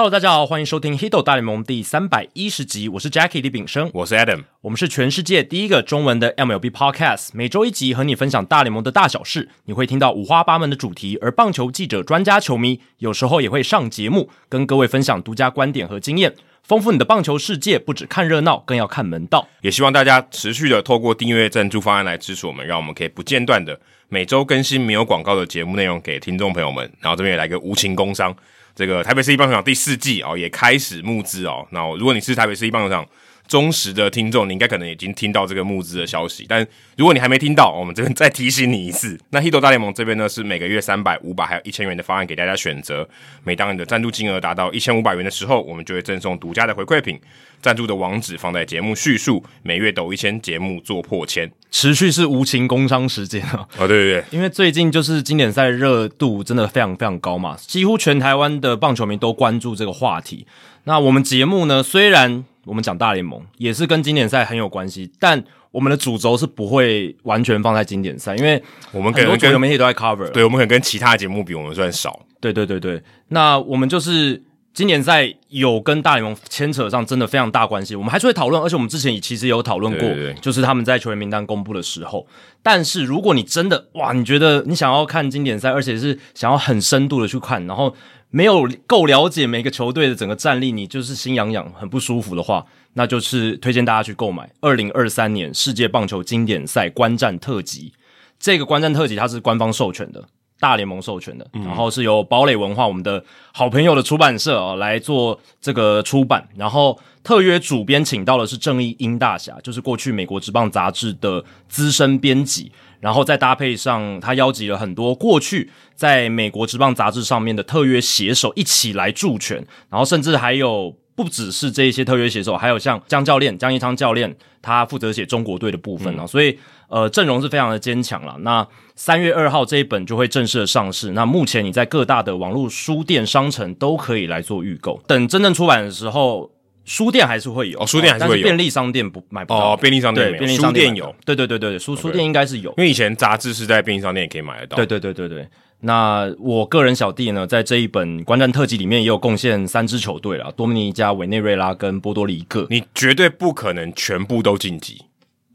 Hello，大家好，欢迎收听《Hito 大联盟》第三百一十集，我是 Jackie 李炳生，我是 Adam，我们是全世界第一个中文的 MLB Podcast，每周一集和你分享大联盟的大小事，你会听到五花八门的主题，而棒球记者、专家、球迷有时候也会上节目，跟各位分享独家观点和经验，丰富你的棒球世界。不只看热闹，更要看门道。也希望大家持续的透过订阅赞助方案来支持我们，让我们可以不间断的每周更新没有广告的节目内容给听众朋友们。然后这边也来个无情工商。这个台北市一棒球场第四季哦，也开始募资哦。那如果你是台北市一棒球场忠实的听众，你应该可能已经听到这个募资的消息。但如果你还没听到，我们这边再提醒你一次。那 h i t 大联盟这边呢，是每个月三百、五百还有一千元的方案给大家选择。每当你的赞助金额达到一千五百元的时候，我们就会赠送独家的回馈品。赞助的网址放在节目叙述。每月抖一千，节目做破千。持续是无情工商时间啊！哦，对对对，因为最近就是经典赛热度真的非常非常高嘛，几乎全台湾的棒球迷都关注这个话题。那我们节目呢，虽然我们讲大联盟，也是跟经典赛很有关系，但我们的主轴是不会完全放在经典赛，因为我们可能跟很多媒体都在 cover。对，我们可能跟其他节目比，我们算少。对对对对，那我们就是。经典赛有跟大联盟牵扯上真的非常大关系，我们还是会讨论，而且我们之前也其实有讨论过，对对对，就是他们在球员名单公布的时候。但是如果你真的哇，你觉得你想要看经典赛，而且是想要很深度的去看，然后没有够了解每个球队的整个战力，你就是心痒痒、很不舒服的话，那就是推荐大家去购买二零二三年世界棒球经典赛观战特辑。这个观战特辑它是官方授权的。大联盟授权的，然后是由堡垒文化我们的好朋友的出版社啊来做这个出版，然后特约主编请到的是正义英大侠，就是过去美国职棒杂志的资深编辑，然后再搭配上他邀集了很多过去在美国职棒杂志上面的特约写手一起来助拳，然后甚至还有不只是这一些特约写手，还有像江教练江一昌教练，他负责写中国队的部分啊，所以。呃，阵容是非常的坚强了。那三月二号这一本就会正式的上市。那目前你在各大的网络书店商城都可以来做预购。等真正出版的时候，书店还是会有，哦，书店还是会有，便利商店不买不到。哦，便利商店没有，对，便利商店书店有。对对对对，书书店应该是有，因为以前杂志是在便利商店也可以买得到。对对对对对。那我个人小弟呢，在这一本观战特辑里面也有贡献三支球队了：多米尼加、委内瑞拉跟波多黎各。你绝对不可能全部都晋级。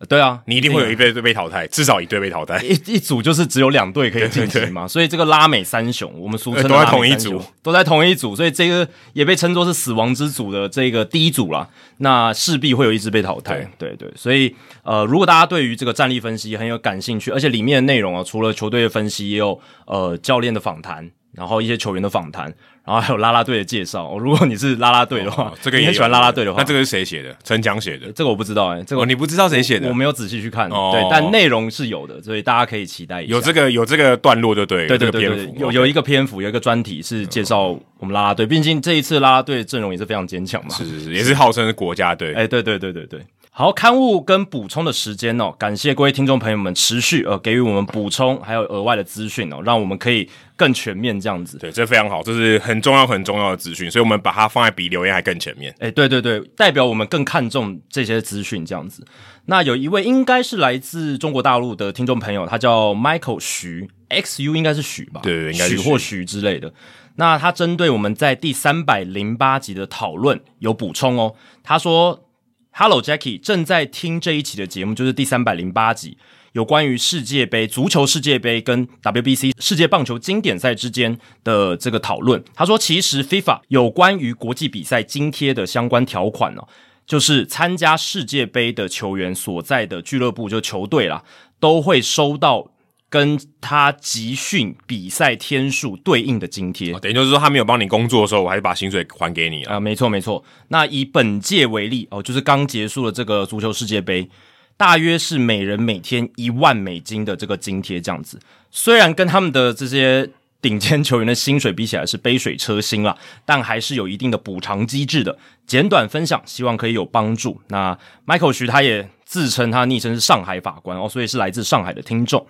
对啊，你一定会有一队被淘汰，至少一队被淘汰。一一组就是只有两队可以晋级嘛，所以这个拉美三雄，我们俗称都在同一组，都在同一组，所以这个也被称作是死亡之组的这个第一组啦。那势必会有一支被淘汰。对对对，所以呃，如果大家对于这个战力分析很有感兴趣，而且里面的内容啊，除了球队的分析，也有呃教练的访谈，然后一些球员的访谈。然后还有啦啦队的介绍，如果你是啦啦队的话，哦、这个也很喜欢啦啦队的话，那这个是谁写的？陈强写的？这个我不知道哎、欸，这个、哦、你不知道谁写的？我，我没有仔细去看，哦、对，但内容是有的，所以大家可以期待一下。有这个有这个段落就对，对对对对，有有有一个篇幅，有一个专题是介绍我们啦啦队，毕竟这一次啦啦队阵容也是非常坚强嘛，是是是，也是号称是国家队。哎，对对对对对。好，刊物跟补充的时间哦，感谢各位听众朋友们持续呃给予我们补充，还有额外的资讯哦，让我们可以更全面这样子。对，这非常好，这是很重要很重要的资讯，所以我们把它放在比留言还更前面。哎，对对对，代表我们更看重这些资讯这样子。那有一位应该是来自中国大陆的听众朋友，他叫 Michael 徐，XU 应该是许吧？对对，应该是许或徐之类的。那他针对我们在第三百零八集的讨论有补充哦，他说。Hello Jackie，正在听这一期的节目，就是第三百零八集，有关于世界杯、足球世界杯跟 WBC 世界棒球经典赛之间的这个讨论。他说，其实 FIFA 有关于国际比赛津贴的相关条款哦，就是参加世界杯的球员所在的俱乐部就球队啦，都会收到。跟他集训比赛天数对应的津贴，等于就是说他没有帮你工作的时候，我还是把薪水还给你啊。啊，没错没错。那以本届为例哦，就是刚结束了这个足球世界杯，大约是每人每天一万美金的这个津贴这样子。虽然跟他们的这些顶尖球员的薪水比起来是杯水车薪啦，但还是有一定的补偿机制的。简短分享，希望可以有帮助。那 Michael 徐他也自称他昵称是上海法官哦，所以是来自上海的听众。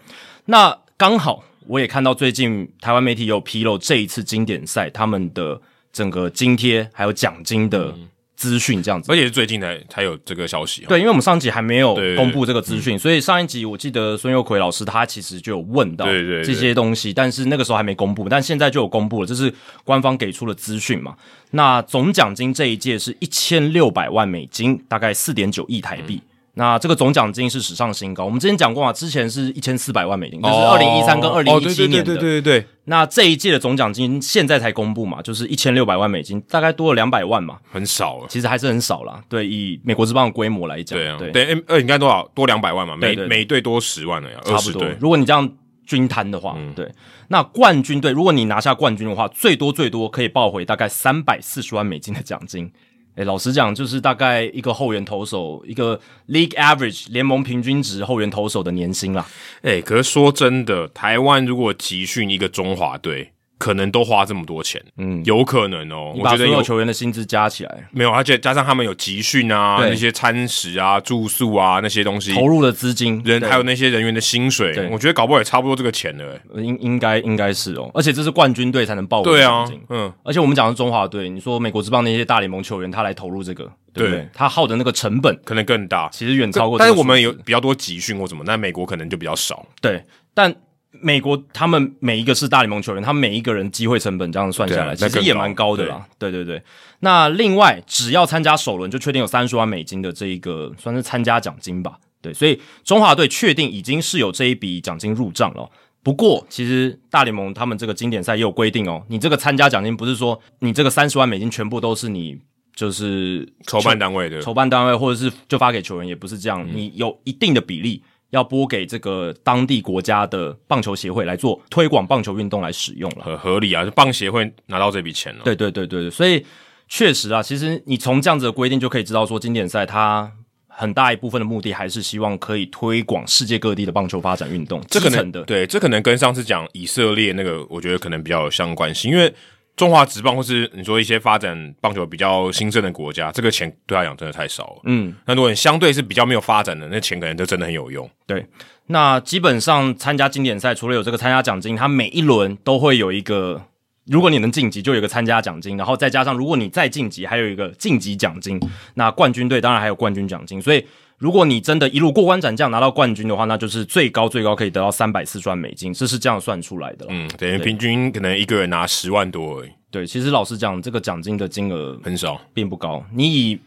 那刚好，我也看到最近台湾媒体有披露这一次经典赛他们的整个津贴还有奖金的资讯这样子，而且是最近才才有这个消息、哦。对，因为我们上集还没有公布这个资讯，所以上一集我记得孙佑奎老师他其实就有问到这些东西，但是那个时候还没公布，但现在就有公布了，这是官方给出了资讯嘛。那总奖金这一届是一千六百万美金，大概四点九亿台币。嗯那这个总奖金是史上新高。我们之前讲过啊，之前是一千四百万美金，就是二零一三跟二零一七年的。对对对对对对。那这一届的总奖金现在才公布嘛，就是一千六百万美金，大概多了两百万嘛，很少了。其实还是很少啦。对，以美国之棒的规模来讲，对啊，对，对，呃，应该多少？多两百万嘛，每每队多十万了呀，差不多。如果你这样均摊的话，嗯，对。那冠军队，如果你拿下冠军的话，最多最多可以报回大概三百四十万美金的奖金。诶，老实讲，就是大概一个后援投手，一个 League Average 联盟平均值后援投手的年薪啦。诶，可是说真的，台湾如果集训一个中华队。可能都花这么多钱，嗯，有可能哦。你把所有球员的薪资加起来，没有，而且加上他们有集训啊，那些餐食啊、住宿啊那些东西，投入的资金，人还有那些人员的薪水，我觉得搞不好也差不多这个钱了。应应该应该是哦，而且这是冠军队才能报的，对啊，嗯。而且我们讲的是中华队，你说美国之棒那些大联盟球员，他来投入这个，对？他耗的那个成本可能更大，其实远超过。但是我们有比较多集训或什么，那美国可能就比较少。对，但。美国他们每一个是大联盟球员，他们每一个人机会成本这样算下来，其实也蛮高的啦。对对对，那另外只要参加首轮就确定有三十万美金的这一个算是参加奖金吧。对，所以中华队确定已经是有这一笔奖金入账了。不过其实大联盟他们这个经典赛也有规定哦，你这个参加奖金不是说你这个三十万美金全部都是你就是筹办单位的筹办单位，或者是就发给球员，也不是这样，嗯、你有一定的比例。要拨给这个当地国家的棒球协会来做推广棒球运动来使用了，很合理啊！就棒协会拿到这笔钱了。对对对对对，所以确实啊，其实你从这样子的规定就可以知道，说经典赛它很大一部分的目的还是希望可以推广世界各地的棒球发展运动。这可能的，对，这可能跟上次讲以色列那个，我觉得可能比较有相关性，因为。中华职棒或是你说一些发展棒球比较兴盛的国家，这个钱对他讲真的太少了。嗯，那如果你相对是比较没有发展的，那钱可能就真的很有用。对，那基本上参加经典赛，除了有这个参加奖金，它每一轮都会有一个，如果你能晋级，就有一个参加奖金，然后再加上如果你再晋级，还有一个晋级奖金。那冠军队当然还有冠军奖金，所以。如果你真的一路过关斩将拿到冠军的话，那就是最高最高可以得到三百四十万美金，这是这样算出来的。嗯，等于平均可能一个人拿十万多而已。对，其实老实讲，这个奖金的金额很少，并不高。你以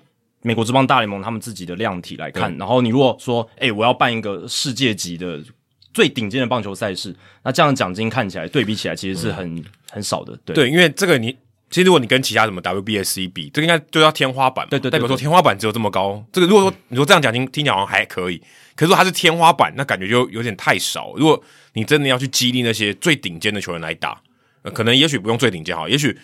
美国职棒大联盟他们自己的量体来看，然后你如果说，哎、欸，我要办一个世界级的最顶尖的棒球赛事，那这样的奖金看起来对比起来其实是很、嗯、很少的。对，对，因为这个你。其实，如果你跟其他什么 WBSC 比，这个应该就叫天花板嘛。对对，对，对，代表说天花板只有这么高。这个如果说你说这样讲听听起来好像还可以，可是如果它是天花板，那感觉就有点太少。如果你真的要去激励那些最顶尖的球员来打，呃、可能也许不用最顶尖哈，也许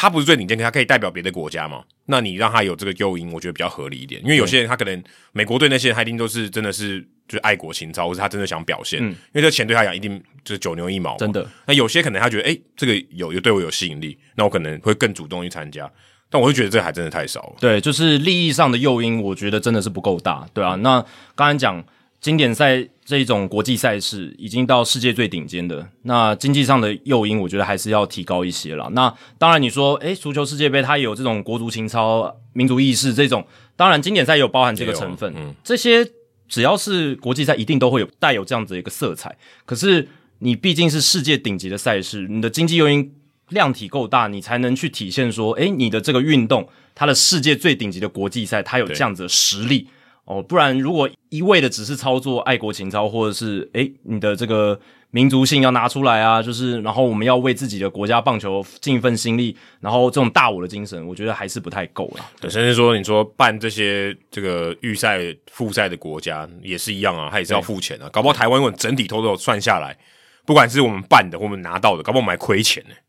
他不是最顶尖，他可以代表别的国家嘛。那你让他有这个诱因，我觉得比较合理一点。因为有些人他可能美国队那些人他一定都是真的是就是爱国情操，或是他真的想表现。嗯，因为这个钱对他讲一定就是九牛一毛。真的。那有些可能他觉得，哎、欸，这个有有对我有吸引力，那我可能会更主动去参加。但我会觉得这还真的太少了。对，就是利益上的诱因，我觉得真的是不够大。对啊，那刚才讲。经典赛这一种国际赛事已经到世界最顶尖的，那经济上的诱因，我觉得还是要提高一些了。那当然，你说，诶，足球世界杯它也有这种国足情操、民族意识这种，当然经典赛也有包含这个成分。嗯，这些只要是国际赛，一定都会有带有这样子的一个色彩。可是你毕竟是世界顶级的赛事，你的经济诱因量体够大，你才能去体现说，诶，你的这个运动，它的世界最顶级的国际赛，它有这样子的实力。哦，不然如果一味的只是操作爱国情操，或者是诶你的这个民族性要拿出来啊，就是然后我们要为自己的国家棒球尽一份心力，然后这种大我的精神，我觉得还是不太够了。对，甚至说你说办这些这个预赛、复赛的国家也是一样啊，他也是要付钱啊。搞不好台湾如果整体偷偷算下来，不管是我们办的或我们拿到的，搞不好我们还亏钱呢、欸。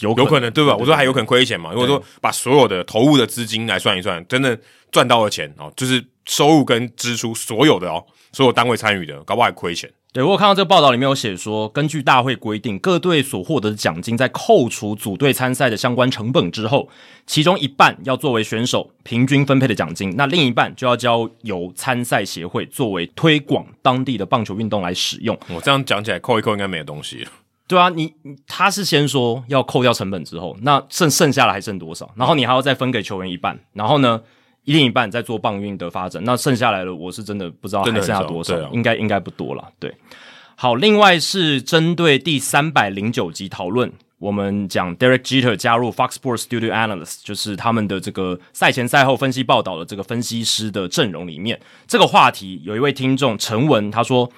有有可能对吧？我说还有可能亏钱嘛。如果说把所有的投入的资金来算一算，真的赚到的钱哦，就是。收入跟支出所有的哦，所有单位参与的，搞不好还亏钱。对，我有看到这个报道里面有写说，根据大会规定，各队所获得的奖金在扣除组队参赛的相关成本之后，其中一半要作为选手平均分配的奖金，那另一半就要交由参赛协会作为推广当地的棒球运动来使用。我这样讲起来，扣一扣应该没有东西了。对啊，你他是先说要扣掉成本之后，那剩剩下的还剩多少？然后你还要再分给球员一半，然后呢，一另一半再做棒运的发展，那剩下来的我是真的不知道还剩下多少，啊、应该应该不多了。对，好，另外是针对第三百零九集讨论。我们讲 Derek Jeter 加入 Fox Sports Studio Analyst，就是他们的这个赛前赛后分析报道的这个分析师的阵容里面，这个话题有一位听众陈文他说，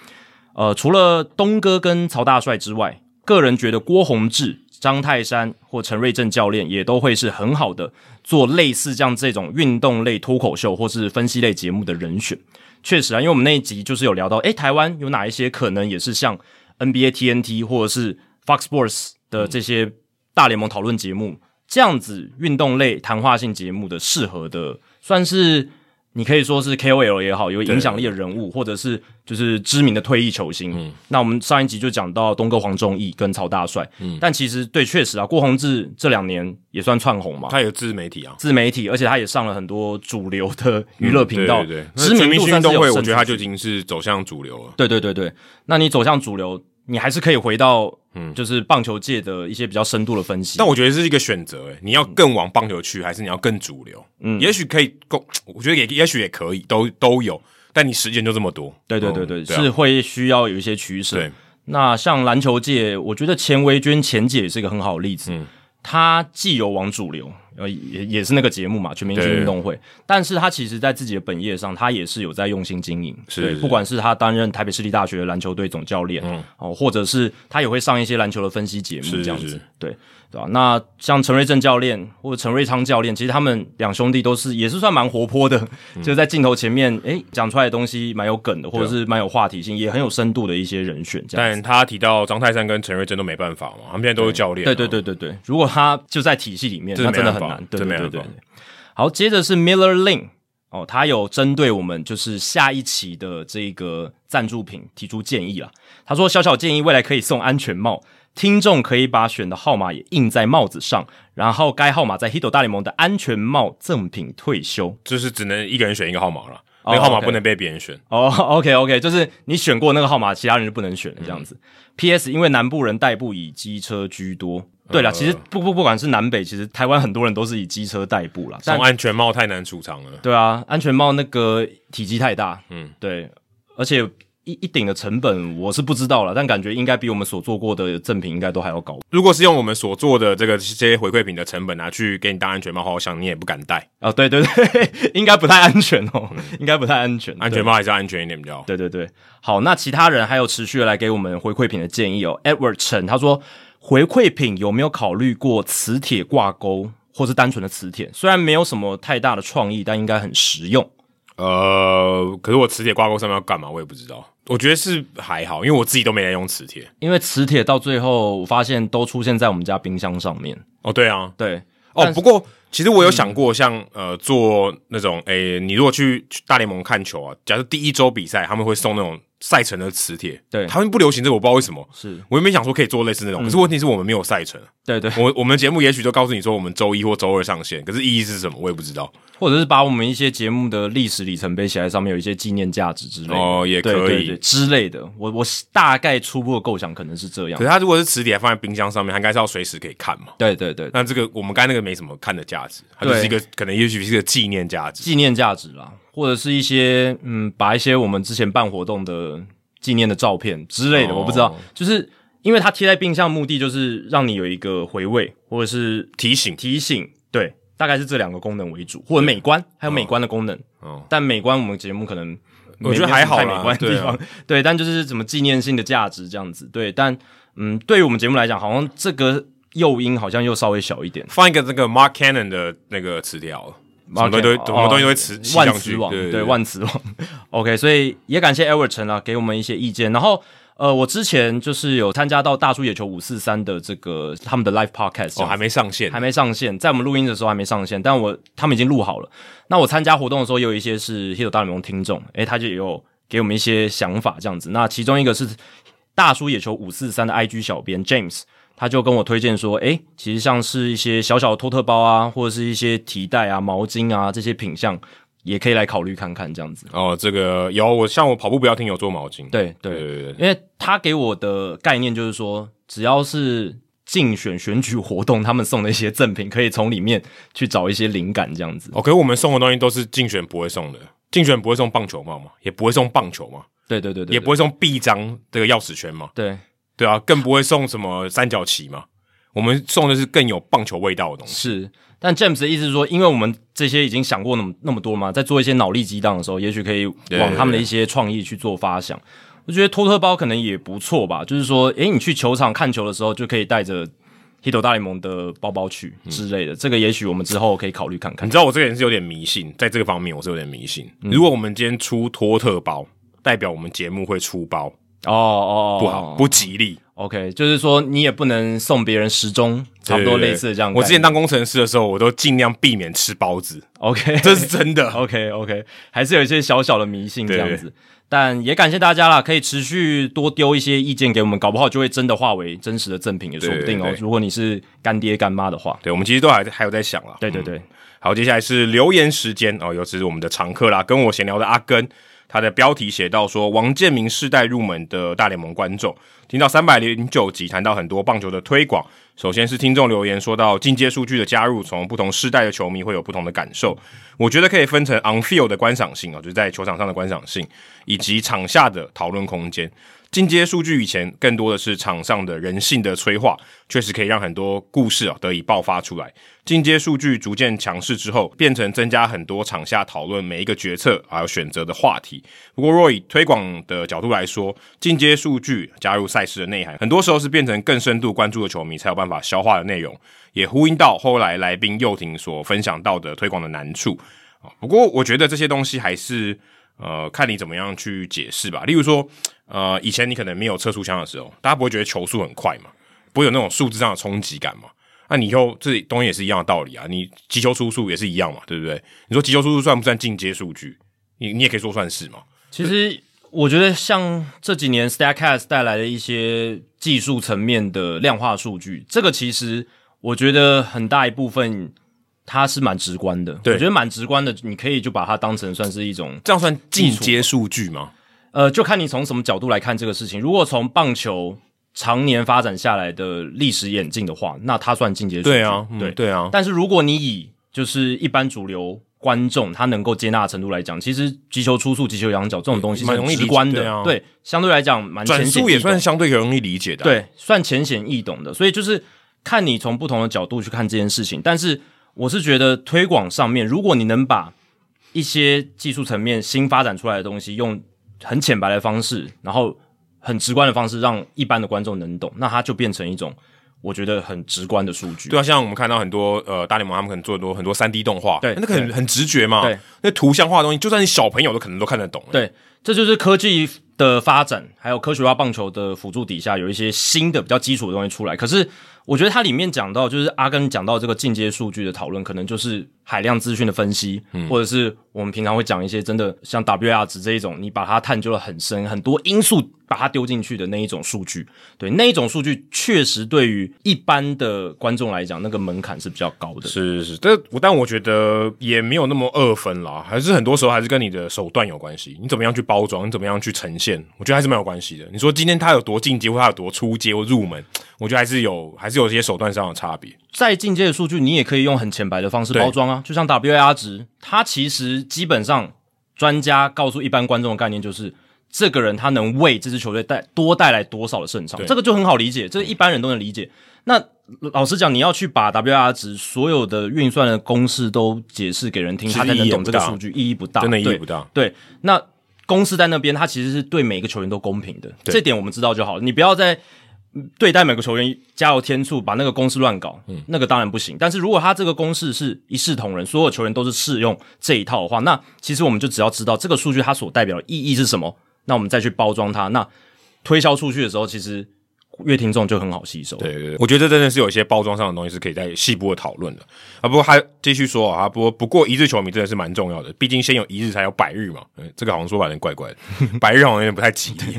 呃，除了东哥跟曹大帅之外，个人觉得郭宏志、张泰山或陈瑞正教练也都会是很好的做类似像这种运动类脱口秀或是分析类节目的人选。确实啊，因为我们那一集就是有聊到，诶，台湾有哪一些可能也是像 NBA TNT 或者是 Fox Sports。的这些大联盟讨论节目，这样子运动类谈话性节目的适合的，算是你可以说是 KOL 也好，有影响力的人物，或者是就是知名的退役球星。嗯，那我们上一集就讲到东哥黄忠义跟曹大帅。嗯，但其实对，确实啊，郭宏志这两年也算窜红嘛。他有自媒体啊，自媒体，而且他也上了很多主流的娱乐频道。嗯、对，对对，知名度运动会，我觉得他就已经是走向主流了。对对对对，那你走向主流。你还是可以回到，嗯，就是棒球界的一些比较深度的分析。但我觉得是一个选择，诶，你要更往棒球去，还是你要更主流？嗯，也许可以够，我觉得也也许也可以，都都有。但你时间就这么多，对对对对，是会需要有一些取舍。对，那像篮球界，我觉得钱维娟前姐也是一个很好的例子。嗯，她既有往主流。呃，也也是那个节目嘛，全明星运动会。但是他其实，在自己的本业上，他也是有在用心经营。是，是，不管是他担任台北市立大学篮球队总教练，嗯，哦，或者是他也会上一些篮球的分析节目，这样子，对。对吧？那像陈瑞正教练或者陈瑞昌教练，其实他们两兄弟都是也是算蛮活泼的，嗯、就是在镜头前面，诶，讲出来的东西蛮有梗的，或者是蛮有话题性，也很有深度的一些人选。但他提到张泰山跟陈瑞正都没办法嘛，他们现在都是教练。对对对对对，如果他就在体系里面，那真的很难。对对对对，对。好，接着是 Miller Lin 哦，他有针对我们就是下一期的这个赞助品提出建议了。他说：“小小建议，未来可以送安全帽。”听众可以把选的号码也印在帽子上，然后该号码在 Hito 大联盟的安全帽赠品退休，就是只能一个人选一个号码了，oh, 那个号码不能被别人选。哦、oh,，OK OK，就是你选过那个号码，其他人就不能选了这样子。嗯、P.S. 因为南部人代步以机车居多，对了，呃、其实不不不管是南北，其实台湾很多人都是以机车代步啦。送安全帽太难储藏了。对啊，安全帽那个体积太大，嗯，对，而且。一一顶的成本我是不知道了，但感觉应该比我们所做过的赠品应该都还要高。如果是用我们所做的这个这些回馈品的成本拿去给你当安全帽，我想你也不敢戴啊。对对对，应该不太安全哦，嗯、应该不太安全。安全帽还是要安全一点比较好。对对对，好，那其他人还有持续的来给我们回馈品的建议哦。Edward 陈他说，回馈品有没有考虑过磁铁挂钩，或是单纯的磁铁？虽然没有什么太大的创意，但应该很实用。呃，可是我磁铁挂钩上面要干嘛？我也不知道。我觉得是还好，因为我自己都没在用磁铁。因为磁铁到最后，我发现都出现在我们家冰箱上面。哦，对啊，对。哦，不过其实我有想过像，像、嗯、呃做那种，诶、欸，你如果去大联盟看球啊，假设第一周比赛，他们会送那种。赛程的磁铁，对，他们不流行这个，我不知道为什么。是我原本想说可以做类似那种，嗯、可是问题是我们没有赛程。对对，我我们的节目也许就告诉你说我们周一或周二上线，可是意义是什么，我也不知道。或者是把我们一些节目的历史里程碑写在上面，有一些纪念价值之类的。哦，也可以对对对之类的。我我大概初步的构想可能是这样。可是它如果是磁铁放在冰箱上面，它应该是要随时可以看嘛？对对对。那这个我们刚才那个没什么看的价值，它就是一个可能也许是一个纪念价值，纪念价值啦，或者是一些嗯，把一些我们之前办活动的。纪念的照片之类的，我不知道，哦、就是因为它贴在冰箱，目的就是让你有一个回味，或者是提醒。提醒，对，大概是这两个功能为主，或者美观，还有美观的功能。哦，但美观我们节目可能我觉得还好，太美观的地方，对，啊、对，但就是什么纪念性的价值这样子，对，但嗯，对于我们节目来讲，好像这个诱因好像又稍微小一点，放一个这个 Mark Cannon 的那个词条。什么都什么东西都会词万磁王，对，对，对万磁王。OK，所以也感谢 Everton 啊，给我们一些意见。然后呃，我之前就是有参加到大叔野球五四三的这个他们的 Live Podcast，哦，还没上线，还没上线，在我们录音的时候还没上线，但我他们已经录好了。那我参加活动的时候，也有一些是 Hito 大联盟听众，诶，他就有给我们一些想法这样子。那其中一个是大叔野球五四三的 IG 小编 James。他就跟我推荐说，诶，其实像是一些小小的托特包啊，或者是一些提袋啊、毛巾啊这些品相，也可以来考虑看看这样子。哦，这个有我像我跑步不要停有做毛巾，对对。对对，因为他给我的概念就是说，只要是竞选选举活动，他们送的一些赠品，可以从里面去找一些灵感，这样子。哦，可是我们送的东西都是竞选不会送的，竞选不会送棒球帽嘛，也不会送棒球嘛，对对对对，也不会送臂章这个钥匙圈嘛，对对啊，更不会送什么三角旗嘛。我们送的是更有棒球味道的东西。是，但 James 的意思是说，因为我们这些已经想过那么那么多嘛，在做一些脑力激荡的时候，也许可以往他们的一些创意去做发想。我觉得托特包可能也不错吧，就是说，诶，你去球场看球的时候，就可以带着 Hito 大联盟的包包去之类的。嗯、这个也许我们之后可以考虑看看。你知道我这个人是有点迷信，在这个方面我是有点迷信。嗯、如果我们今天出托特包，代表我们节目会出包哦哦，不好，不吉利。OK，就是说你也不能送别人时钟，差不多类似的这样。我之前当工程师的时候，我都尽量避免吃包子。OK，这是真的。OK OK，还是有一些小小的迷信这样子，但也感谢大家啦，可以持续多丢一些意见给我们，搞不好就会真的化为真实的赠品也说不定哦。如果你是干爹干妈的话，对，我们其实都还还有在想啦。对对对，嗯、好，接下来是留言时间哦，尤其是我们的常客啦，跟我闲聊的阿根。他的标题写到说，王建民世代入门的大联盟观众，听到三百零九集谈到很多棒球的推广。首先是听众留言说到进阶数据的加入，从不同世代的球迷会有不同的感受。我觉得可以分成 on field 的观赏性啊，就是在球场上的观赏性，以及场下的讨论空间。进阶数据以前更多的是场上的人性的催化，确实可以让很多故事啊得以爆发出来。进阶数据逐渐强势之后，变成增加很多场下讨论每一个决策还有选择的话题。不过，若以推广的角度来说，进阶数据加入赛事的内涵，很多时候是变成更深度关注的球迷才有办法消化的内容，也呼应到后来来宾佑廷所分享到的推广的难处啊。不过，我觉得这些东西还是呃看你怎么样去解释吧。例如说。呃，以前你可能没有测速枪的时候，大家不会觉得球速很快嘛，不会有那种数字上的冲击感嘛。那你以后这东西也是一样的道理啊，你击球出速也是一样嘛，对不对？你说击球出速算不算进阶数据？你你也可以说算是嘛。其实我觉得像这几年 Stacks 带来的一些技术层面的量化数据，这个其实我觉得很大一部分它是蛮直观的。对，我觉得蛮直观的，你可以就把它当成算是一种，这样算进阶数据吗？呃，就看你从什么角度来看这个事情。如果从棒球常年发展下来的历史演进的话，那它算进阶数据。对啊，对、嗯、对啊。但是如果你以就是一般主流观众他能够接纳的程度来讲，其实击球出速、击球仰角这种东西蛮容易直观的，对，啊、对，相对来讲蛮。转速也算相对容易理解的，对，算浅显易懂的。所以就是看你从不同的角度去看这件事情。但是我是觉得推广上面，如果你能把一些技术层面新发展出来的东西用。很浅白的方式，然后很直观的方式，让一般的观众能懂，那它就变成一种我觉得很直观的数据。对啊，像我们看到很多呃大联盟，他们可能做很多很多三 D 动画，对，那个很很直觉嘛，对，那图像化的东西，就算你小朋友都可能都看得懂。对，这就是科技的发展，还有科学化棒球的辅助底下，有一些新的比较基础的东西出来。可是我觉得它里面讲到，就是阿根讲到这个进阶数据的讨论，可能就是。海量资讯的分析，嗯，或者是我们平常会讲一些真的像 WAR 值这一种，你把它探究的很深，很多因素把它丢进去的那一种数据，对，那一种数据确实对于一般的观众来讲，那个门槛是比较高的。是是是，这我但我觉得也没有那么二分啦，还是很多时候还是跟你的手段有关系，你怎么样去包装，你怎么样去呈现，我觉得还是蛮有关系的。你说今天它有多进阶，或它有多出阶或入门，我觉得还是有还是有一些手段上的差别。再进阶的数据，你也可以用很浅白的方式包装啊，就像 WAR 值，它其实基本上专家告诉一般观众的概念就是，这个人他能为这支球队带多带来多少的胜场，这个就很好理解，这个一般人都能理解。那老实讲，你要去把 WAR 值所有的运算的公式都解释给人听，他才能懂这个数据，意义不大，真的意义不大。对，那公式在那边，它其实是对每个球员都公平的，这点我们知道就好了。你不要再。对待每个球员加油添醋，把那个公式乱搞，嗯，那个当然不行。但是如果他这个公式是一视同仁，所有球员都是适用这一套的话，那其实我们就只要知道这个数据它所代表的意义是什么，那我们再去包装它，那推销出去的时候，其实乐听众就很好吸收。对对对，我觉得真的是有一些包装上的东西是可以在细部的讨论的啊。不过他继续说啊，不过不过一日球迷真的是蛮重要的，毕竟先有一日才有百日嘛。嗯，这个好像说法有点怪怪的，百日好像有点不太吉利。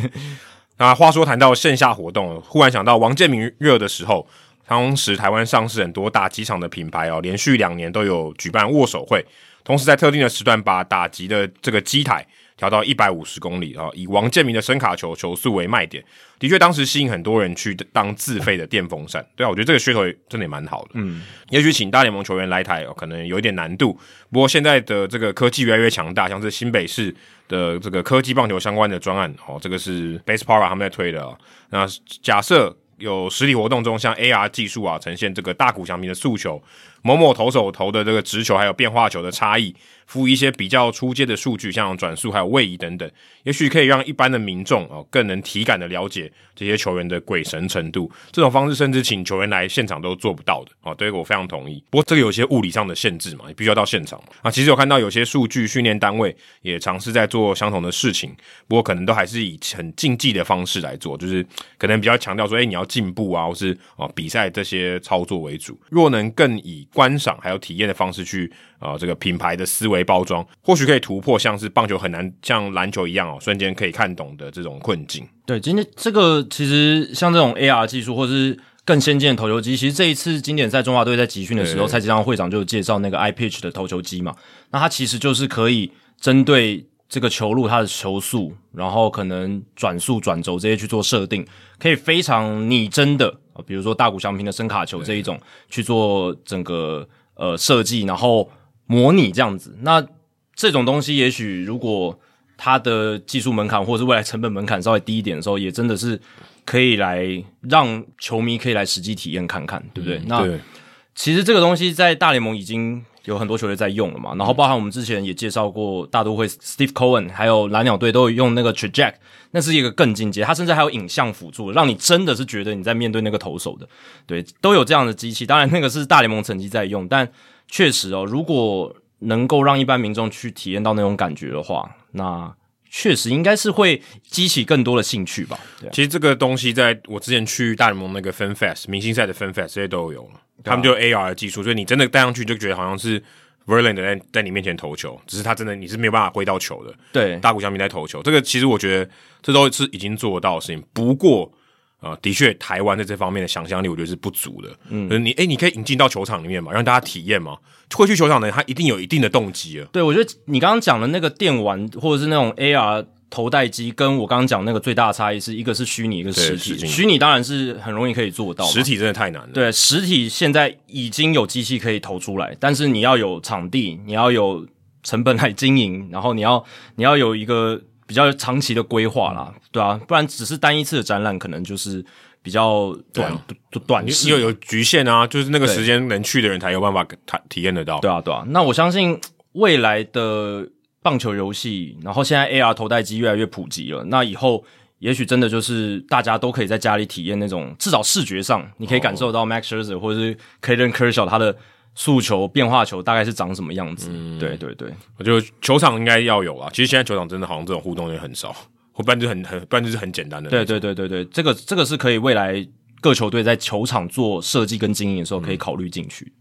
那话说谈到线下活动，忽然想到王建民热的时候，当时台湾上市很多打击场的品牌哦，连续两年都有举办握手会，同时在特定的时段把打击的这个机台调到一百五十公里啊，以王建民的声卡球球速为卖点，的确当时吸引很多人去当自费的电风扇。对啊，我觉得这个噱头真的也蛮好的。嗯，也许请大联盟球员来台，可能有一点难度。不过现在的这个科技越来越强大，像是新北市的这个科技棒球相关的专案，哦，这个是 Baseball 他们在推的啊。那假设有实体活动中，像 AR 技术啊，呈现这个大谷翔平的速球。某某投手投的这个直球，还有变化球的差异，附一些比较初阶的数据，像转速还有位移等等，也许可以让一般的民众哦更能体感的了解这些球员的鬼神程度。这种方式甚至请球员来现场都做不到的哦，对，我非常同意。不过这个有些物理上的限制嘛，你必须要到现场嘛。啊，其实有看到有些数据训练单位也尝试在做相同的事情，不过可能都还是以很竞技的方式来做，就是可能比较强调说，哎，你要进步啊，或是啊比赛这些操作为主。若能更以观赏还有体验的方式去啊、呃，这个品牌的思维包装，或许可以突破像是棒球很难像篮球一样哦，瞬间可以看懂的这种困境。对，今天这个其实像这种 AR 技术，或者是更先进的投球机，其实这一次经典赛中华队在集训的时候，蔡继昌会长就有介绍那个 iPitch 的投球机嘛，那它其实就是可以针对这个球路它的球速，然后可能转速、转轴这些去做设定，可以非常拟真的啊，比如说大谷翔平的声卡球这一种去做整个。呃，设计然后模拟这样子，那这种东西也许如果它的技术门槛或者是未来成本门槛稍微低一点的时候，也真的是可以来让球迷可以来实际体验看看，对不对？嗯、那对其实这个东西在大联盟已经有很多球队在用了嘛，然后包含我们之前也介绍过大都会 Steve Cohen，还有蓝鸟队都有用那个 Traject，那是一个更进阶，它甚至还有影像辅助，让你真的是觉得你在面对那个投手的，对，都有这样的机器。当然那个是大联盟成绩在用，但确实哦，如果能够让一般民众去体验到那种感觉的话，那确实应该是会激起更多的兴趣吧。对啊，其实这个东西在我之前去大联盟那个 Fan Fest 明星赛的 Fan Fest 这些都有了。他们就 AR 的技术，所以你真的戴上去就觉得好像是 Verlander 在在你面前投球，只是他真的你是没有办法挥到球的。对，大谷翔平在投球，这个其实我觉得这都是已经做得到的事情。不过啊、呃，的确台湾在这方面的想象力我觉得是不足的。嗯，就是你诶，你可以引进到球场里面嘛，让大家体验嘛。会去球场的人，他一定有一定的动机啊。对，我觉得你刚刚讲的那个电玩或者是那种 AR。头戴机跟我刚刚讲那个最大的差异是一个是虚拟，一个是实体。虚拟当然是很容易可以做到，实体真的太难了。对，实体现在已经有机器可以投出来，但是你要有场地，你要有成本来经营，然后你要你要有一个比较长期的规划啦，对啊，不然只是单一次的展览，可能就是比较短短，你又有局限啊，就是那个时间能去的人才有办法体体验得到。对啊，对啊，那我相信未来的。棒球游戏，然后现在 AR 头戴机越来越普及了，那以后也许真的就是大家都可以在家里体验那种，至少视觉上你可以感受到 Max Scherzer 或者是 Clayton Kershaw 他的速球、变化球大概是长什么样子。嗯，对对对，我觉得球场应该要有啊。其实现在球场真的好像这种互动也很少，或不然就很很，不然就是很简单的。对对对对对，这个这个是可以未来各球队在球场做设计跟经营的时候可以考虑进去。嗯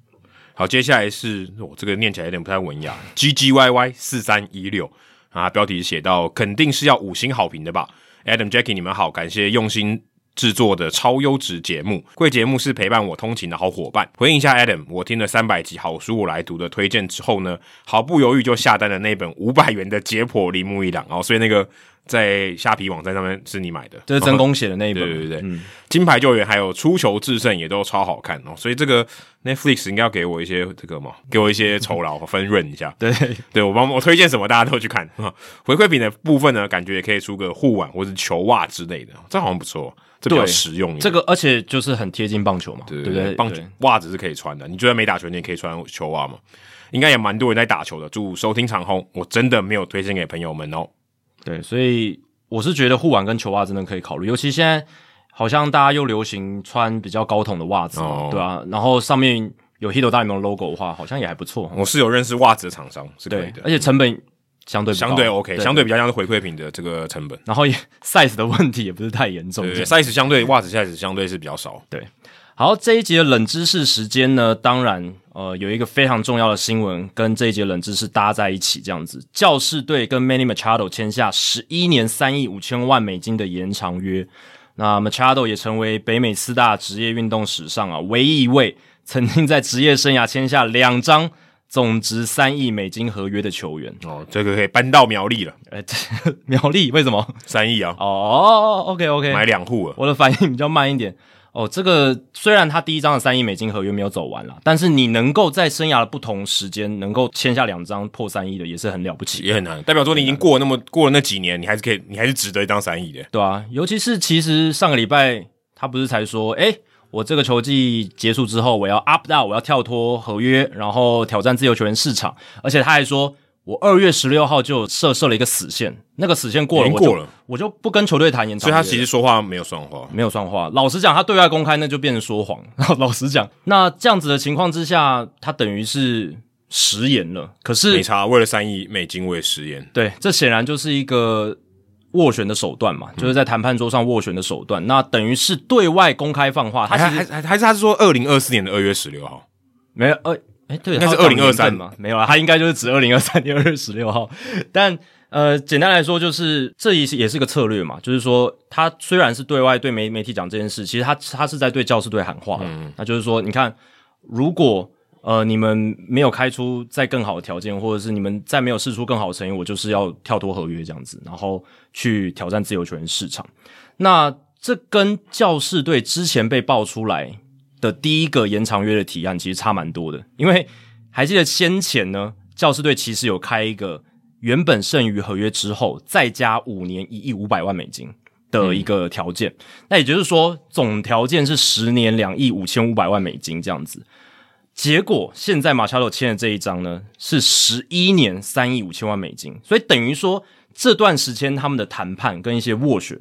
好，接下来是我、哦、这个念起来有点不太文雅，G G Y Y 四三一六啊，标题写到肯定是要五星好评的吧？Adam Jackie 你们好，感谢用心制作的超优质节目，贵节目是陪伴我通勤的好伙伴。回应一下 Adam，我听了三百集好书我来读的推荐之后呢，毫不犹豫就下单了那本五百元的解剖铃木一郎哦，所以那个。在虾皮网站上面是你买的，这是真公写的那一本，对对对，嗯，金牌救援还有出球制胜也都超好看哦，所以这个 Netflix 应该要给我一些这个嘛，给我一些酬劳分润一下，对。对，我帮我推荐什么大家都去看，回馈品的部分呢，感觉也可以出个护腕或者球袜之类的，这好像不错，这比较实用，这个而且就是很贴近棒球嘛，对对对，棒球袜子是可以穿的，你觉得没打球你也可以穿球袜嘛？应该也蛮多人在打球的，祝收听长虹，我真的没有推荐给朋友们哦。对，所以我是觉得护腕跟球袜真的可以考虑，尤其现在好像大家又流行穿比较高筒的袜子，哦、对啊，然后上面有 Hito 大联盟 logo 的话，好像也还不错。我是有认识袜子的厂商，是可以的，而且成本相对相对 OK，对。相对比较像是回馈品的这个成本，然后也 size 的问题也不是太严重，对对对，size 相对袜子 size 相对是比较少，对。好，这一集的冷知识时间呢，当然，呃，有一个非常重要的新闻跟这一节冷知识搭在一起，这样子，教士队跟 Manny Machado 签下十一年三亿五千万美金的延长约，那 Machado 也成为北美四大职业运动史上啊唯一一位曾经在职业生涯签下两张总值三亿美金合约的球员哦，这个可以搬到苗栗了。哎，苗栗为什么三亿啊？哦，OK OK，买两户了。我的反应比较慢一点。哦，这个虽然他第一张的三亿美金合约没有走完了，但是你能够在生涯的不同时间能够签下两张破三亿的，也是很了不起，也很难。代表说你已经过了那么过了那几年，你还是可以，你还是值得一张三亿的，对啊，尤其是其实上个礼拜他不是才说，哎。我这个球季结束之后，我要 up down，我要跳脱合约，然后挑战自由球员市场。而且他还说，我二月十六号就设设了一个死线，那个死线过了，过了我就，我就不跟球队谈延长。所以他其实说话没有算话，没有算话。老实讲，他对外公开那就变成说谎。老实讲，那这样子的情况之下，他等于是食言了。可是没差，为了三亿美金，我也食言。对，这显然就是一个。斡旋的手段嘛，就是在谈判桌上斡旋的手段。嗯、那等于是对外公开放话，他还还还还是他是说二零二四年的二月十六号，没有二哎，对，应该是二零二三嘛，没有啊，他应该就是指二零二三 年二月十六号。但呃，简单来说，就是这一也是个策略嘛，就是说他虽然是对外对媒媒体讲这件事，其实他他是在对教士队喊话，嗯，那就是说，你看如果。呃，你们没有开出再更好的条件，或者是你们再没有试出更好的诚意，我就是要跳脱合约这样子，然后去挑战自由球员市场。那这跟教士队之前被爆出来的第一个延长约的提案其实差蛮多的，因为还记得先前呢，教士队其实有开一个原本剩余合约之后再加五年一亿五百万美金的一个条件，嗯、那也就是说总条件是十年两亿五千五百万美金这样子。结果现在马查多签的这一张呢，是十一年三亿五千万美金，所以等于说这段时间他们的谈判跟一些斡旋，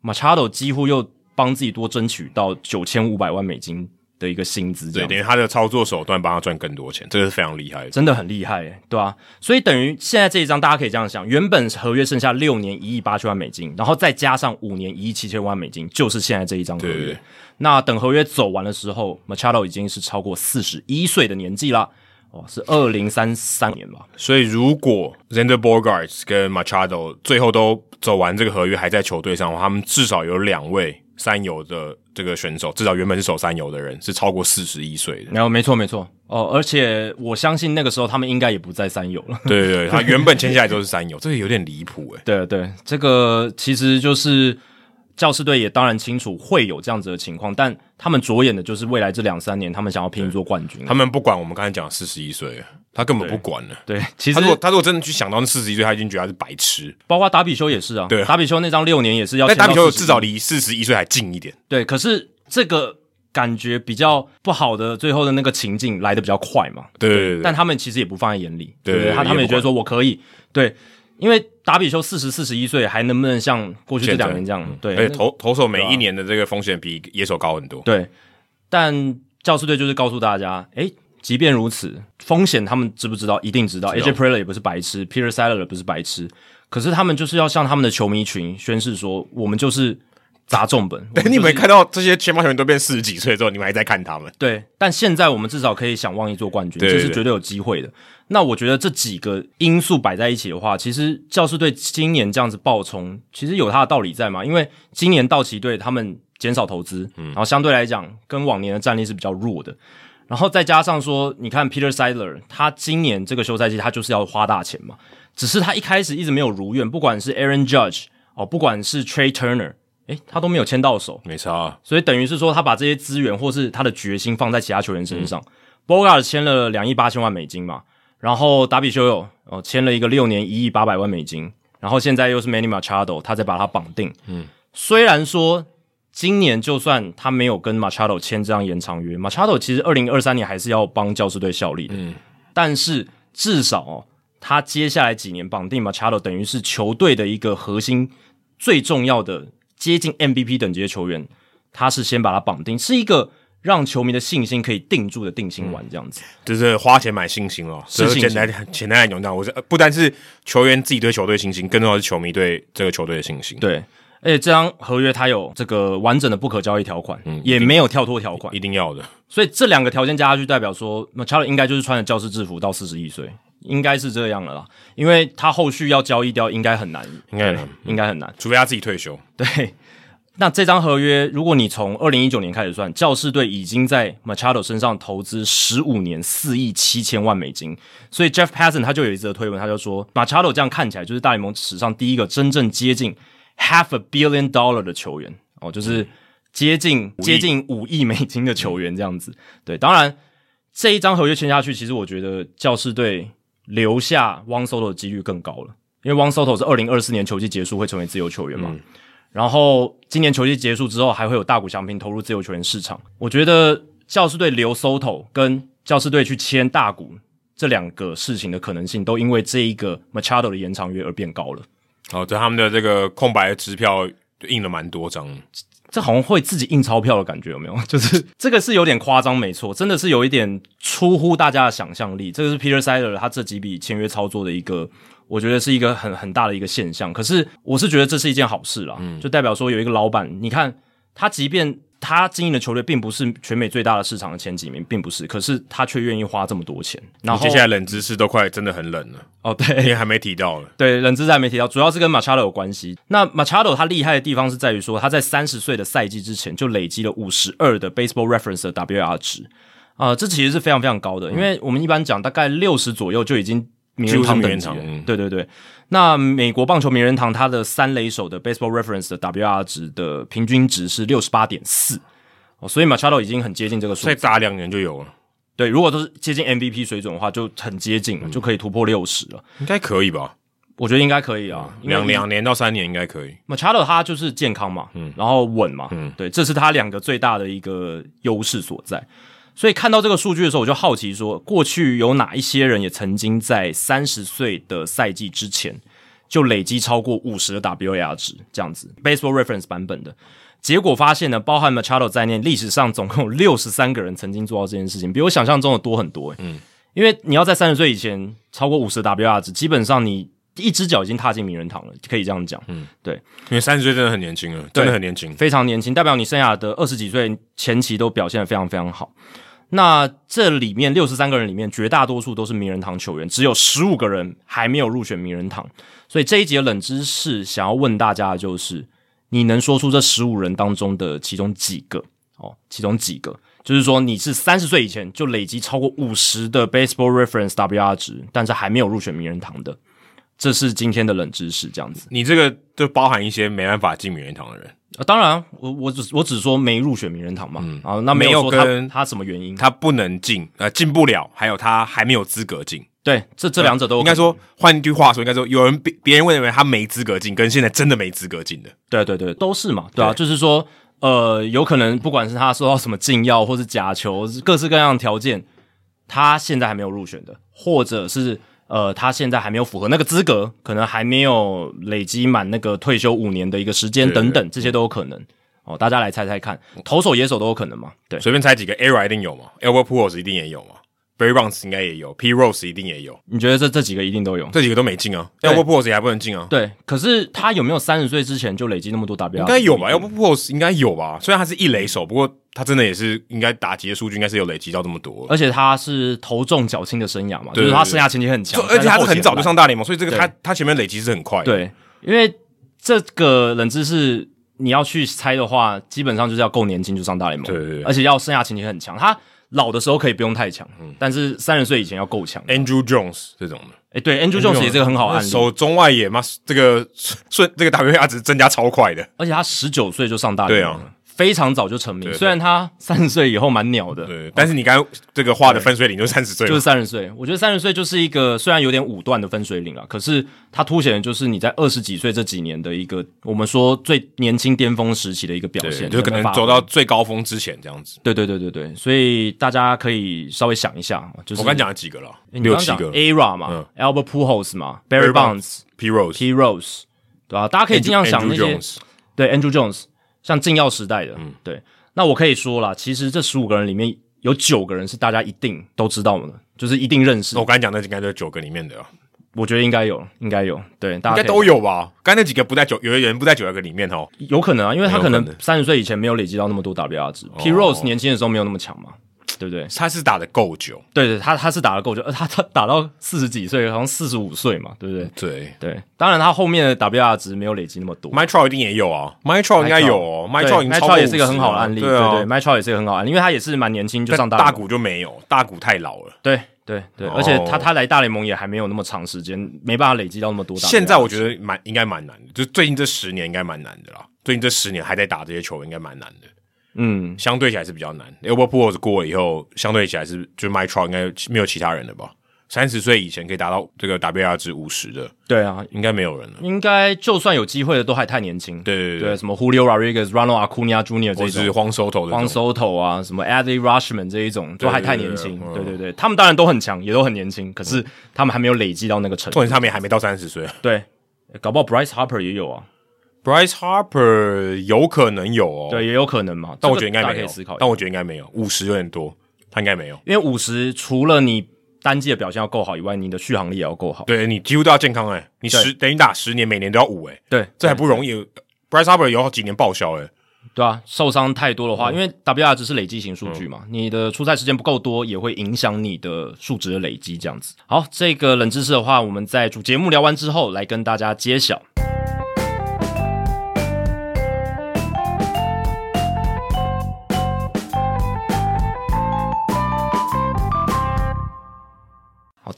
马查多几乎又帮自己多争取到九千五百万美金的一个薪资，对，等于他的操作手段帮他赚更多钱，这个是非常厉害的，真的很厉害，对吧、啊？所以等于现在这一张大家可以这样想，原本合约剩下六年一亿八千万美金，然后再加上五年一亿七千万美金，就是现在这一张合约。对对对那等合约走完的时候，Machado 已经是超过四十一岁的年纪了，哦，是二零三三年吧。所以如果 Zander Borgarts 跟 Machado 最后都走完这个合约，还在球队上的话，他们至少有两位三游的这个选手，至少原本是守三游的人是超过四十一岁的。没有，没错，没错。哦，而且我相信那个时候他们应该也不在三游了。对对对，他原本签下来都是三游，这个有点离谱 诶。对对，这个其实就是。教士队也当然清楚会有这样子的情况，但他们着眼的就是未来这两三年，他们想要拼一座冠军。他们不管我们刚才讲四十一岁，他根本不管了。对，其实他如果他如果真的去想到那四十一岁，他已经觉得他是白痴。包括达比修也是啊，对，达比修那张六年也是要，但达比修至少离四十一岁还近一点。对，可是这个感觉比较不好的最后的那个情境来的比较快嘛。对，但他们其实也不放在眼里。对，他他们也觉得说我可以。对。因为达比修四十四十一岁，还能不能像过去这两年这样？对，而且投投手每一年的这个风险比野手高很多。对，但教士队就是告诉大家，诶，即便如此，风险他们知不知道？一定知道。AJ Preller 也不是白痴，Peter Settler 也不是白痴，可是他们就是要向他们的球迷群宣誓说，我们就是。砸重本，对，你没看到这些前方球员都变四十几岁之后，你们还在看他们？对，但现在我们至少可以想望一座冠军，这是绝对有机会的。那我觉得这几个因素摆在一起的话，其实教士队今年这样子爆冲，其实有它的道理在嘛。因为今年道奇队他们减少投资，嗯然后相对来讲跟往年的战力是比较弱的，然后再加上说，你看 Peter Seidler，他今年这个休赛季他就是要花大钱嘛，只是他一开始一直没有如愿，不管是 Aaron Judge 哦，不管是 Trey Turner。诶，他都没有签到手，没差啊。所以等于是说，他把这些资源或是他的决心放在其他球员身上。嗯、Bogart 签了两亿八千万美金嘛，然后达比修有哦签了一个六年一亿八百万美金，然后现在又是 Manny Machado，他再把他绑定。嗯，虽然说今年就算他没有跟 Machado 签这样延长约，Machado 其实二零二三年还是要帮教师队效力的。嗯，但是至少哦，他接下来几年绑定 Machado，等于是球队的一个核心最重要的。接近 MVP 等级的球员，他是先把他绑定，是一个让球迷的信心可以定住的定心丸，这样子，嗯、就是花钱买信心哦。是简单简单来讲，那我是不单是球员自己对球队信心，更重要是球迷对这个球队的信心。对，而且这张合约它有这个完整的不可交易条款，嗯，也没有跳脱条款，一定要的。所以这两个条件加下去，代表说，Machado 应该就是穿着教师制服到四十一岁，应该是这样了啦。因为他后续要交易掉，应该很难，应该很难，应该很难，除非他自己退休。对。那这张合约，如果你从二零一九年开始算，教士队已经在 Machado 身上投资十五年四亿七千万美金，所以 Jeff Passan 他就有一则推文，他就说 Machado 这样看起来就是大联盟史上第一个真正接近 half a billion dollar 的球员。哦，就是接近接近五亿美金的球员这样子。对，当然这一张合约签下去，其实我觉得教士队留下 Juan Soto 的几率更高了，因为 Juan Soto 是二零二四年球季结束会成为自由球员嘛。嗯然后今年球季结束之后，还会有大股翔平投入自由球员市场。我觉得教士队留 Soto 跟教士队去签大股这两个事情的可能性，都因为这一个 Machado 的延长约而变高了。哦，对，他们的这个空白的支票印了蛮多张，这好像会自己印钞票的感觉，有没有？就是这个是有点夸张，没错，真的是有一点出乎大家的想象力。这个是 Peter Seidler 他这几笔签约操作的一个。我觉得是一个很很大的一个现象，可是我是觉得这是一件好事啦，嗯，就代表说有一个老板，你看他，即便他经营的球队并不是全美最大的市场的前几名，并不是，可是他却愿意花这么多钱。然后接下来冷知识都快真的很冷了哦，对，还没提到了，对，冷知识还没提到，主要是跟 Machado 有关系。那 Machado 他厉害的地方是在于说，他在三十岁的赛季之前就累积了五十二的 Baseball Reference 的 WAR 值啊，呃，这其实是非常非常高的，因为我们一般讲大概六十左右就已经。名人堂等级，嗯、对对对。那美国棒球名人堂它的三垒手的 Baseball Reference 的 WR 值的平均值是六十八点四哦，所以 Machado 已经很接近这个数，再砸两年就有了。对，如果都是接近 MVP 水准的话，就很接近了，嗯、就可以突破六十了。应该可以吧？我觉得应该可以啊，两两年到三年应该可以。Machado 他就是健康嘛，嗯，然后稳嘛，嗯，对，这是他两个最大的一个优势所在。所以看到这个数据的时候，我就好奇说，过去有哪一些人也曾经在三十岁的赛季之前就累积超过五十的 WAR 值这样子，Baseball Reference 版本的。结果发现呢，包含 Machado 在内，历史上总共有六十三个人曾经做到这件事情，比我想象中的多很多。嗯，因为你要在三十岁以前超过五十的 WAR 值，基本上你。一只脚已经踏进名人堂了，可以这样讲。嗯，对，因为三十岁真的很年轻了，真的很年轻，非常年轻，代表你生涯的二十几岁前期都表现得非常非常好。那这里面六十三个人里面，绝大多数都是名人堂球员，只有十五个人还没有入选名人堂。所以这一节冷知识想要问大家的就是，你能说出这十五人当中的其中几个？哦，其中几个，就是说你是三十岁以前就累积超过五十的 Baseball Reference WR 值，但是还没有入选名人堂的。这是今天的冷知识，这样子。你这个就包含一些没办法进名人堂的人啊。当然，我我只我只说没入选名人堂嘛。嗯啊，那没有跟他什么原因，他不能进，呃，进不了，还有他还没有资格进。对，这这两者都应该说，换一句话说，应该说有人别别人会认为他没资格进，跟现在真的没资格进的。对对对，都是嘛。对啊，对就是说，呃，有可能不管是他受到什么禁药，或是假球，各式各样的条件，他现在还没有入选的，或者是。呃，他现在还没有符合那个资格，可能还没有累积满那个退休五年的一个时间等等，这些都有可能。哦，大家来猜猜看，投手、野手都有可能吗？对，随便猜几个，ERA 一定有吗？Albert Pujols 一定也有吗？Barry Bonds 应该也有，Pete Rose 一定也有。你觉得这这几个一定都有？这几个都没进啊，Albert Pujols 也还不能进啊。对，可是他有没有三十岁之前就累积那么多达标应该有吧？Albert Pujols 应该有吧？虽然他是一垒手，不过。他真的也是应该打击的数据应该是有累积到这么多，而且他是头重脚轻的生涯嘛，就是他生涯前期很强，而且他是很早就上大联盟，所以这个他他前面累积是很快的。对，因为这个冷知识你要去猜的话，基本上就是要够年轻就上大联盟，对对对，而且要生涯前景很强。他老的时候可以不用太强，嗯，但是三十岁以前要够强。Andrew Jones 这种的，哎，对，Andrew Jones 也是个很好的案例，守中外野嘛，这个顺这个 WAR 值增加超快的，而且他十九岁就上大联盟了。非常早就成名，对对。对，虽然他三十岁以后蛮鸟的，对。但是你刚刚这个画的分水岭就三十岁，就是三十岁。我觉得三十岁就是一个虽然有点武断的分水岭啊，可是它凸显的就是你在二十几岁这几年的一个我们说最年轻巅峰时期的一个表现，就可能走到最高峰之前这样子。对对对对。对，所以大家可以稍微想一下，就是我刚讲了几个了，六七个，ERA 嘛、嗯、Albert Pujols 嘛，Barry Bonds、Pete Rose、对吧、啊？大家可以尽量想那些，对 Andrew Jones，像禁药时代的，嗯，对。那我可以说啦，其实这十五个人里面有九个人是大家一定都知道的，就是一定认识。我刚才讲的应该就是九个里面的，我觉得应该有，应该有，对，大家应该都有吧？刚才那几个不在九，有的人不在九个里面哦。有可能啊，因为他可能三十岁以前没有累积到那么多 WR 值。Pete Rose 年轻的时候没有那么强嘛，对不对？他是打的够久，对对，他他是打的够久，呃，他他打到四十几岁，好像四十五岁嘛，对不对？对对，当然他后面的 WR 值没有累积那么多。Trout 一定也有啊 Trout 应该有哦，Mike Trout，Mike Trout 也是一个很好的案例，对啊，对 Trout 也是一个很好的案例，因为他也是蛮年轻就上大大谷就没有，大谷太老了，对。对对，而且他他来大联盟也还没有那么长时间，没办法累积到那么多大。现在我觉得蛮应该蛮难的，就最近这十年应该蛮难的啦。最近这十年还在打这些球，应该蛮难的。嗯，相对起来是比较难。Albert Pujols 过了以后，相对起来是就 Mike Trout 应该没有其他人了吧？三十岁以前可以达到这个 WR 值五十的，对啊，应该没有人了。应该就算有机会的，都还太年轻。对对对，对，什么 Julio Rodriguez、Ronald Acuna Jr. 这种，荒 Soto 的荒 Soto 啊，什么 Adley Rutschman 这一种，都还太年轻。对对对，他们当然都很强，也都很年轻，可是他们还没有累积到那个程度。重点是他们也还没到三十岁。对，搞不好 Bryce Harper 也有啊，Bryce Harper 有可能有哦，对，也有可能嘛。但我觉得应该没有，可以思考。但我觉得应该没有，五十有点多，他应该没有，因为五十除了你。单季的表现要够好以外，你的续航力也要够好。对，你几乎都要健康哎、欸，你十等于打十年，每年都要五哎、欸，对，这还不容易。Bryce Harper 有好几年报销哎、欸，对啊，受伤太多的话，嗯、因为 WR 只是累积型数据嘛，嗯、你的出赛时间不够多，也会影响你的数值的累积。这样子，好，这个冷知识的话，我们在主节目聊完之后，来跟大家揭晓。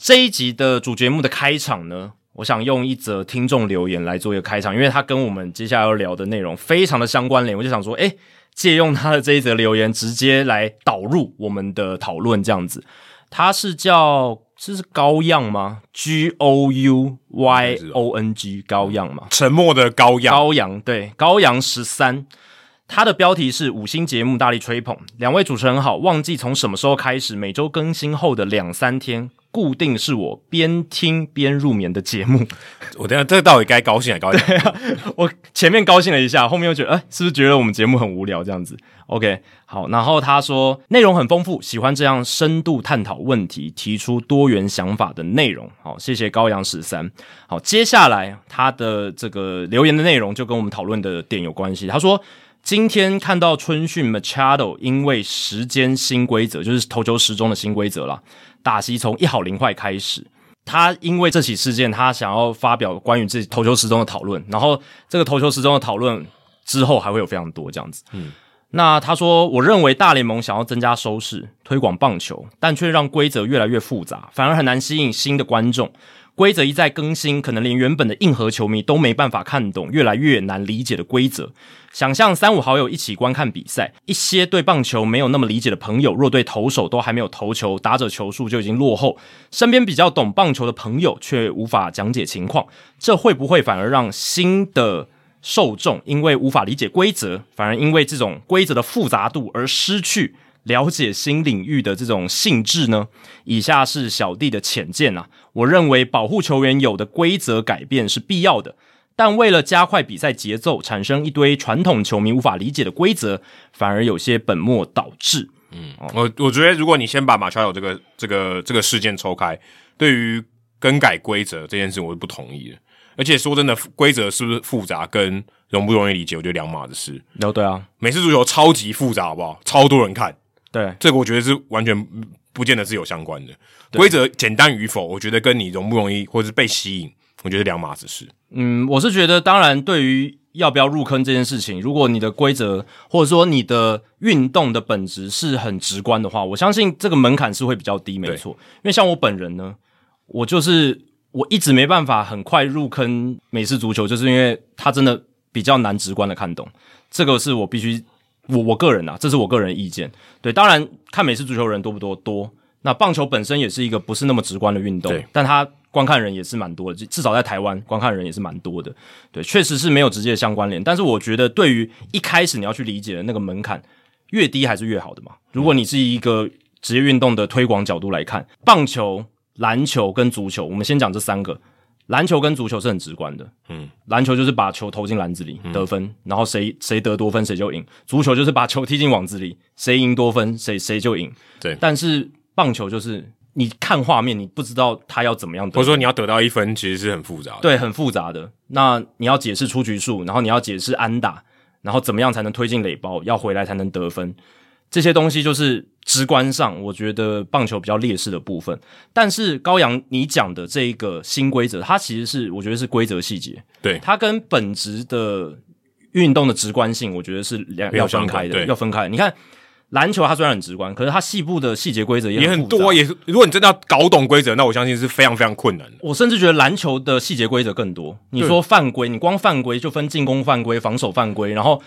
这一集的主节目的开场呢，我想用一则听众留言来做一个开场，因为它跟我们接下来要聊的内容非常的相关联，我就想说，诶，借用他的这一则留言，直接来导入我们的讨论，这样子。他是叫这是高样吗？G O U Y O N G 高样吗？沉默的羔羊，羔羊对，羔羊十三。他的标题是五星节目大力吹捧，两位主持人好。忘记从什么时候开始，每周更新后的两三天，固定是我边听边入眠的节目。我等下这个到底该高兴还高兴？对啊，我前面高兴了一下，后面又觉得，哎、欸，是不是觉得我们节目很无聊这样子？OK，好。然后他说内容很丰富，喜欢这样深度探讨问题、提出多元想法的内容。好，谢谢高阳十三。好，接下来他的这个留言的内容就跟我们讨论的点有关系。他说。今天看到春训 Machado 因为时间新规则，就是投球时钟的新规则啦，打席从一好零坏开始。他因为这起事件，他想要发表关于自己投球时钟的讨论。然后这个投球时钟的讨论之后还会有非常多这样子。嗯，那他说，我认为大联盟想要增加收视、推广棒球，但却让规则越来越复杂，反而很难吸引新的观众。规则一再更新，可能连原本的硬核球迷都没办法看懂越来越难理解的规则。想象三五好友一起观看比赛，一些对棒球没有那么理解的朋友，若对投手都还没有投球，打者球数就已经落后，身边比较懂棒球的朋友却无法讲解情况，这会不会反而让新的受众因为无法理解规则，反而因为这种规则的复杂度而失去了解新领域的这种兴致呢？以下是小弟的浅见啊，我认为保护球员有的规则改变是必要的。但为了加快比赛节奏，产生一堆传统球迷无法理解的规则，反而有些本末倒置。嗯，我我觉得，如果你先把马乔有这个这个这个事件抽开，对于更改规则这件事，我是不同意的。而且说真的，规则是不是复杂，跟容不容易理解，我觉得两码子事。哦，对啊，美式足球超级复杂，好不好？超多人看，对，这个我觉得是完全不见得是有相关的。规则简单与否，我觉得跟你容不容易，或者是被吸引。我觉得两码子事。嗯，我是觉得，当然，对于要不要入坑这件事情，如果你的规则或者说你的运动的本质是很直观的话，我相信这个门槛是会比较低，没错。因为像我本人呢，我就是我一直没办法很快入坑美式足球，就是因为它真的比较难直观的看懂。这个是我必须，我我个人啊，这是我个人意见。对，当然看美式足球人多不多？多。那棒球本身也是一个不是那么直观的运动，但它观看人也是蛮多的，至少在台湾观看人也是蛮多的。对，确实是没有直接的相关联。但是我觉得，对于一开始你要去理解的那个门槛越低还是越好的嘛。如果你是一个职业运动的推广角度来看，棒球、篮球跟足球，我们先讲这三个。篮球跟足球是很直观的，嗯，篮球就是把球投进篮子里得分，嗯、然后谁谁得多分谁就赢。足球就是把球踢进网子里，谁赢多分谁谁就赢。对，但是。棒球就是你看画面，你不知道他要怎么样得，或者说你要得到一分，其实是很复杂的。对，很复杂的。那你要解释出局数，然后你要解释安打，然后怎么样才能推进垒包，要回来才能得分，这些东西就是直观上，我觉得棒球比较劣势的部分。但是高阳你讲的这一个新规则，它其实是我觉得是规则细节，对它跟本质的运动的直观性，我觉得是两要分开的，要分开。你看篮球它虽然很直观，可是它细部的细节规则也很，也很多。也是如果你真的要搞懂规则，那我相信是非常非常困难的。我甚至觉得篮球的细节规则更多。你说犯规，你光犯规就分进攻犯规、防守犯规，然后。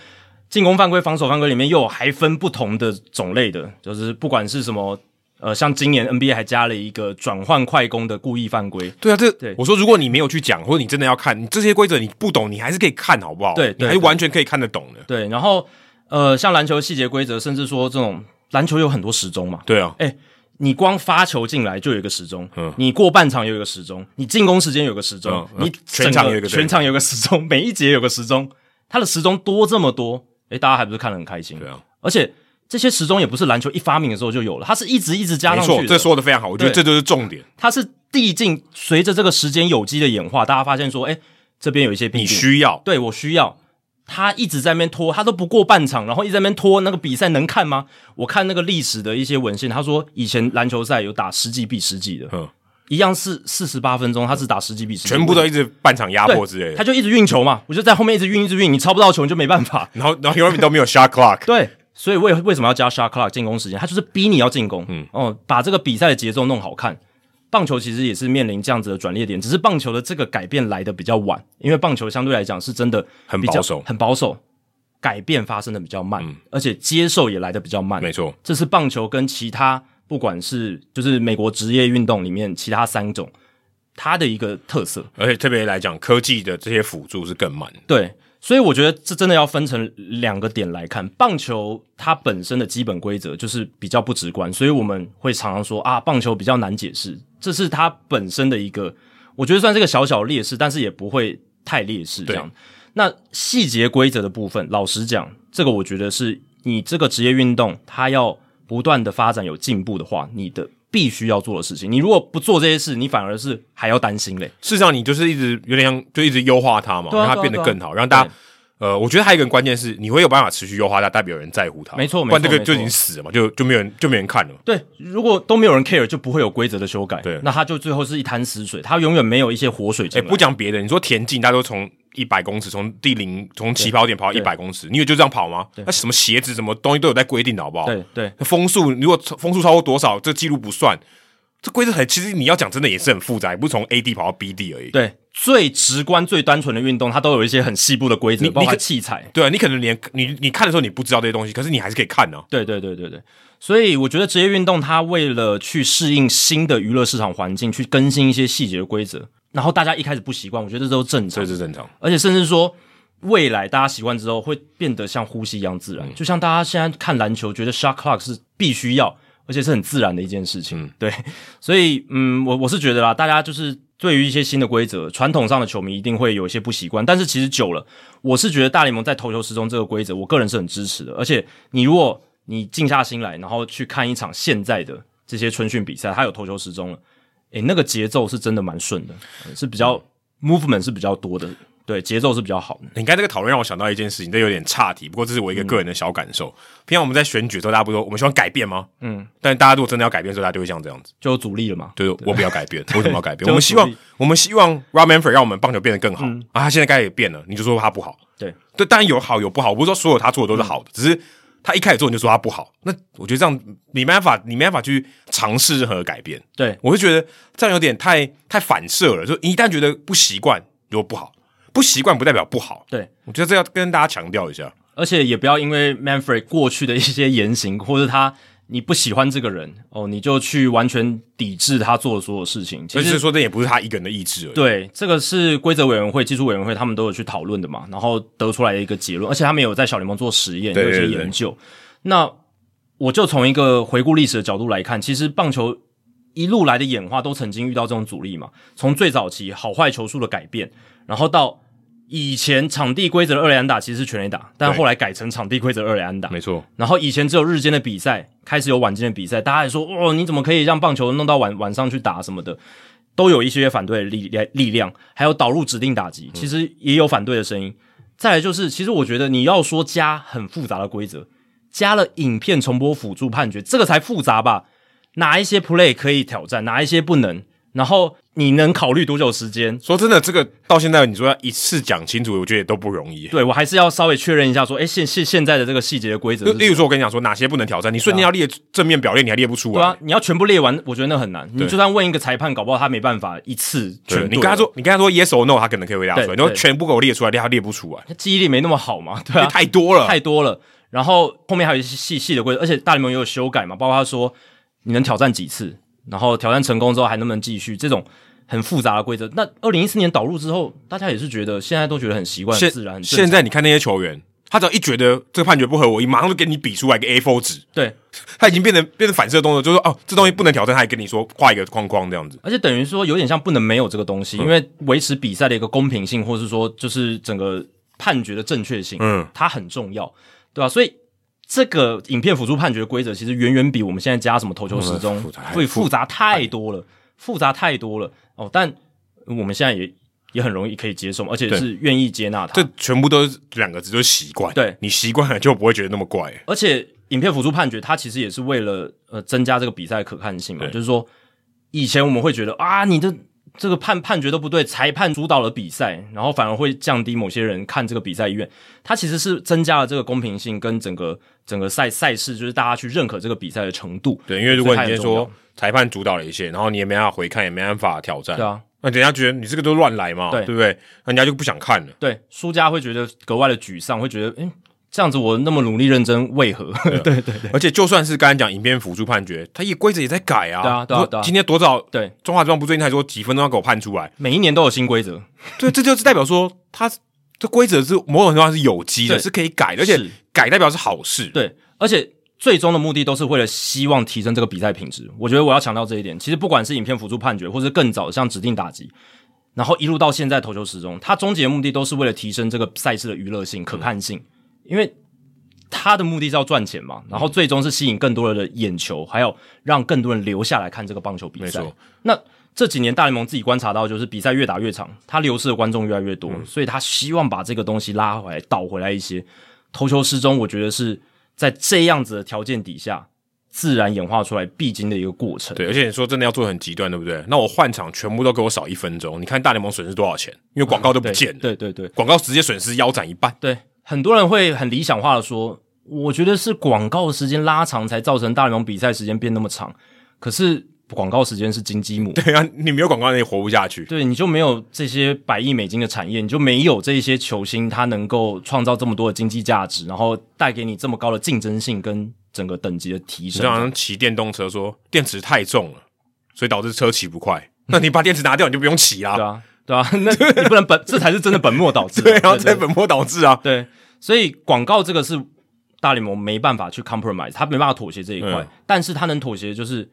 进攻犯规、防守犯规里面又有还分不同的种类的，就是不管是什么，呃，像今年 NBA 还加了一个转换快攻的故意犯规。对啊，这对我说，如果你没有去讲，或者你真的要看，你这些规则你不懂，你还是可以看好不好？对，对，你还是完全可以看得懂的。对，然后呃，像篮球细节规则，甚至说这种篮球有很多时钟嘛。对啊，诶，你光发球进来就有一个时钟，嗯，你过半场有一个时钟，你进攻时间有个时钟，嗯，你全场有一个全场有个时钟，每一节有个时钟，它的时钟多这么多。诶，大家还不是看得很开心？对啊，而且这些时钟也不是篮球一发明的时候就有了，它是一直一直加上去的。没错，这说的非常好，我觉得这就是重点。它是递进，随着这个时间有机的演化，大家发现说，哎，这边有一些你需要，对我需要，他一直在那边拖，他都不过半场，然后一直在那边拖，那个比赛能看吗？我看那个历史的一些文献，他说以前篮球赛有打十几比十几的，嗯。一样是四十八分钟，他是打十几比十几，全部都一直半场压迫之类的，他就一直运球嘛，我就在后面一直运，一直运，你抄不到球你就没办法。然后，然后永远都没有 shot clock。对，所以为为什么要加 shot clock 进攻时间？他就是逼你要进攻，嗯，哦，把这个比赛的节奏弄好看。棒球其实也是面临这样子的转捩点，只是棒球的这个改变来的比较晚，因为棒球相对来讲是真的很保守，很保守，改变发生的比较慢，嗯，而且接受也来的比较慢。没错，这是棒球跟其他不管是就是美国职业运动里面其他三种。它的一个特色，而且特别来讲，科技的这些辅助是更慢。对，所以我觉得这真的要分成两个点来看。棒球它本身的基本规则就是比较不直观，所以我们会常常说啊，棒球比较难解释，这是它本身的一个，我觉得算是个小小劣势，但是也不会太劣势这样。那细节规则的部分，老实讲，这个我觉得是你这个职业运动，它要不断的发展有进步的话，你的。必须要做的事情，你如果不做这些事，你反而是还要担心嘞。事实上，你就是一直有点像，就一直优化它嘛，让它变得更好，让大家。呃，我觉得还有一个关键是，你会有办法持续优化它，代表有人在乎它。没错，没错，不然这个就已经死了嘛，就就没有人就没人看了。对，如果都没有人 care，就不会有规则的修改。对，那它就最后是一滩死水，它永远没有一些活水。哎，不讲别的，你说田径，大家都从一百公尺，从第零，从起跑点跑到一百公尺，你以为就这样跑吗？那什么鞋子，什么东西都有在规定的，好不好？对对，风速，如果风速超过多少，这记录不算。这规则还其实你要讲真的也是很复杂，也不是从 A D 跑到 B D 而已。对，最直观、最单纯的运动，它都有一些很细部的规则，你包括器材。对啊，你可能连你你看的时候你不知道这些东西，可是你还是可以看呢、啊。对对对对对，所以我觉得职业运动它为了去适应新的娱乐市场环境，去更新一些细节的规则，然后大家一开始不习惯，我觉得这都正常，这是正常。而且甚至说未来大家习惯之后，会变得像呼吸一样自然。嗯、就像大家现在看篮球，觉得 shot clock 是必须要。而且是很自然的一件事情，嗯、对，所以嗯，我我是觉得啦，大家就是对于一些新的规则，传统上的球迷一定会有一些不习惯，但是其实久了，我是觉得大联盟在投球时钟这个规则，我个人是很支持的。而且你如果你静下心来，然后去看一场现在的这些春训比赛，它有投球时钟了，诶，那个节奏是真的蛮顺的，是比较、嗯、movement 是比较多的。对，节奏是比较好的。你刚才这个讨论让我想到一件事情，这有点岔题，不过这是我一个个人的小感受。嗯、平常我们在选举的时候，大家不说我们希望改变吗？嗯，但大家如果真的要改变的时候，大家就会像这样子，就有阻力了嘛。就是我不要改变，为什么要改变？我们希望，我们希望 Rob Manfred 让我们棒球变得更好、嗯、啊！他现在该也变了，你就说他不好。对对，当然有好有不好，我不是说所有他做的都是好的，嗯、只是他一开始做你就说他不好，那我觉得这样你没办法，你没办法去尝试任何改变。对，我就觉得这样有点太太反射了，就一旦觉得不习惯，就不好。不习惯不代表不好，对，我觉得这要跟大家强调一下，而且也不要因为 Manfred 过去的一些言行，或者他你不喜欢这个人哦，你就去完全抵制他做的所有事情。其实说这也不是他一个人的意志而已。对，这个是规则委员会、技术委员会他们都有去讨论的嘛，然后得出来的一个结论，而且他们有在小联盟做实验，有一些研究。那我就从一个回顾历史的角度来看，其实棒球一路来的演化都曾经遇到这种阻力嘛，从最早期好坏球数的改变，然后到以前场地规则的二垒安打其实是全垒打，但后来改成场地规则二垒安打，没错。然后以前只有日间的比赛，开始有晚间的比赛，大家还说哦，你怎么可以让棒球弄到晚晚上去打什么的，都有一些反对的力力量，还有导入指定打击，其实也有反对的声音。嗯、再来就是，其实我觉得你要说加很复杂的规则，加了影片重播辅助判决，这个才复杂吧？哪一些 play 可以挑战，哪一些不能？然后你能考虑多久时间？说真的，这个到现在你说要一次讲清楚，我觉得也都不容易。对，我还是要稍微确认一下，说，哎，现现现在的这个细节的规则。例如说，我跟你讲说哪些不能挑战，你瞬间要列正面表列，你还列不出来。对啊，你要全部列完，我觉得那很难。你就算问一个裁判，搞不好他没办法一次全。你跟他说，你跟他说 yes or no，他可能可以回答出来。你说全部给我列出来，他列不出来，他记忆力没那么好嘛？对啊，太多了，太多了。然后后面还有一些细细的规则，而且大联盟也有修改嘛，包括他说你能挑战几次，然后挑战成功之后还能不能继续这种。很复杂的规则。那二零一四年导入之后，大家也是觉得现在都觉得很习惯、很自然。现在你看那些球员，他只要一觉得这个判决不合我意，马上就给你比出来一个 A4 纸。对，他已经变成变成反射动作，就是说哦，这东西不能挑战，他还跟你说画一个框框这样子。而且等于说有点像不能没有这个东西，嗯、因为维持比赛的一个公平性，或是说就是整个判决的正确性，嗯，它很重要，对吧、啊？所以这个影片辅助判决的规则，其实远远比我们现在加什么投球时钟会复杂太多了，复杂太多了哦，但。我们现在也也很容易可以接受，而且是愿意接纳它。这全部都是两个字，就是习惯。对，你习惯了就不会觉得那么怪。而且影片辅助判决，它其实也是为了呃增加这个比赛可看性嘛。就是说，以前我们会觉得啊，你的这个判判决都不对，裁判主导了比赛，然后反而会降低某些人看这个比赛意愿。它其实是增加了这个公平性跟整个整个赛赛事，就是大家去认可这个比赛的程度。对，因为如果你今天说裁判主导了一些，然后你也没办法回看，也没办法挑战。对啊。那人家觉得你这个都乱来嘛，对，对不对？那人家就不想看了。对，输家会觉得格外的沮丧，会觉得，诶，这样子我那么努力认真，为何？对对对，对。而且就算是刚才讲影片辅助判决，他也规则也在改啊。对啊，对啊，对啊。今天多少？对，中华职棒不最近才说几分钟要给我判出来，每一年都有新规则。对，这就是代表说，它这规则是某种程度上是有机的，是可以改的，而且改代表是好事。对，而且。最终的目的都是为了希望提升这个比赛品质。我觉得我要强调这一点。其实不管是影片辅助判决，或是更早像指定打击。然后一路到现在投球时钟，它终极的目的都是为了提升这个赛事的娱乐性、可看性，因为他的目的是要赚钱嘛。然后最终是吸引更多人的眼球，还有让更多人留下来看这个棒球比赛。那这几年大联盟自己观察到，就是比赛越打越长，他流失的观众越来越多，所以他希望把这个东西拉回来、倒回来一些。投球失踪，我觉得是在这样子的条件底下。自然演化出来必经的一个过程。对，而且你说真的要做很极端，对不对？那我换场全部都给我少一分钟，你看大联盟损失多少钱？因为广告都不见了。对对对，广告直接损失腰斩一半。对，很多人会很理想化的说，我觉得是广告的时间拉长才造成大联盟比赛时间变那么长。可是广告时间是金鸡母。对啊，你没有广告你也活不下去。对，你就没有这些百亿美金的产业，你就没有这些球星，他能够创造这么多的经济价值，然后带给你这么高的竞争性跟。整个等级的提升，就好像骑电动车说电池太重了，所以导致车骑不快。那你把电池拿掉，你就不用骑啦。对啊，对啊，那你不能本，这才是真的本末倒置。对啊，才本末倒置啊。对，所以广告这个是大联盟没办法去 compromise，他没办法妥协这一块，嗯、但是他能妥协就是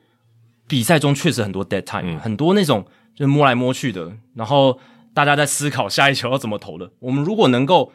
比赛中确实很多 dead time，、嗯、很多那种就是摸来摸去的，然后大家在思考下一球要怎么投的。我们如果能够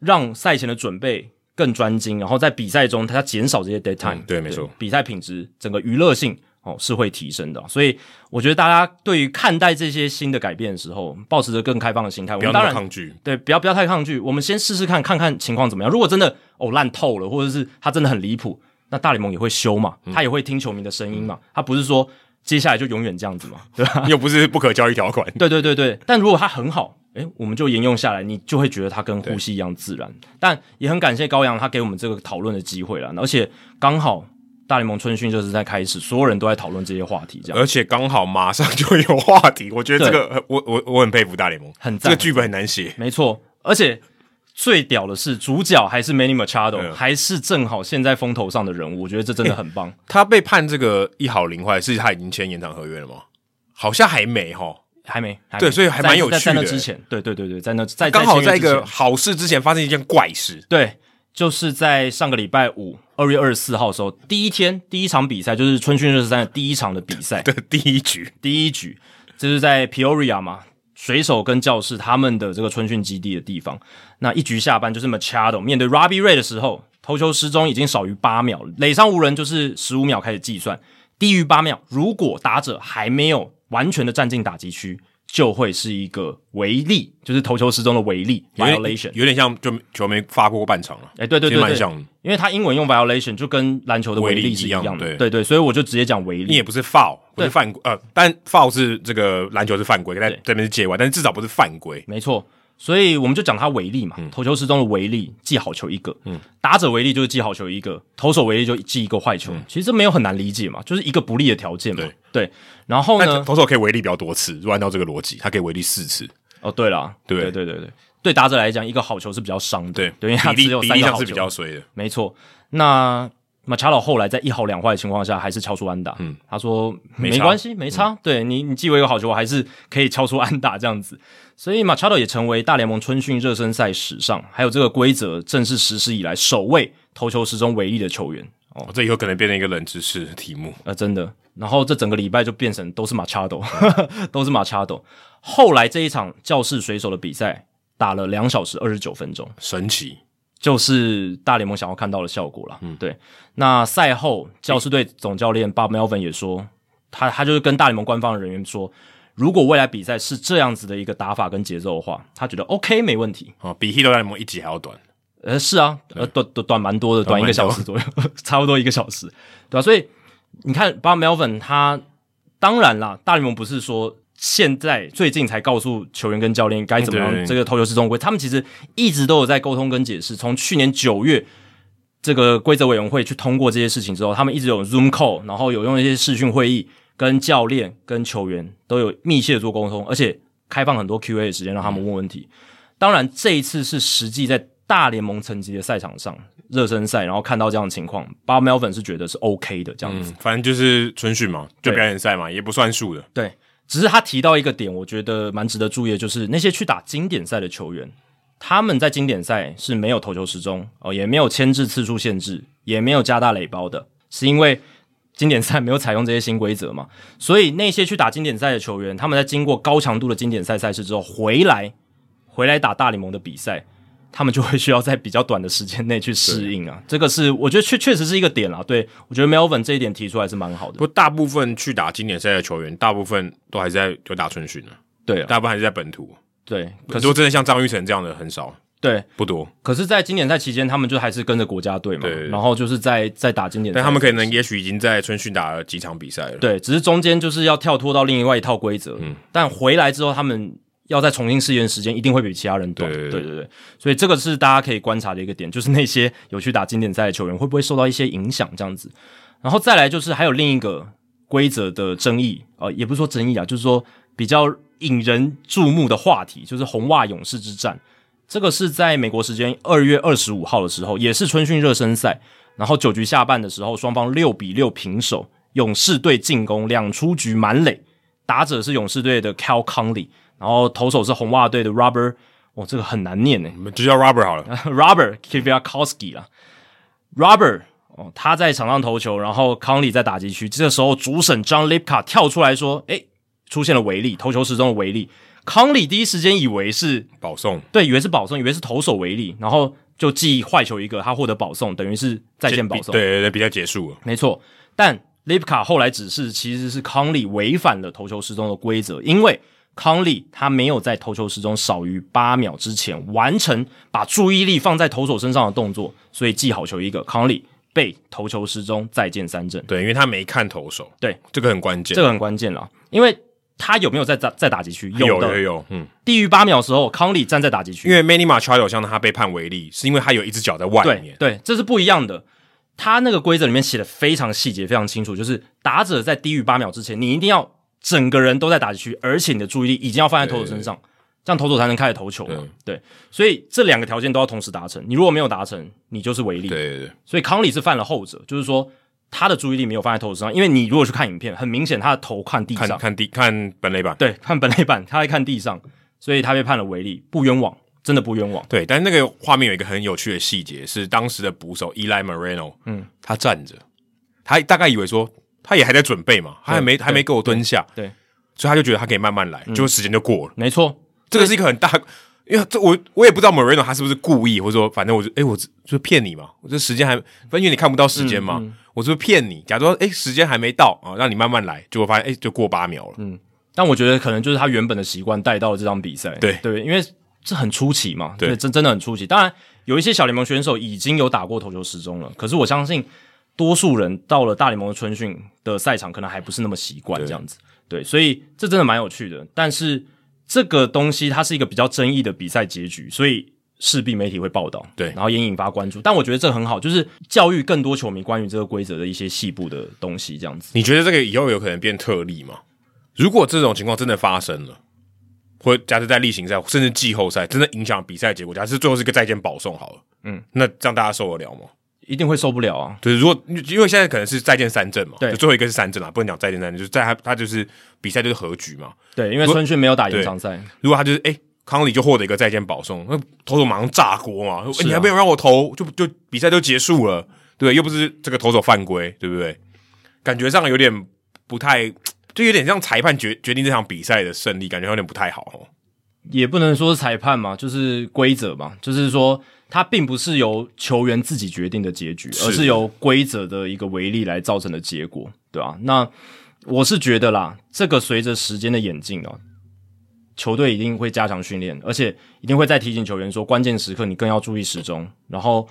让赛前的准备。更专精，然后在比赛中，它要减少这些 dead time，嗯、对，没错，比赛品质整个娱乐性哦是会提升的，所以我觉得大家对于看待这些新的改变的时候，抱持着更开放的心态，不要太抗拒，对，不要不要太抗拒，我们先试试看看看情况怎么样。如果真的哦烂透了，或者是他真的很离谱，那大联盟也会修嘛，他也会听球迷的声音嘛，他、嗯、不是说接下来就永远这样子嘛，对吧？又不是不可交易条款，对对对对，但如果他很好。诶，我们就沿用下来，你就会觉得它跟呼吸一样自然。但也很感谢高阳，他给我们这个讨论的机会了。而且刚好大联盟春训就是在开始，所有人都在讨论这些话题，这样。而且刚好马上就有话题，我觉得这个我我我很佩服大联盟，很赞，这个剧本很难写，没错。而且最屌的是主角还是 Manny Machado，嗯、还是正好现在风头上的人物，我觉得这真的很棒。他被判这个一好零坏，是他已经签延长合约了吗？好像还没哈。还没，还没对，所以还蛮有趣的。在那之前，对对对对，在那在刚好在一个好事之前发生一件怪事。对，就是在上个礼拜五，二月二十四号的时候，第一天第一场比赛，就是春训二十三的第一场的比赛。的第一局，第一局，这是在 Peoria 嘛，水手跟教士他们的这个春训基地的地方。那一局下班，就是 Machado 面对 Robbie Ray 的时候，投球时钟已经少于八秒了，垒上无人就是十五秒开始计算，低于八秒，如果打者还没有完全的站进打击区，就会是一个违例，就是投球时钟的违例 violation，有点像就球没发过半场了。哎、欸，对对对，對，蛮像。的，因为他英文用 violation 就跟篮球的违例是一样对。对对，所以我就直接讲违例。你也不是 foul，不是犯规，呃，但 foul 是这个篮球是犯规，在这边是界外，但是至少不是犯规。没错，所以我们就讲他违例嘛，嗯、投球时钟的违例，记好球一个，嗯，打者违例就是记好球一个，投手违例就记一个坏球，嗯、其实这没有很难理解嘛，就是一个不利的条件嘛。对。对，然后呢，投手可以违例比较多次，如果按照这个逻辑，他可以违例四次。哦，对了，对。对对对对，对打者来讲，一个好球是比较伤的，对，对，因为他只有三个好球，是比较衰的，没错。那 Machado 后来在一好两坏的情况下，还是敲出安打。嗯，他说没关系，没差。对你，你记为一个好球，我还是可以敲出安打这样子。所以 Machado 也成为大联盟春训热身赛史上，还有这个规则正式实施以来首位投球时钟违例的球员。哦，这以后可能变成一个冷知识题目。呃，真的。然后这整个礼拜就变成都是 Machado，都是 Machado。后来这一场教室水手的比赛打了两小时二十九分钟，神奇，就是大联盟想要看到的效果了。嗯，对。那赛后教室队总教练 Bob Melvin 也说，他他就是跟大联盟官方的人员说，如果未来比赛是这样子的一个打法跟节奏的话，他觉得 OK 没问题。哦，比 Hit 大联盟一集还要短。呃，是啊，呃，短短短蛮多的，短一个小时左右，差不多一个小时，对吧、啊？所以你看，Bob Melvin 他当然啦，大联盟不是说现在最近才告诉球员跟教练该怎么样这个投球是中规，他们其实一直都有在沟通跟解释。从去年九月这个规则委员会去通过这些事情之后，他们一直有 Zoom call，然后有用一些视讯会议跟教练跟球员都有密切的做沟通，而且开放很多 QA 的时间让他们问问题。嗯、当然，这一次是实际在。大联盟层级的赛场上，热身赛，然后看到这样的情况，Bob Melvin 是觉得是 OK 的，这样子，嗯、反正就是春训嘛，就表演赛嘛，也不算数的。对，只是他提到一个点，我觉得蛮值得注意的，就是那些去打经典赛的球员，他们在经典赛是没有投球时钟哦，也没有牵制次数限制，也没有加大垒包的，是因为经典赛没有采用这些新规则嘛？所以那些去打经典赛的球员，他们在经过高强度的经典赛赛事之后回来，回来打大联盟的比赛。他们就会需要在比较短的时间内去适应啊，这个是我觉得确确实是一个点啦。对，我觉得 Melvin 这一点提出来是蛮好的。不过大部分去打经典赛的球员，大部分都还是在就打春训了。对，大部分还是在本土。对，可是真的像张玉成这样的很少。对，不多。可是，在经典赛期间，他们就还是跟着国家队嘛，对，然后就是在在打经典赛。但他们可能也许已经在春训打了几场比赛了。对，只是中间就是要跳脱到另外一套规则。嗯，但回来之后他们。要再重新试验时间，一定会比其他人短。对对对，对，所以这个是大家可以观察的一个点，就是那些有去打经典赛的球员会不会受到一些影响这样子。然后再来就是还有另一个规则的争议，呃，也不是说争议啊，就是说比较引人注目的话题，就是红袜勇士之战。这个是在美国时间二月二十五号的时候，也是春训热身赛，然后九局下半的时候，双方六比六平手，勇士队进攻两出局满垒，打者是勇士队的 Cal Conley。然后投手是红袜队的 Robert，哇，这个很难念诶，就叫 Robert 好了，Robert Kwiatkowski 啦，Robert 哦，他在场上投球，然后康利在打击区，这个时候主审 John Lipka 跳出来说，诶，出现了违例，投球时中的违例，康利第一时间以为是保送，对，以为是保送，以为是投手为例，然后就记坏球一个，他获得保送，等于是再见保送，对对对，比较结束了，没错，但 Lipka 后来指示其实是康利违反了投球时钟的规则，因为。康利他没有在投球时钟少于八秒之前完成把注意力放在投手身上的动作，所以记好球一个。康利被投球时钟再见三振。对，因为他没看投手。对，这个很关键，这个很关键了。因为他有没有在在在打击区？有的，有有有。嗯，低于八秒的时候，康利站在打击区。因为 Manny Machado 像他被判违例，是因为他有一只脚在外面。对，对，这是不一样的。他那个规则里面写的非常细节，非常清楚，就是打者在低于八秒之前，你一定要。整个人都在打击区，而且你的注意力已经要放在投手身上，对对对，这样投手才能开始投球嘛。对，对，所以这两个条件都要同时达成。你如果没有达成，你就是违例。对对对。所以康利是犯了后者，就是说他的注意力没有放在投手上，因为你如果去看影片，很明显他的头看地上，看，看地看本垒板，对，看本垒板，他在看地上，所以他被判了违例，不冤枉，真的不冤枉。对，但是那个画面有一个很有趣的细节，是当时的捕手 Eli Moreno，嗯，他站着，他大概以为说他也还在准备嘛，他还没还没给我蹲下，对。对所以他就觉得他可以慢慢来，嗯、就时间就过了。没错，这个是一个很大，因为这我我也不知道 Moreno 他是不是故意，或者说反正我就诶、欸、我就骗你嘛，我这时间还，因为你看不到时间嘛，嗯嗯、我是不是骗你？假如说诶、欸、时间还没到啊，让你慢慢来，结果发现诶、欸、就过八秒了。嗯，但我觉得可能就是他原本的习惯带到了这场比赛。对对，因为这很出奇嘛，对，真真的很出奇。当然，有一些小联盟选手已经有打过投球时钟了，可是我相信多数人到了大联盟的春训的赛场，可能还不是那么习惯这样子。对，所以这真的蛮有趣的。但是这个东西它是一个比较争议的比赛结局，所以势必媒体会报道，对，然后也引发关注。但我觉得这很好，就是教育更多球迷关于这个规则的一些细部的东西，这样子。你觉得这个以后有可能变特例吗？如果这种情况真的发生了，或假设在例行赛甚至季后赛真的影响比赛结果，假设最后是一个再见保送好了，嗯，那这样大家受得了吗？一定会受不了啊！就是如果因为现在可能是再见三振嘛，对，就最后一个是三振啊，不能讲再见三振，就是在他他就是比赛就是和局嘛，对，因为春训没有打延长赛，如果他就是哎、欸、康里就获得一个再见保送，那投手马上炸锅嘛，你还没有让我投，就就比赛就结束了，对，又不是这个投手犯规，对不对？感觉上有点不太。就有点像裁判决决定这场比赛的胜利，感觉有点不太好哦。也不能说是裁判嘛，就是规则嘛，就是说它并不是由球员自己决定的结局，而是由规则的一个违例来造成的结果，对吧？那我是觉得啦，这个随着时间的演进哦，球队一定会加强训练，而且一定会再提醒球员说，关键时刻你更要注意时钟，然后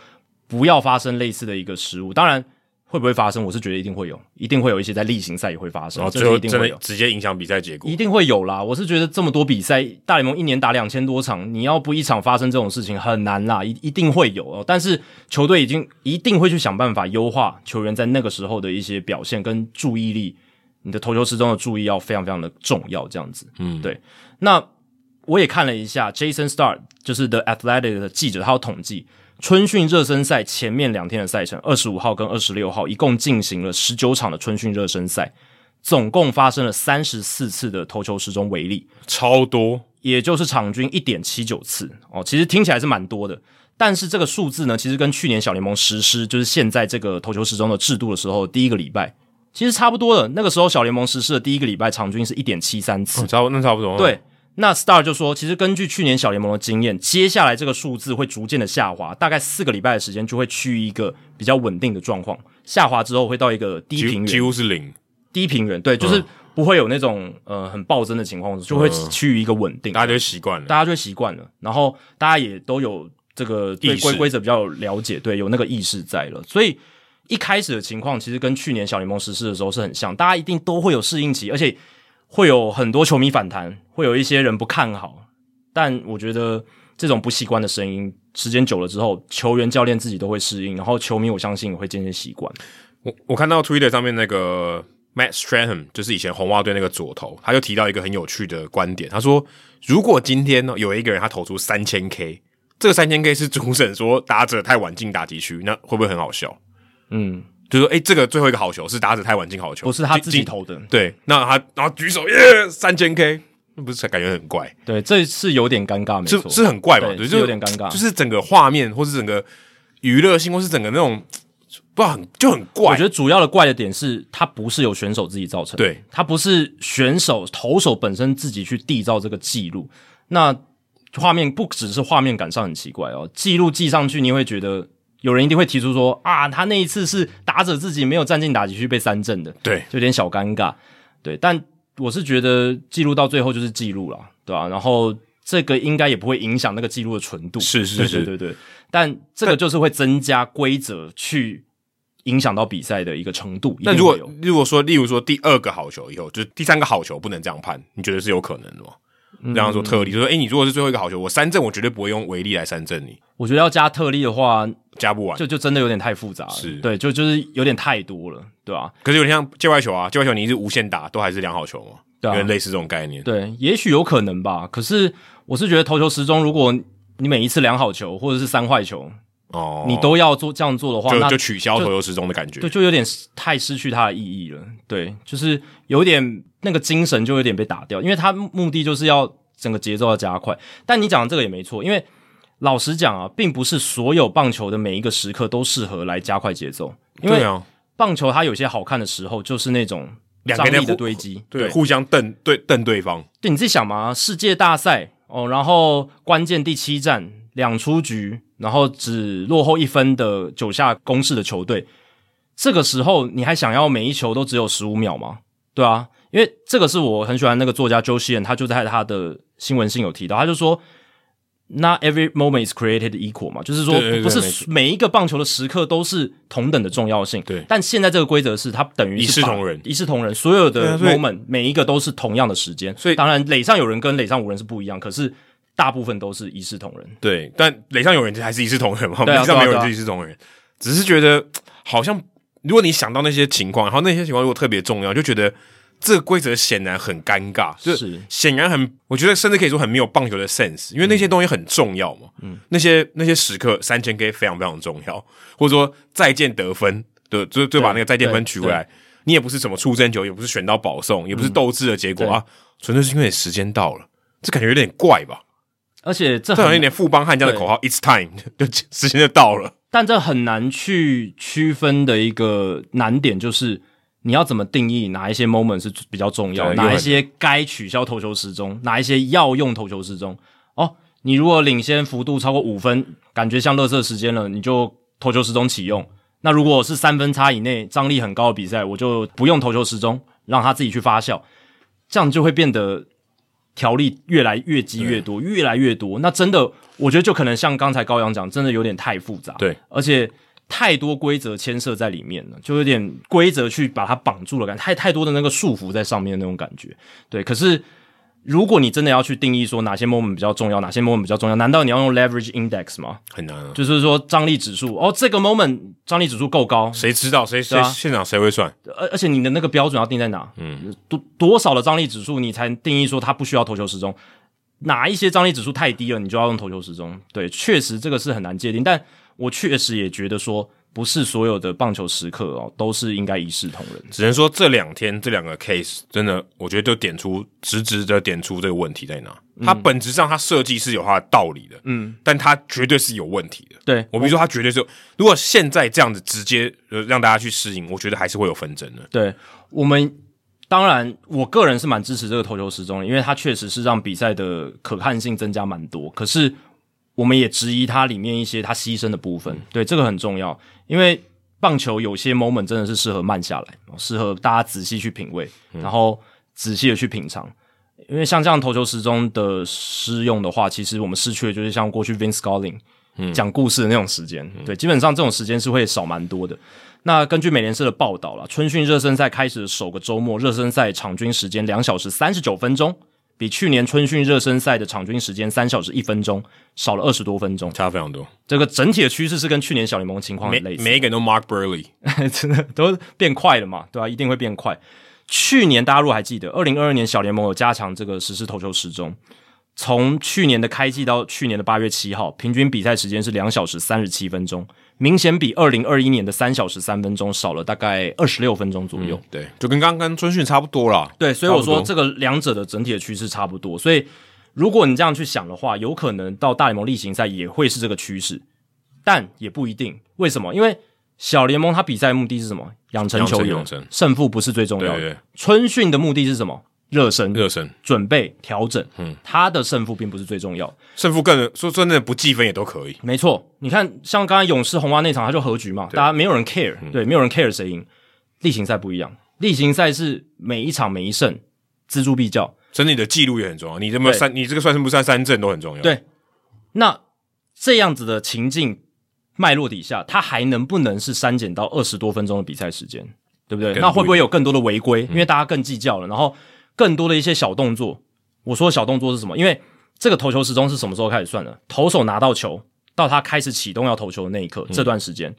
不要发生类似的一个失误。当然。会不会发生？我是觉得一定会有，一定会有一些在例行赛也会发生，然后最后一定会有直接影响比赛结果，一定会有啦。我是觉得这么多比赛，大联盟一年打两千多场，你要不一场发生这种事情很难啦，一一定会有哦。但是球队已经一定会去想办法优化球员在那个时候的一些表现跟注意力，你的投球时钟的注意要非常非常的重要，这样子。嗯，对。那我也看了一下 Jason Starr，就是 The Athletic 的记者，他有统计。春训热身赛前面两天的赛程，二十五号跟二十六号，一共进行了十九场的春训热身赛，总共发生了三十四次的投球时钟违例，超多，也就是场均一点七九次哦。其实听起来是蛮多的，但是这个数字呢，其实跟去年小联盟实施就是现在这个投球时钟的制度的时候，第一个礼拜其实差不多的。那个时候小联盟实施的第一个礼拜，场均是一点七三次，哦，差不那差不多，对。那 Star 就说，其实根据去年小联盟的经验，接下来这个数字会逐渐的下滑，大概四个礼拜的时间就会趋于一个比较稳定的状况。下滑之后会到一个低平原，几乎是零，低平原，对，就是不会有那种呃很暴增的情况，就会趋于一个稳定，大家就习惯了，大家就习惯了，然后大家也都有这个对规规则比较了解，对，有那个意识在了，所以一开始的情况其实跟去年小联盟实施的时候是很像，大家一定都会有适应期，而且会有很多球迷反弹，会有一些人不看好。但我觉得这种不习惯的声音，时间久了之后，球员、教练自己都会适应，然后球迷我相信也会渐渐习惯。我我看到 Twitter 上面那个 Matt Strahan，就是以前红袜队那个左投，他就提到一个很有趣的观点，他说：如果今天呢有一个人他投出三千 K，这个三千 K 是主审说打者太晚进打击区，那会不会很好笑？嗯，就是说，诶、欸，这个最后一个好球是打者太晚进好球，不是他自己投的。对，那他然后举手耶，三千 K 那。不是感觉很怪？对，这是有点尴尬，没错，是是很怪嘛？对，就有点尴尬，就是整个画面，或是整个娱乐性，或是整个那种，不知道很就很怪。我觉得主要的怪的点是，它不是由选手自己造成的，对，它不是选手投手本身自己去缔造这个记录。那画面不只是画面感上很奇怪哦，记录记上去，你会觉得有人一定会提出说啊，他那一次是打者自己没有站进打击区被三振的，对，就有点小尴尬，对，但。我是觉得记录到最后就是记录了，对吧、啊？然后这个应该也不会影响那个记录的纯度，是是是，对对对对。但这个就是会增加规则去影响到比赛的一个程度。那如果如果说，例如说第二个好球以后，就是第三个好球不能这样判，你觉得是有可能的吗？这样说特例，就说哎，你如果是最后一个好球，我三振，我绝对不会用违例来三振你。我觉得要加特例的话，加不完，就就真的有点太复杂了。是对，就就是有点太多了，对吧、啊？可是有点像界外球啊，界外球你一直无限打，都还是两好球嘛，对、啊，有点类似这种概念。对，也许有可能吧。可是我是觉得投球时钟，如果你每一次两好球或者是三坏球，哦，你都要做这样做的话，就那就取消投球时钟的感觉，对，就有点太失去它的意义了。对，就是有点那个精神就有点被打掉，因为它目的就是要。整个节奏要加快，但你讲的这个也没错，因为老实讲啊，并不是所有棒球的每一个时刻都适合来加快节奏。因为棒球它有些好看的时候，就是那种张力的堆积，对，互相瞪对瞪对方。对，你自己想嘛，世界大赛哦，然后关键第七战两出局，然后只落后一分的九下攻势的球队，这个时候你还想要每一球都只有十五秒吗？对啊。因为这个是我很喜欢那个作家 Joe Sheehan，他就在他的新闻信有提到，他就说。Not every moment is created equal 嘛，就是说不是每一个棒球的时刻都是同等的重要性。对，但现在这个规则是它等于是一视同仁，一视同仁，所有的 moment 每一个都是同样的时间。所以当然垒上有人跟垒上无人是不一样，可是大部分都是一视同仁。对，但垒上有人还是一视同仁嘛？垒上没有人就一视同仁，只是觉得好像如果你想到那些情况，然后那些情况如果特别重要，就觉得。这个规则显然很尴尬，就是。显然很，我觉得甚至可以说很没有棒球的 sense，因为那些东西很重要嘛，嗯，那些那些时刻三千 K 非常非常重要，或者说再见得分的，就就把那个再见分取回来，你也不是什么出征球，也不是选到保送，也不是斗志的结果、嗯、啊，纯粹是因为时间到了，这感觉有点怪吧？而且这这好像有点富邦悍将的口号，It's time，就时间就到了，但这很难去区分的一个难点就是。你要怎么定义哪一些 moment 是比较重要？哪一些该取消投球时钟？哪一些要用投球时钟？哦，你如果领先幅度超过五分，感觉像垃圾时间了，你就投球时钟启用。那如果是三分差以内，张力很高的比赛，我就不用投球时钟，让他自己去发酵。这样就会变得条例越来越积越多，越来越多。那真的，我觉得就可能像刚才高阳讲，真的有点太复杂。对，而且。太多规则牵涉在里面了，就有点规则去把它绑住了感觉，太太多的那个束缚在上面那种感觉。对，可是如果你真的要去定义说哪些 moment 比较重要，哪些 moment 比较重要，难道你要用 leverage index 吗？很难啊。就是说张力指数，哦，这个 moment 张力指数够高，谁知道？谁谁、啊、现场谁会算？而而且你的那个标准要定在哪？嗯，多多少的张力指数你才定义说它不需要投球时钟？哪一些张力指数太低了，你就要用投球时钟？对，确实这个是很难界定，但。我确实也觉得说，不是所有的棒球时刻哦，都是应该一视同仁。只能说这两天这两个 case 真的，我觉得就点出直直的点出这个问题在哪。嗯、它本质上它设计是有它的道理的，嗯，但它绝对是有问题的。对，我比如说它绝对是有，如果现在这样子直接呃让大家去适应，我觉得还是会有纷争的。对，我们当然，我个人是蛮支持这个投球时钟的，因为它确实是让比赛的可看性增加蛮多。可是。我们也质疑它里面一些它牺牲的部分，对，这个很重要，因为棒球有些 moment 真的是适合慢下来，适合大家仔细去品味，然后仔细的去品尝。因为像这样投球时钟的施用的话，其实我们失去的就是像过去 Vince Scully 讲故事的那种时间，对，基本上这种时间是会少蛮多的。那根据美联社的报道啦，春训热身赛开始的首个周末，热身赛场均时间两小时三十九分钟。比去年春训热身赛的场均时间三小时一分钟少了二十多分钟，差非常多。这个整体的趋势是跟去年小联盟情况很类似，每，每一个人都 Mark Buehrle，真的都变快了嘛？对吧、啊？一定会变快。去年大家如果还记得，二零二二年小联盟有加强这个实施投球时钟，从去年的开季到去年的八月七号，平均比赛时间是两小时三十七分钟。明显比二零二一年的三小时三分钟少了大概二十六分钟左右，嗯，对，就跟刚刚春训差不多啦。对，所以我说这个两者的整体的趋势差不多。所以如果你这样去想的话，有可能到大联盟例行赛也会是这个趋势，但也不一定。为什么？因为小联盟它比赛目的是什么？养成球员，胜负不是最重要的。对对对，春训的目的是什么？热身，热身，准备调整，嗯，他的胜负并不是最重要，胜负更说真的不计分也都可以。没错，你看像刚才勇士红袜那场，他就和局嘛，大家没有人 care，、嗯、对，没有人 care 谁赢。例行赛不一样，例行赛是每一场每一胜锱铢必较，整体的记录也很重要。你这么三，你这个算胜不算三阵都很重要。对，那这样子的情境脉络底下，他还能不能是删减到二十多分钟的比赛时间？对不对？那会不会有更多的违规？因为大家更计较了，然后。更多的一些小动作，我说的小动作是什么？因为这个投球时钟是什么时候开始算的？投手拿到球到他开始启动要投球的那一刻，嗯、这段时间。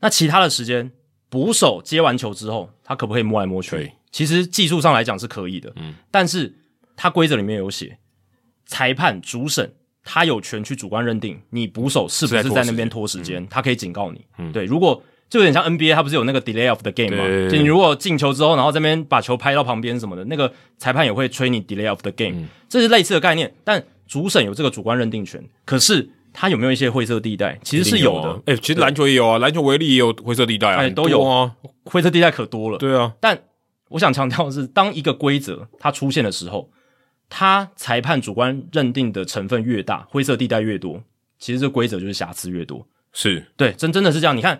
那其他的时间，捕手接完球之后，他可不可以摸来摸去？其实技术上来讲是可以的，嗯。但是他规则里面有写，裁判主审他有权去主观认定你捕手是不是在那边拖时间，他可以警告你。嗯、对，如果。就有点像 NBA，它不是有那个 delay of the game 吗？就你如果进球之后，然后这边把球拍到旁边什么的，那个裁判也会吹你 delay of the game，、嗯、这是类似的概念。但主审有这个主观认定权，可是他有没有一些灰色地带？其实是有的。哎、啊欸，其实篮球也有啊，篮球为例也有灰色地带啊，欸、都有啊，灰色地带可多了。对啊，但我想强调的是，当一个规则它出现的时候，它裁判主观认定的成分越大，灰色地带越多，其实这规则就是瑕疵越多。是对，真真的是这样。你看。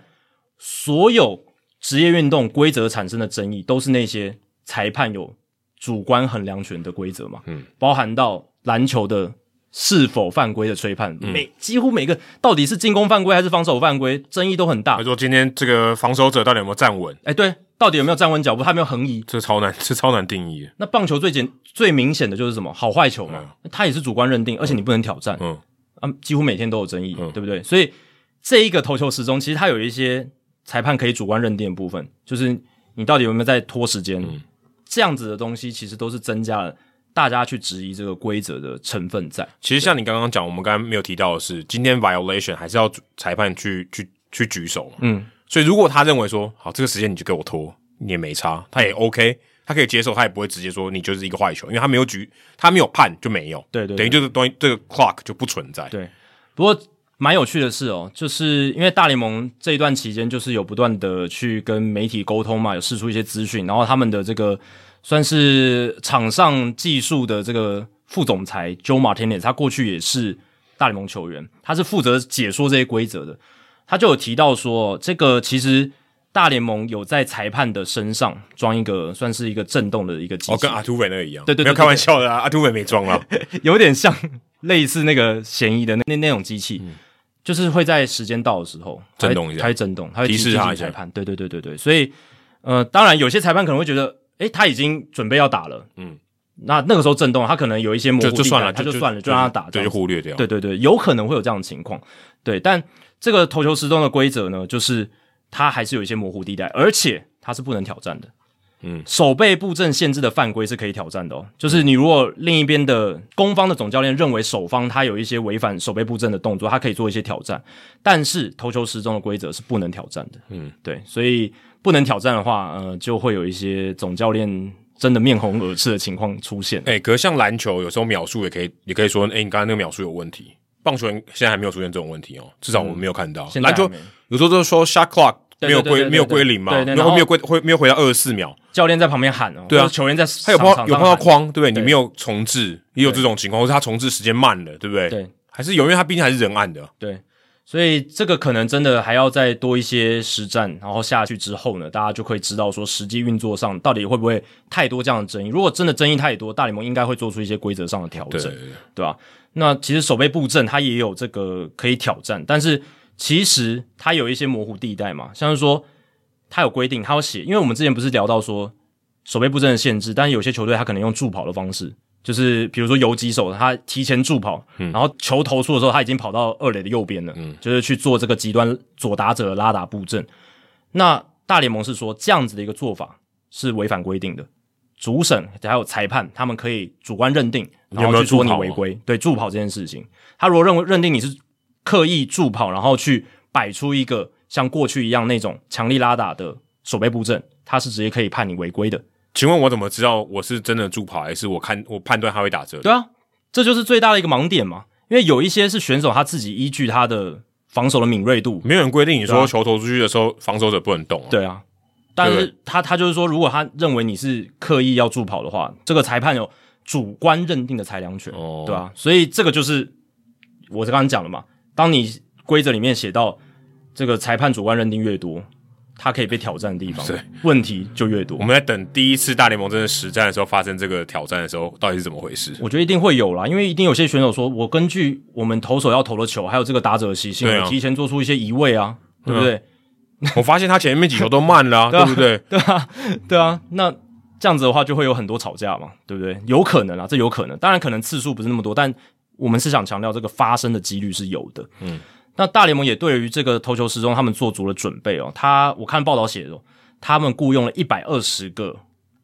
所有职业运动规则产生的争议，都是那些裁判有主观衡量权的规则嘛，嗯，包含到篮球的是否犯规的吹判，嗯、每几乎每个到底是进攻犯规还是防守犯规，争议都很大。他说今天这个防守者到底有没有站稳？哎，对，到底有没有站稳脚步？他有没有横移？这超难，这超难定义。那棒球最简最明显的就是什么？好坏球嘛，他、嗯、也是主观认定，而且你不能挑战。嗯，啊，几乎每天都有争议，嗯、对不对？所以这一个投球时钟，其实它有一些裁判可以主观认定的部分，就是你到底有没有在拖时间。嗯这样子的东西其实都是增加了大家去质疑这个规则的成分在。其实像你刚刚讲，我们刚刚没有提到的是，今天 violation 还是要裁判去去去举手。嗯，所以如果他认为说，好，这个时间你就给我拖，你也没差，他也 OK，他可以接受，他也不会直接说你就是一个坏球，因为他没有举，他没有判就没有。对对，对，等于就是东西这个 clock 就不存在。对，不过。蛮有趣的是哦，就是因为大联盟这一段期间，就是有不断的去跟媒体沟通嘛，有释出一些资讯，然后他们的这个算是场上技术的这个副总裁 Joe Martinez，他过去也是大联盟球员，他是负责解说这些规则的，他就有提到说，这个其实大联盟有在裁判的身上装一个算是一个震动的一个机器，哦，跟阿图伟那个一样，对对，对，对，对，没有开玩笑的啊，阿图伟没装啊，有点像类似那个嫌疑的那那那种机器。嗯就是会在时间到的时候震动一下，它会震动，它会提示他裁判。对对对对对，所以呃，当然有些裁判可能会觉得，诶，他已经准备要打了，嗯，那那个时候震动，他可能有一些模糊，就算了，他就算了，就让他打，对，就忽略掉。对对对，有可能会有这样的情况，对。但这个投球时钟的规则呢，就是它还是有一些模糊地带，而且它是不能挑战的。嗯，守备布阵限制的犯规是可以挑战的哦。就是你如果另一边的攻方的总教练认为守方他有一些违反守备布阵的动作，他可以做一些挑战。但是投球时钟的规则是不能挑战的。嗯，对，所以不能挑战的话，呃，就会有一些总教练真的面红耳赤的情况出现。哎、欸，可是像篮球有时候秒数也可以，也可以说，哎、欸，你刚才那个秒数有问题。棒球现在还没有出现这种问题哦，至少我们没有看到。篮、嗯、球有时候都是说 shot clock。没有归没有归零嘛？然后没有归会没有回到二十四秒。教练在旁边喊哦，对啊，球员在他有碰有碰到框，对不对？你没有重置，也有这种情况，或是他重置时间慢了，对不对？对，还是有，因为他毕竟还是人按的。对，所以这个可能真的还要再多一些实战，然后下去之后呢，大家就可以知道说实际运作上到底会不会太多这样的争议。如果真的争议太多，大联盟应该会做出一些规则上的调整，对吧？那其实守备布阵它也有这个可以挑战，但是其实它有一些模糊地带嘛，像是说。他有规定，他要写，因为我们之前不是聊到说守备布阵的限制，但是有些球队他可能用助跑的方式，就是比如说游击手他提前助跑，嗯，然后球投出的时候他已经跑到二垒的右边了，嗯，就是去做这个极端左打者的拉打布阵。那大联盟是说这样子的一个做法是违反规定的，主审还有裁判他们可以主观认定，然后去说你违规，对助跑这件事情，他如果认为认定你是刻意助跑，然后去摆出一个。像过去一样那种强力拉打的守备布阵，他是直接可以判你违规的。请问我怎么知道我是真的助跑，还是我看我判断他会打折？对啊，这就是最大的一个盲点嘛。因为有一些是选手他自己依据他的防守的敏锐度，没有人规定你说球投出去的时候，防守者不能动啊。对啊，但是他他就是说，如果他认为你是刻意要助跑的话，这个裁判有主观认定的裁量权，哦，对啊，所以这个就是我刚刚讲了嘛。当你规则里面写到。这个裁判主观认定越多，他可以被挑战的地方，对，问题就越多。我们在等第一次大联盟真的实战的时候发生这个挑战的时候，到底是怎么回事？我觉得一定会有啦，因为一定有些选手说，我根据我们投手要投的球，还有这个打者的习性，我提前做出一些移位啊，对不对？我发现他前面几球都慢了，对不对？对啊，对啊。那这样子的话，就会有很多吵架嘛，对不对？有可能啊，这有可能。当然，可能次数不是那么多，但我们是想强调这个发生的几率是有的。嗯。那大联盟也对于这个投球时钟，他们做足了准备哦。他我看报道写的，他们雇佣了一百二十个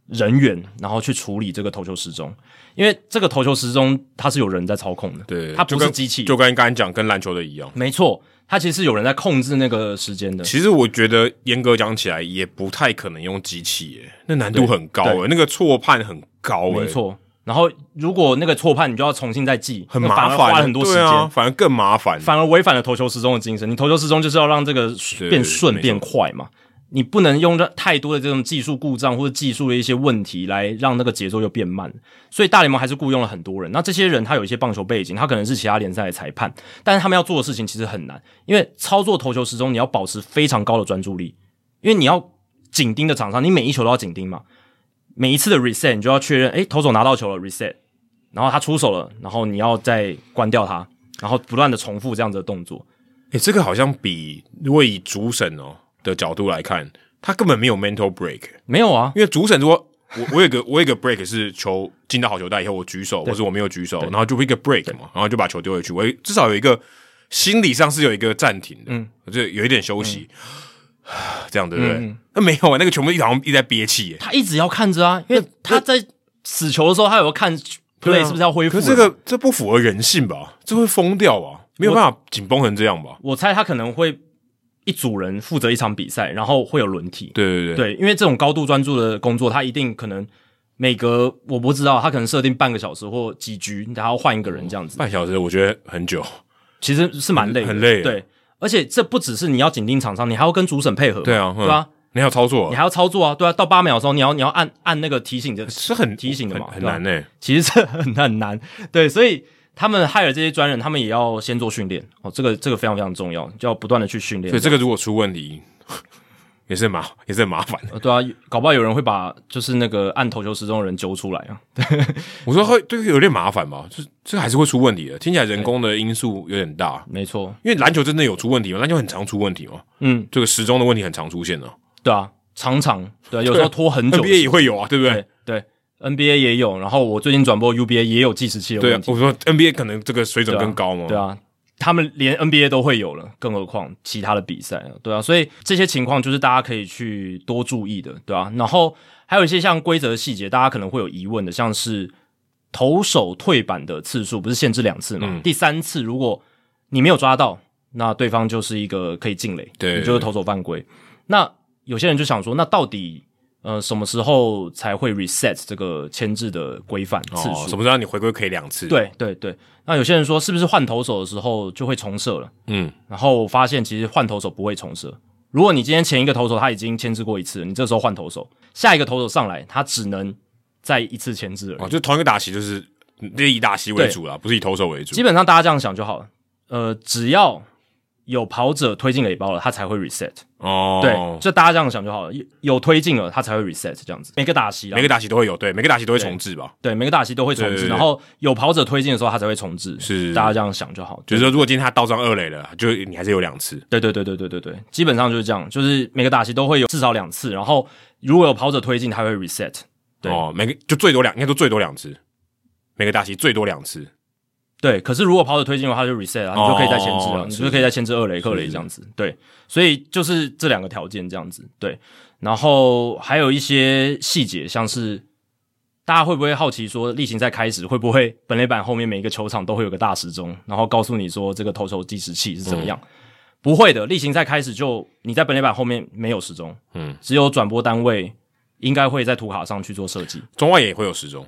人员，然后去处理这个投球时钟。因为这个投球时钟它是有人在操控的，对，它不是机器，就跟刚才讲跟篮球的一样。没错，它其实是有人在控制那个时间的。其实我觉得严格讲起来，也不太可能用机器耶，那难度很高诶，那个错判很高诶。没错。然后，如果那个错判，你就要重新再记，很麻烦，花了很多时间，啊，反而更麻烦，反而违反了投球时钟的精神。你投球时钟就是要让这个变顺变快嘛，你不能用太多的这种技术故障或者技术的一些问题来让那个节奏又变慢。所以大联盟还是雇佣了很多人。那这些人他有一些棒球背景，他可能是其他联赛的裁判，但是他们要做的事情其实很难，因为操作投球时钟你要保持非常高的专注力，因为你要紧盯的场上，你每一球都要紧盯嘛。每一次的 reset 你就要确认，诶，投手拿到球了 reset，然后他出手了，然后你要再关掉他，然后不断的重复这样子的动作。诶，这个好像比如果以主审哦的角度来看，他根本没有 mental break，没有啊，因为主审如果。我我有个我有个 break 是球进到好球带以后我举手，或者我没有举手，然后就会一个 break 嘛，然后就把球丢回去。我至少有一个心理上是有一个暂停的，嗯，就有一点休息，嗯、这样对不对？那、嗯、没有啊，那个球迷好像一直在憋气，他一直要看着啊，因为他在死球的时候，他有个看 play 是不是要恢复？可是这个这不符合人性吧？这会疯掉吧？没有办法紧绷成这样吧？我，我猜他可能会。一组人负责一场比赛，然后会有轮替。对对对，对，因为这种高度专注的工作，他一定可能每隔我不知道，他可能设定半个小时或几局，然后换一个人这样子。半小时我觉得很久，其实是蛮累的，很累。对，而且这不只是你要紧盯场上，你还要跟主审配合。对啊，对吧？你还要操作，你还要操作啊，对啊。到八秒的时候，你要你要按按那个提醒的，是很提醒的嘛，很难呢。其实这很很难，对，所以。他们害了这些专人，他们也要先做训练哦，这个这个非常非常重要，就要不断的去训练。所以这个如果出问题，也是麻也是很麻烦的。对啊，搞不好有人会把就是那个按投球时钟的人揪出来啊。对，我说会这个有点麻烦吧，就这还是会出问题的。听起来人工的因素有点大。没错，因为篮球真的有出问题吗？篮球很常出问题吗？嗯，这个时钟的问题很常出现的。对啊，常常对啊，有时候拖很久，NBA 也会有啊，对不对？对。对 NBA 也有，然后我最近转播 UBA 也有计时器的问题。对啊，我说 NBA 可能这个水准更高嘛。对啊，他们连 NBA 都会有了，更何况其他的比赛，对啊，所以这些情况就是大家可以去多注意的，对啊。然后还有一些像规则细节，大家可能会有疑问的，像是投手退板的次数不是限制两次嘛？嗯、第三次如果你没有抓到，那对方就是一个可以进垒，对，你就是投手犯规。那有些人就想说，那到底？呃，什么时候才会 reset 这个牵制的规范次数？哦，什么时候你回归可以两次？对对对。那有些人说，是不是换投手的时候就会重设了？嗯，然后发现其实换投手不会重设。如果你今天前一个投手他已经牵制过一次，你这时候换投手，下一个投手上来，他只能再一次牵制了。哦，就同一个打席，就是以打席为主了，不是以投手为主。基本上大家这样想就好了。呃，只要。有跑者推进垒包了，他才会 reset。哦，对，就大家这样想就好了。有推进了，他才会 reset 这样子。每个打席，每个打席都会有，对，每个打席都会重置吧？对，每个打席都会重置。然后有跑者推进的时候，他才会重置。是，大家这样想就好。就是说，如果今天他倒上二垒了，就你还是有两次。对对对对对对对，基本上就是这样，就是每个打席都会有至少两次。然后如果有跑者推进，他会 reset。对，哦，每个就最多两，应该说最多两次。每个打席最多两次。对，可是如果跑者推进的话，他就 reset 啊，你就可以再牵制了，你就可以再牵制二垒、克垒这样子。对，所以就是这两个条件这样子。对，然后还有一些细节，像是大家会不会好奇说，例行赛开始会不会本垒板后面每一个球场都会有个大时钟，然后告诉你说这个投球计时器是怎么样？嗯、不会的，例行赛开始就你在本垒板后面没有时钟，嗯，只有转播单位应该会在图卡上去做设计，中外也会有时钟。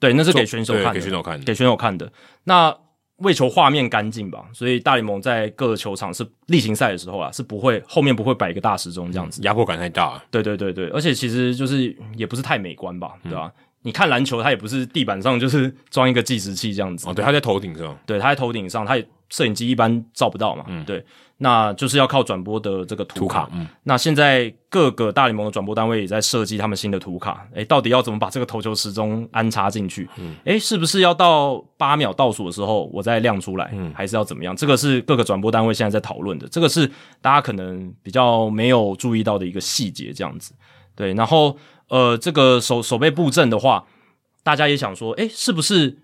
对，那是给选手看的，给选手看的，给选手看的。那为求画面干净吧，所以大联盟在各个球场是例行赛的时候啊，是不会后面不会摆一个大时钟这样子，压迫感太大了。对对对对，而且其实就是也不是太美观吧，对吧？嗯你看篮球，它也不是地板上就是装一个计时器这样子。哦，对，它在头顶上。对，它在头顶上，它也摄影机一般照不到嘛。嗯，对，那就是要靠转播的这个图卡。图卡嗯，那现在各个大联盟的转播单位也在设计他们新的图卡。诶，到底要怎么把这个投球时钟安插进去？嗯，诶，是不是要到八秒倒数的时候我再亮出来？嗯，还是要怎么样？这个是各个转播单位现在在讨论的。这个是大家可能比较没有注意到的一个细节，这样子。对，然后。呃，这个手手背布阵的话，大家也想说，诶，是不是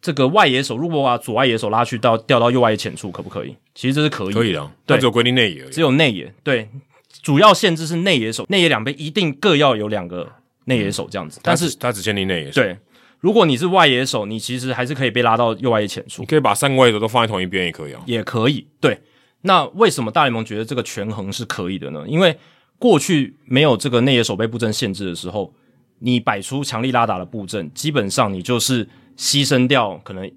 这个外野手如果把左外野手拉去到调到右外野浅处，可不可以？其实这是可以，可以的。对，只有规定内野而已，只有内野。对，主要限制是内野手，内野两边一定各要有两个内野手这样子。嗯、但是他只限定内野手。对，如果你是外野手，你其实还是可以被拉到右外野浅处。你可以把三个外野手都放在同一边也可以啊，也可以。对，那为什么大联盟觉得这个权衡是可以的呢？因为过去没有这个内野手被布阵限制的时候，你摆出强力拉打的布阵，基本上你就是牺牲掉可能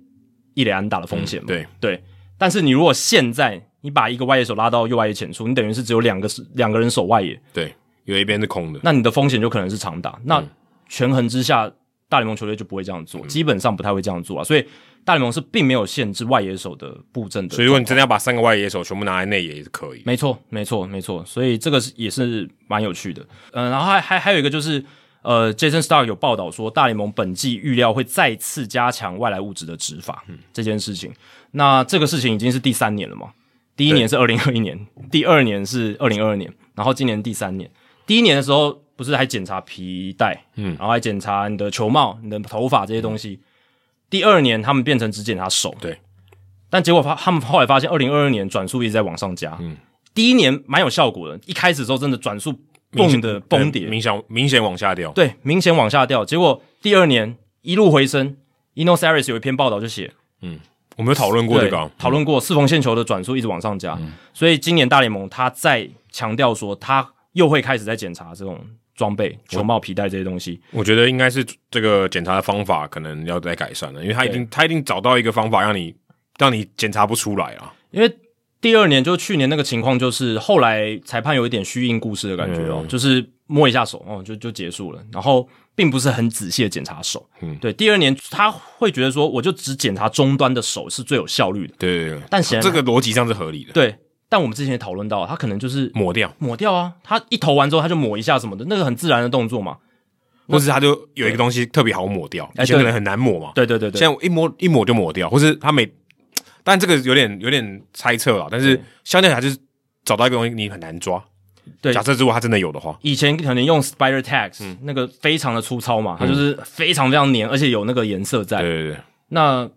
一垒安打的风险嘛。嗯、对对，但是你如果现在你把一个外野手拉到右外野浅处，你等于是只有两个是两个人守外野，对，有一边是空的，那你的风险就可能是长打。那权衡之下，大联盟球队就不会这样做，嗯、基本上不太会这样做啊。所以大联盟是并没有限制外野手的布阵的。所以如果你真的要把三个外野手全部拿来内野也是可以。没错，没错，没错。所以这个是也是蛮有趣的。嗯、呃，然后还还还有一个就是。呃，Jason Stark 有报道说，大联盟本季预料会再次加强外来物质的执法、嗯、这件事情。那这个事情已经是第三年了嘛？第一年是二零二一年，第二年是二零二二年，然后今年第三年。第一年的时候不是还检查皮带，嗯，然后还检查你的球帽、你的头发这些东西。嗯、第二年他们变成只检查手，对。但结果发，他们后来发现，二零二二年转速一直在往上加。嗯，第一年蛮有效果的，一开始的时候真的转速蹦的崩跌，明显明显往下掉。对，明显往下掉。结果第二年一路回升。Eno Sarris 有一篇报道就写，嗯，我们有讨论过这个，讨论过四缝线球的转速一直往上加，嗯、所以今年大联盟他在强调说，他又会开始在检查这种装备、球帽、皮带这些东西。我觉得应该是这个检查的方法可能要再改善了，因为他已经他一定找到一个方法让你。让你检查不出来啊！因为第二年就去年那个情况，就是后来裁判有一点虚应故事的感觉哦，嗯、就是摸一下手哦，就就结束了，然后并不是很仔细的检查手。嗯，对，第二年他会觉得说，我就只检查终端的手是最有效率的。对对对，但显然这个逻辑上是合理的。对，但我们之前也讨论到，他可能就是抹掉抹掉啊，他一投完之后他就抹一下什么的，那个很自然的动作嘛。或是他就有一个东西特别好抹掉，以前可能很难抹嘛。对对对对，现在我一摸一抹就抹掉，或是他每。但这个有点有点猜测了，但是相对还是找到一个东西你很难抓。对，假设如果他真的有的话，以前可能用 Spider Tags，嗯，那个非常的粗糙嘛，它就是非常非常黏，而且有那个颜色在。对对对。那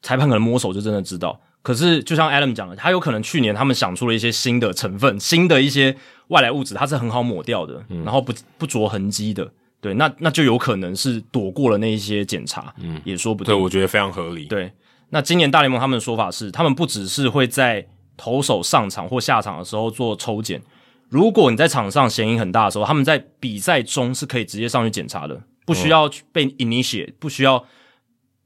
裁判可能摸手就真的知道。可是就像 Adam 讲的，他有可能去年他们想出了一些新的成分，新的一些外来物质，它是很好抹掉的，然后不不着痕迹的。对，那那就有可能是躲过了那一些检查，嗯，也说不定。对，我觉得非常合理。对。那今年大联盟他们的说法是，他们不只是会在投手上场或下场的时候做抽检，如果你在场上嫌疑很大的时候，他们在比赛中是可以直接上去检查的，不需要被 initiate，不需要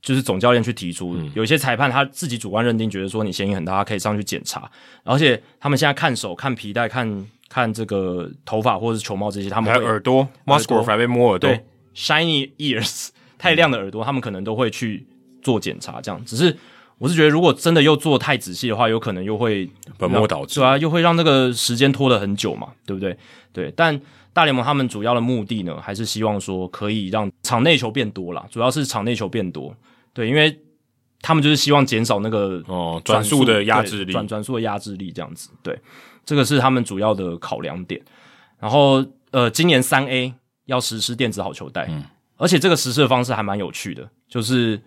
就是总教练去提出。有一些裁判他自己主观认定，觉得说你嫌疑很大，他可以上去检查。而且他们现在看手、看皮带、看看这个头发或者是球帽这些，他们还有耳朵，Musgrove 还被摸耳朵，对，shiny ears，太亮的耳朵，他们可能都会去。做检查这样，只是我是觉得，如果真的又做太仔细的话，有可能又会本末倒置，对啊，又会让那个时间拖得很久嘛，对不对？对，但大联盟他们主要的目的呢，还是希望说可以让场内球变多啦，主要是场内球变多，对，因为他们就是希望减少那个哦转速的压制力，转转速的压制力这样子，对，这个是他们主要的考量点。然后呃，今年三 A 要实施电子好球带，嗯，而且这个实施的方式还蛮有趣的，就是。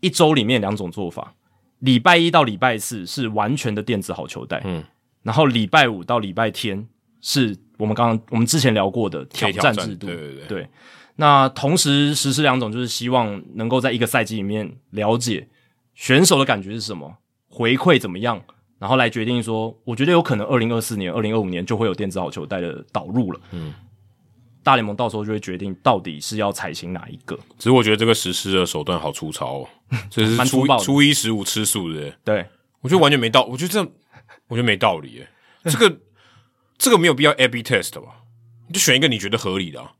一周里面两种做法，礼拜一到礼拜四是完全的电子好球带，嗯，然后礼拜五到礼拜天是我们刚刚我们之前聊过的挑战制度，对对对，对。那同时实施两种，就是希望能够在一个赛季里面了解选手的感觉是什么，回馈怎么样，然后来决定说，我觉得有可能二零二四年、二零二五年就会有电子好球带的导入了，嗯。大联盟到时候就会决定到底是要采行哪一个。只是我觉得这个实施的手段好粗糙哦，这是初初一十五吃素的。对，我觉得完全没道，我觉得这我觉得没道理耶。这个这个没有必要 A/B test 吧？你就选一个你觉得合理的啊。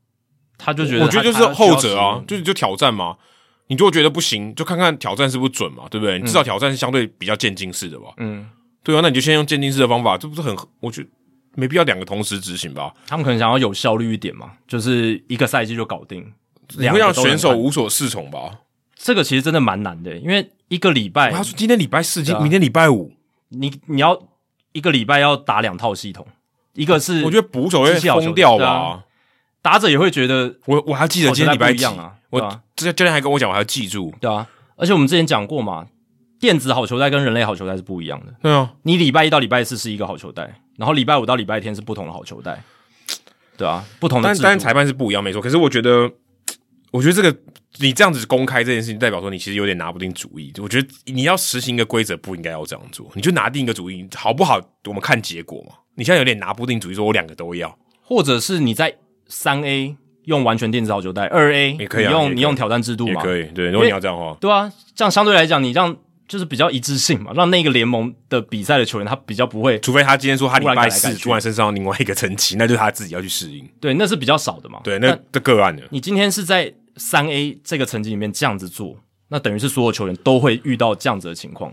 他就觉得，我觉得就是后者啊，就是就挑战嘛。你如果觉得不行，就看看挑战是不是准嘛，对不对？你至少挑战是相对比较渐进式的吧。嗯，对啊，那你就先用渐进式的方法，这不是很？我觉得。没必要两个同时执行吧？他们可能想要有效率一点嘛，就是一个赛季就搞定。你会让选手无所适从吧？这个其实真的蛮难的，因为一个礼拜，他说今天礼拜四，今明天礼拜五，你你要一个礼拜要打两套系统，一个是我觉得捕手会疯掉吧，打者也会觉得我我还记得今天礼拜一样啊，我这教练还跟我讲，我还要记住，对啊，而且我们之前讲过嘛。电子好球带跟人类好球带是不一样的。对啊，你礼拜一到礼拜四是一个好球带，然后礼拜五到礼拜天是不同的好球带。对啊，不同的。但但裁判是不一样，没错。可是我觉得，我觉得这个你这样子公开这件事情，代表说你其实有点拿不定主意。我觉得你要实行一个规则，不应该要这样做。你就拿定一个主意，好不好？我们看结果嘛。你现在有点拿不定主意，说我两个都要，或者是你在三 A 用完全电子好球带，二 A 也可以、啊、你用你用挑战制度嘛？也可以。对，如果你要这样的话，对啊，这样相对来讲，你这样。就是比较一致性嘛，让那个联盟的比赛的球员他比较不会，除非他今天说他礼拜四突然身上另外一个层级，那就是他自己要去适应。对，那是比较少的嘛。对，那的个案的。你今天是在三 A 这个层级里面这样子做，那等于是所有球员都会遇到这样子的情况。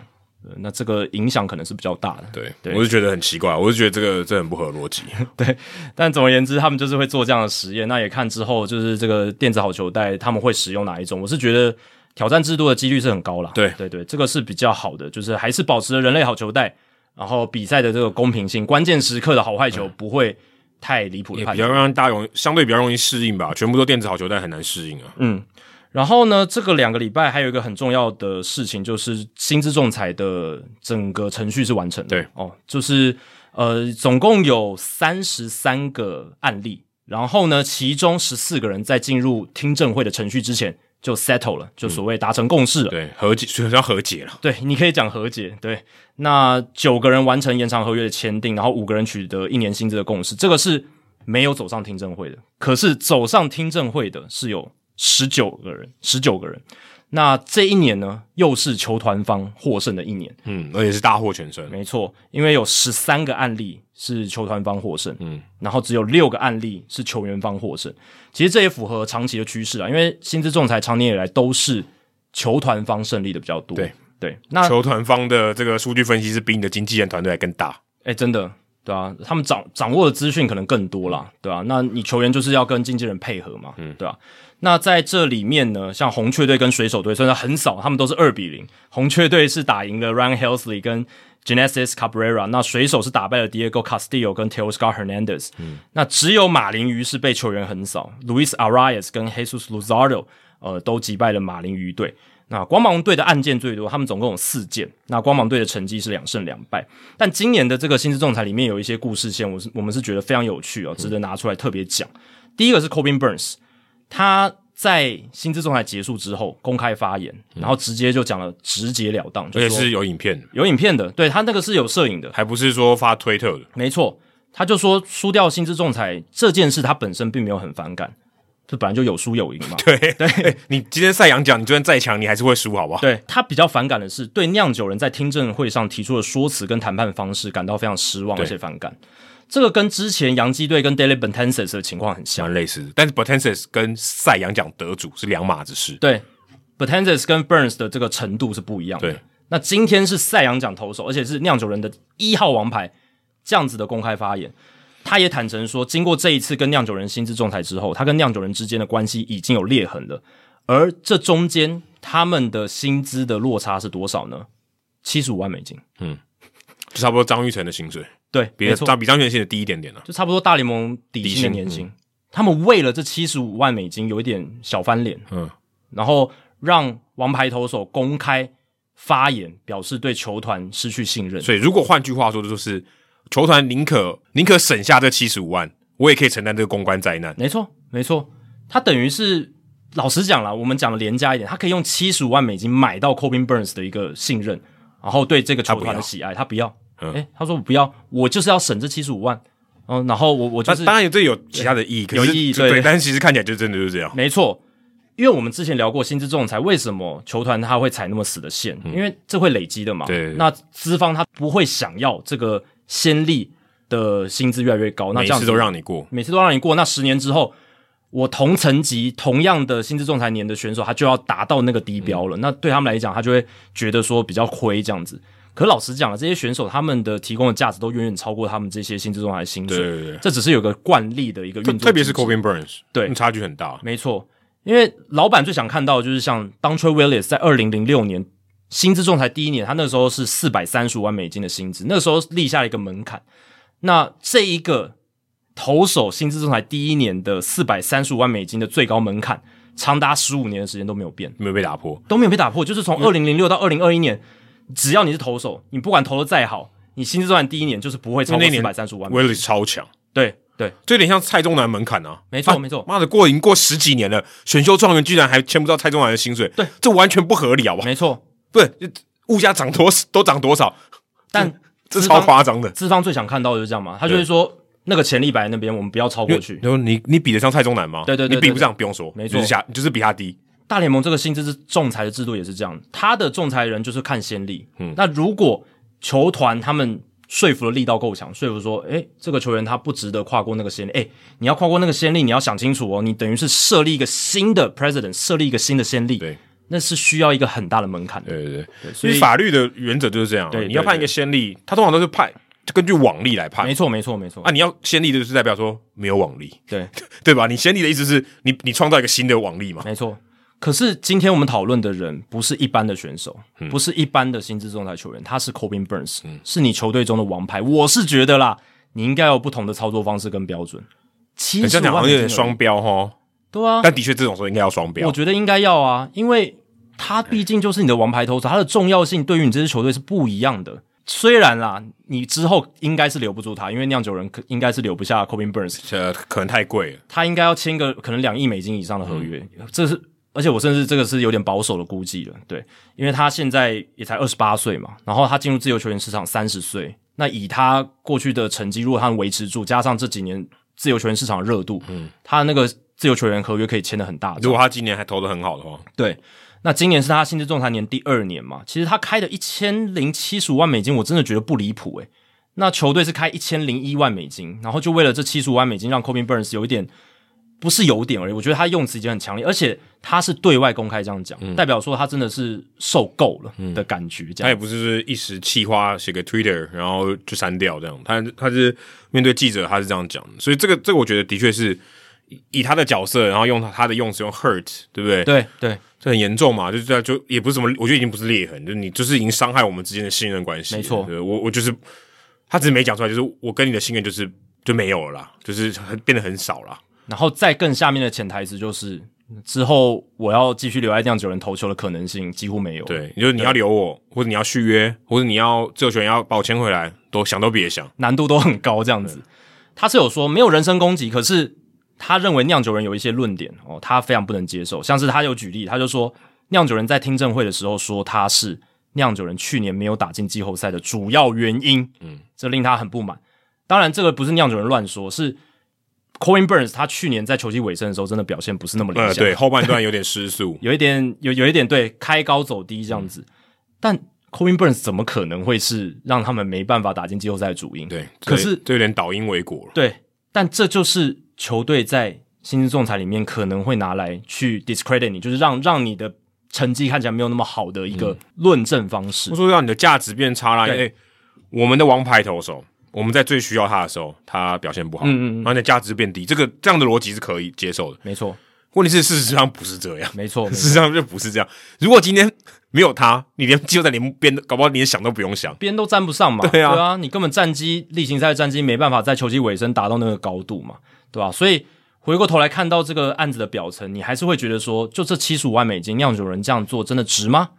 那这个影响可能是比较大的。对，对我是觉得很奇怪，我是觉得这个这很不合逻辑。对，但总而言之，他们就是会做这样的实验。那也看之后，就是这个电子好球带他们会使用哪一种。我是觉得挑战制度的几率是很高了。对，对，对，这个是比较好的，就是还是保持了人类好球带，然后比赛的这个公平性，关键时刻的好坏球不会太离谱比较让大家容相对比较容易适应吧。全部都电子好球带很难适应啊。嗯。然后呢，这个两个礼拜还有一个很重要的事情，就是薪资仲裁的整个程序是完成的。对哦，就是呃，总共有三十三个案例，然后呢，其中十四个人在进入听证会的程序之前就 settle 了，就所谓达成共识了。嗯、对，和解，所以叫和解了。对，你可以讲和解。对，那九个人完成延长合约的签订，然后五个人取得一年薪资的共识，这个是没有走上听证会的。可是走上听证会的是有。十九个人，十九个人。那这一年呢，又是球团方获胜的一年。嗯，而且是大获全胜。没错，因为有十三个案例是球团方获胜，嗯，然后只有六个案例是球员方获胜。其实这也符合长期的趋势啊，因为薪资仲裁长年以来都是球团方胜利的比较多。对对，那球团方的这个数据分析是比你的经纪人团队还更大。哎，真的。对啊，他们掌掌握的资讯可能更多啦，对啊，那你球员就是要跟经纪人配合嘛，嗯，对啊。那在这里面呢，像红雀队跟水手队虽然很少，他们都是二比零。红雀队是打赢了 Ryan Helsley 跟 Genesis Cabrera，那水手是打败了 Diego Castillo 跟 Teoscar Hernandez。嗯，那只有马林鱼是被球员横扫，Luis Arraez 跟 Jesus Luzardo，呃，都击败了马林鱼队。那光芒队的案件最多，他们总共有四件。那光芒队的成绩是两胜两败。但今年的这个薪资仲裁里面有一些故事线，我是我们是觉得非常有趣哦，值得拿出来特别讲。嗯、第一个是 Corbin Burns，他在薪资仲裁结束之后公开发言，然后直接就讲了直截了当，而且是有影片的，有影片的。对，他那个是有摄影的，还不是说发推特的。没错，他就说输掉薪资仲裁这件事，他本身并没有很反感。这本来就有输有赢嘛。对 对，你今天赛扬奖，你就算再强，你还是会输，好不好？对，他比较反感的是对酿酒人在听证会上提出的说辞跟谈判方式感到非常失望，而且反感。这个跟之前洋基队跟 Dellin Betances 的情况很像，蛮类似。但是 b e n t e n s e s 跟赛扬奖得主是两码子事。对 b e n t e n s e s 跟 Burns 的这个程度是不一样的。对，那今天是赛扬奖投手，而且是酿酒人的一号王牌，这样子的公开发言。他也坦诚说，经过这一次跟酿酒人薪资仲裁之后，他跟酿酒人之间的关系已经有裂痕了。而这中间他们的薪资的落差是多少呢？七十五万美金，嗯，就差不多张玉成的薪水，对，比张比张玉成薪水低一点点了，就差不多大联盟底薪的年薪。嗯、他们为了这七十五万美金有一点小翻脸，嗯，然后让王牌投手公开发言，表示对球团失去信任。所以，如果换句话说，就是。球团宁可宁可省下这七十五万，我也可以承担这个公关灾难。没错，没错，他等于是老实讲了，我们讲的廉价一点，他可以用七十五万美金买到 Corbin Burns 的一个信任，然后对这个球团的喜爱，他不要。诶、嗯欸，他说我不要，我就是要省这七十五万。嗯，然后我我就是当然有这有其他的意义，有意义对，对，但是其实看起来就真的就是这样。没错，因为我们之前聊过薪资仲裁，为什么球团他会踩那么死的线？嗯、因为这会累积的嘛。对，那资方他不会想要这个。先例的薪资越来越高，那这每次都让你过，每次都让你过。那十年之后，我同层级同样的薪资仲裁年的选手，他就要达到那个低标了。嗯、那对他们来讲，他就会觉得说比较亏这样子。可老实讲啊，这些选手他们的提供的价值都远远超过他们这些薪资仲裁的薪水。对对对，这只是有个惯例的一个运作，特别是 Corbin Burns，对，差距很大。没错，因为老板最想看到的就是像 Dontrelle Williams 在二零零六年。薪资仲裁第一年，他那时候是四百三十五万美金的薪资，那个时候立下了一个门槛。那这一个投手薪资仲裁第一年的四百三十五万美金的最高门槛，长达十五年的时间都没有变，没有被打破，都没有被打破。就是从二零零六到二零二一年，只要你是投手，你不管投的再好，你薪资段第一年就是不会超过四百三十五万。威力超强，对对，这有点像蔡中南门槛啊。没错没错，妈的，过已经过十几年了，选秀状元居然还签不到蔡中南的薪水，对，这完全不合理，好不好？没错，不是。物价涨多都涨多少？但这超夸张的。资方最想看到的就是这样嘛？他就会说那个潜力摆在那边，我们不要超过去。然后你你比得上蔡中南吗？对对对，你比不上不用说，没错，就是下就是比他低。大联盟这个薪资仲裁的制度也是这样，他的仲裁人就是看先例。嗯，那如果球团他们说服的力道够强，说服说，诶，这个球员他不值得跨过那个先例，诶，你要跨过那个先例，你要想清楚哦，你等于是设立一个新的 president，设立一个新的先例。对。那是需要一个很大的门槛的。对对对，对所以法律的原则就是这样。对，你要判一个先例，他通常都是判根据往例来判。没错，没错，没错。啊，你要先例就是代表说没有往例，对 对吧？你先例的意思是你你创造一个新的往例嘛？没错。可是今天我们讨论的人不是一般的选手，嗯、不是一般的薪资仲裁球员，他是 Corbin Burns，、嗯、是你球队中的王牌。我是觉得啦，你应该有不同的操作方式跟标准。其实好像有点双标哈，对啊。但的确这种时候应该要双标，我觉得应该要啊，因为他毕竟就是你的王牌投手，他的重要性对于你这支球队是不一样的。虽然啦，你之后应该是留不住他，因为酿酒人可应该是留不下 Corbin Burns，呃，可能太贵了，他应该要签个可能两亿美金以上的合约，嗯、这是。而且我甚至这个是有点保守的估计了，对，因为他现在也才二十八岁嘛，然后他进入自由球员市场三十岁，那以他过去的成绩，如果他能维持住，加上这几年自由球员市场的热度，嗯，他那个自由球员合约可以签的很大。如果他今年还投的很好的话，对，那今年是他薪资仲裁年第二年嘛，其实他开的一千零七十五万美金，我真的觉得不离谱诶。那球队是开一千零一万美金，然后就为了这七十五万美金，让 Corbin Burns 有一点。不是有点而已，我觉得他用词已经很强烈，而且他是对外公开这样讲，嗯、代表说他真的是受够了的感觉。这样、嗯、他也不是一时气话写个 Twitter 然后就删掉这样，他他是面对记者他是这样讲的，所以这个这个我觉得的确是以他的角色，然后用他他的用词用 hurt，对不对？对对，这很严重嘛，就这样就也不是什么，我觉得已经不是裂痕，就你就是已经伤害我们之间的信任关系。没错，对我我就是他只是没讲出来，就是我跟你的信任就是就没有了啦，就是变得很少了。然后再更下面的潜台词就是，之后我要继续留在酿酒人投球的可能性几乎没有。对，就是你要留我，或者你要续约，或者你要自由球员要把我签回来，都想都别想，难度都很高。这样子，他是有说没有人身攻击，可是他认为酿酒人有一些论点哦，他非常不能接受。像是他有举例，他就说酿酒人在听证会的时候说他是酿酒人去年没有打进季后赛的主要原因，嗯，这令他很不满。当然，这个不是酿酒人乱说，是。Corbin Burns 他去年在球季尾声的时候，真的表现不是那么理想，呃、对，后半段有点失速，有一点有有一点对开高走低这样子。嗯、但 Corbin Burns 怎么可能会是让他们没办法打进季后赛的主因？对，可是这有点倒因为果了。对，但这就是球队在薪资仲裁里面可能会拿来去 discredit 你，就是让让你的成绩看起来没有那么好的一个论证方式，或、嗯、说让你的价值变差了。因为我们的王牌投手。我们在最需要他的时候，他表现不好，嗯嗯，然后你的价值变低，这个这样的逻辑是可以接受的，没错。问题是事实上不是这样，没错，事实上就不是这样。如果今天没有他，你连季后赛连边搞不好连想都不用想，边都沾不上嘛，对啊，对啊，你根本战绩例行赛战绩没办法在球季尾声达到那个高度嘛，对吧？所以回过头来看到这个案子的表层，你还是会觉得说，就这七十五万美金，酿酒人这样做真的值吗？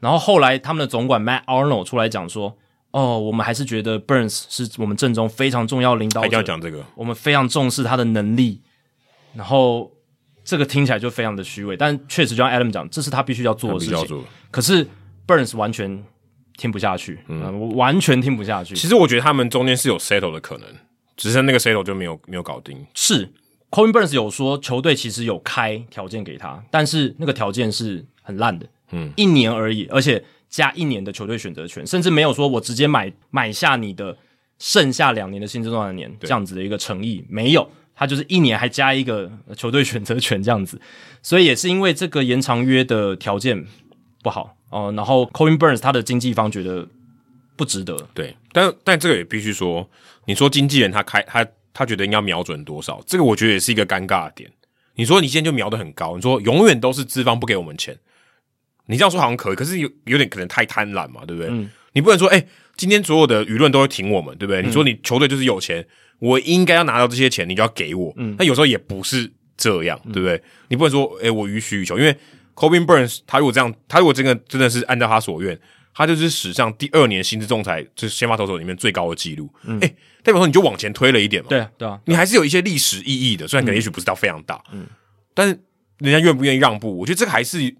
然后后来他们的总管 Matt Arnold 出来讲说。哦，我们还是觉得 Burns 是我们阵中非常重要的领导者。一定要讲这个，我们非常重视他的能力。然后这个听起来就非常的虚伪，但确实就像 Adam 讲，这是他必须要做的事情。可是 Burns 完全听不下去，嗯，我完全听不下去。其实我觉得他们中间是有 settle 的可能，只是那个 settle 就没有没有搞定。是 Corbin Burns 有说球队其实有开条件给他，但是那个条件是很烂的，嗯，一年而已，而且。加一年的球队选择权，甚至没有说我直接买买下你的剩下两年的薪资多少年这样子的一个诚意，没有，他就是一年还加一个球队选择权这样子，所以也是因为这个延长约的条件不好哦、呃，然后 Corbin Burns 他的经纪方觉得不值得，对，但但这个也必须说，你说经纪人他开他他觉得应该瞄准多少，这个我觉得也是一个尴尬的点。你说你现在就瞄得很高，你说永远都是资方不给我们钱。你这样说好像可以，可是有有点可能太贪婪嘛，对不对？嗯、你不能说，哎、欸，今天所有的舆论都会挺我们，对不对？嗯、你说你球队就是有钱，我应该要拿到这些钱，你就要给我。嗯，那有时候也不是这样，对不对？嗯、你不能说，哎、欸，我予取予求，因为 Corbin Burns 他如果这样，他如果真的真的是按照他所愿，他就是史上第二年薪资仲裁就是先发投手里面最高的记录。嗯，哎、欸，代表说你就往前推了一点嘛。对啊，对啊，你还是有一些历史意义的，虽然可能也许不是到非常大，嗯，但是人家愿不愿意让步，我觉得这个还是。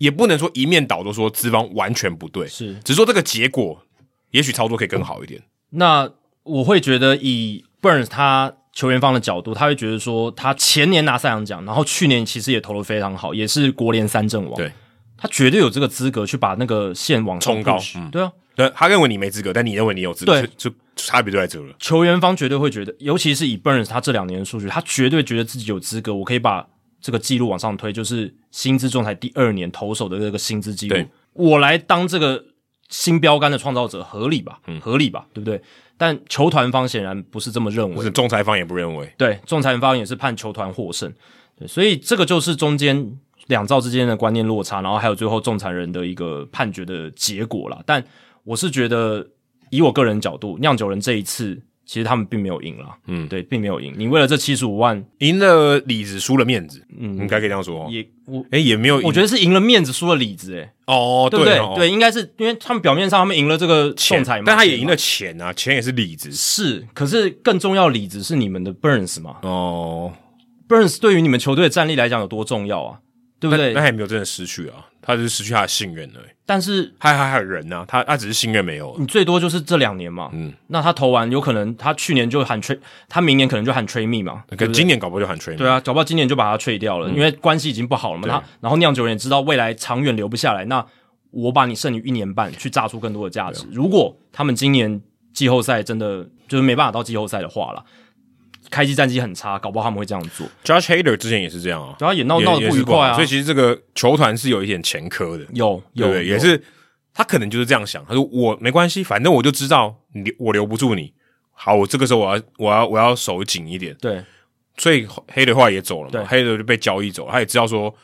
也不能说一面倒都说资方完全不对，是，只是说这个结果也许操作可以更好一点。那我会觉得以 Burns 他球员方的角度，他会觉得说他前年拿赛扬奖，然后去年其实也投的非常好，也是国联三振王，对，他绝对有这个资格去把那个线往冲高。嗯，对啊，对，他认为你没资格，但你认为你有资格，就差别就在这了。球员方绝对会觉得，尤其是以 Burns 他这两年的数据，他绝对觉得自己有资格，我可以把这个记录往上推，就是薪资仲裁第二年投手的这个薪资记录，我来当这个新标杆的创造者，合理吧？嗯，合理吧？对不对？但球团方显然不是这么认为，仲裁方也不认为，对，仲裁方也是判球团获胜，对，所以这个就是中间两造之间的观念落差，然后还有最后仲裁人的一个判决的结果啦。但我是觉得，以我个人角度，酿酒人这一次。其实他们并没有赢了，嗯，对，并没有赢。你为了这七十五万，赢了里子，输了面子，嗯，应该可以这样说。也我诶也没有，我觉得是赢了面子，输了里子，诶哦，对不对？哦、对，应该是因为他们表面上他们赢了这个仲裁嘛，但他也赢了钱啊，钱也是里子，是。可是更重要，里子是你们的 Burns 嘛？哦，Burns 对于你们球队的战力来讲有多重要啊？对不对？那还没有真的失去啊。他就是失去他的信任了，但是他还还有人呢、啊，他他只是信任没有了。你最多就是这两年嘛，嗯，那他投完有可能他去年就喊 trade，他明年可能就喊 trade me 嘛，可今年搞不好就喊 trade me。对啊，搞不好今年就把他 trade 掉了，嗯、因为关系已经不好了嘛。他然后酿酒人也知道未来长远留不下来，那我把你剩余一年半去榨出更多的价值。如果他们今年季后赛真的就是没办法到季后赛的话了。开机战绩很差，搞不好他们会这样做。Josh Hader 之前也是这样啊，然后也闹闹得不愉快啊，所以其实这个球团是有一点前科的，有有，对，也是他可能就是这样想，他说我没关系，反正我就知道你我留不住你，好，我这个时候我要我要我要手紧一点，对，所以 Hader 也走了嘛，Hader 就被交易走了，他也知道说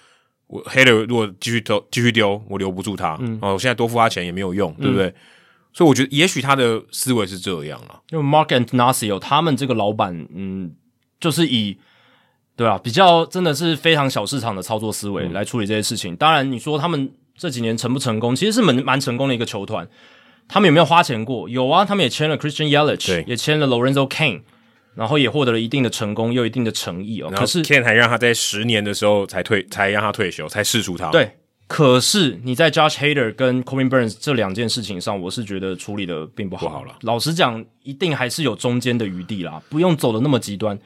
我 Hader 如果继续丢继续丢，我留不住他，嗯，哦，我现在多付他钱也没有用，对不对？所以我觉得，也许他的思维是这样了。因为 Mark Attanasio 他们这个老板，嗯，就是以对啊，比较真的是非常小市场的操作思维来处理这些事情。嗯、当然，你说他们这几年成不成功，其实是蛮蛮成功的一个球团。他们有没有花钱过？有啊，他们也签了 Christian Yelich，对也签了 Lorenzo Kane 然后也获得了一定的成功，又一定的诚意哦。可是 Kane 还让他在十年的时候才退，才让他退休，才释出他。对。可是你在 Josh Hader 跟 Corbin Burnes 这两件事情上，我是觉得处理的并不好。不好了，老实讲，一定还是有中间的余地啦，不用走的那么极端。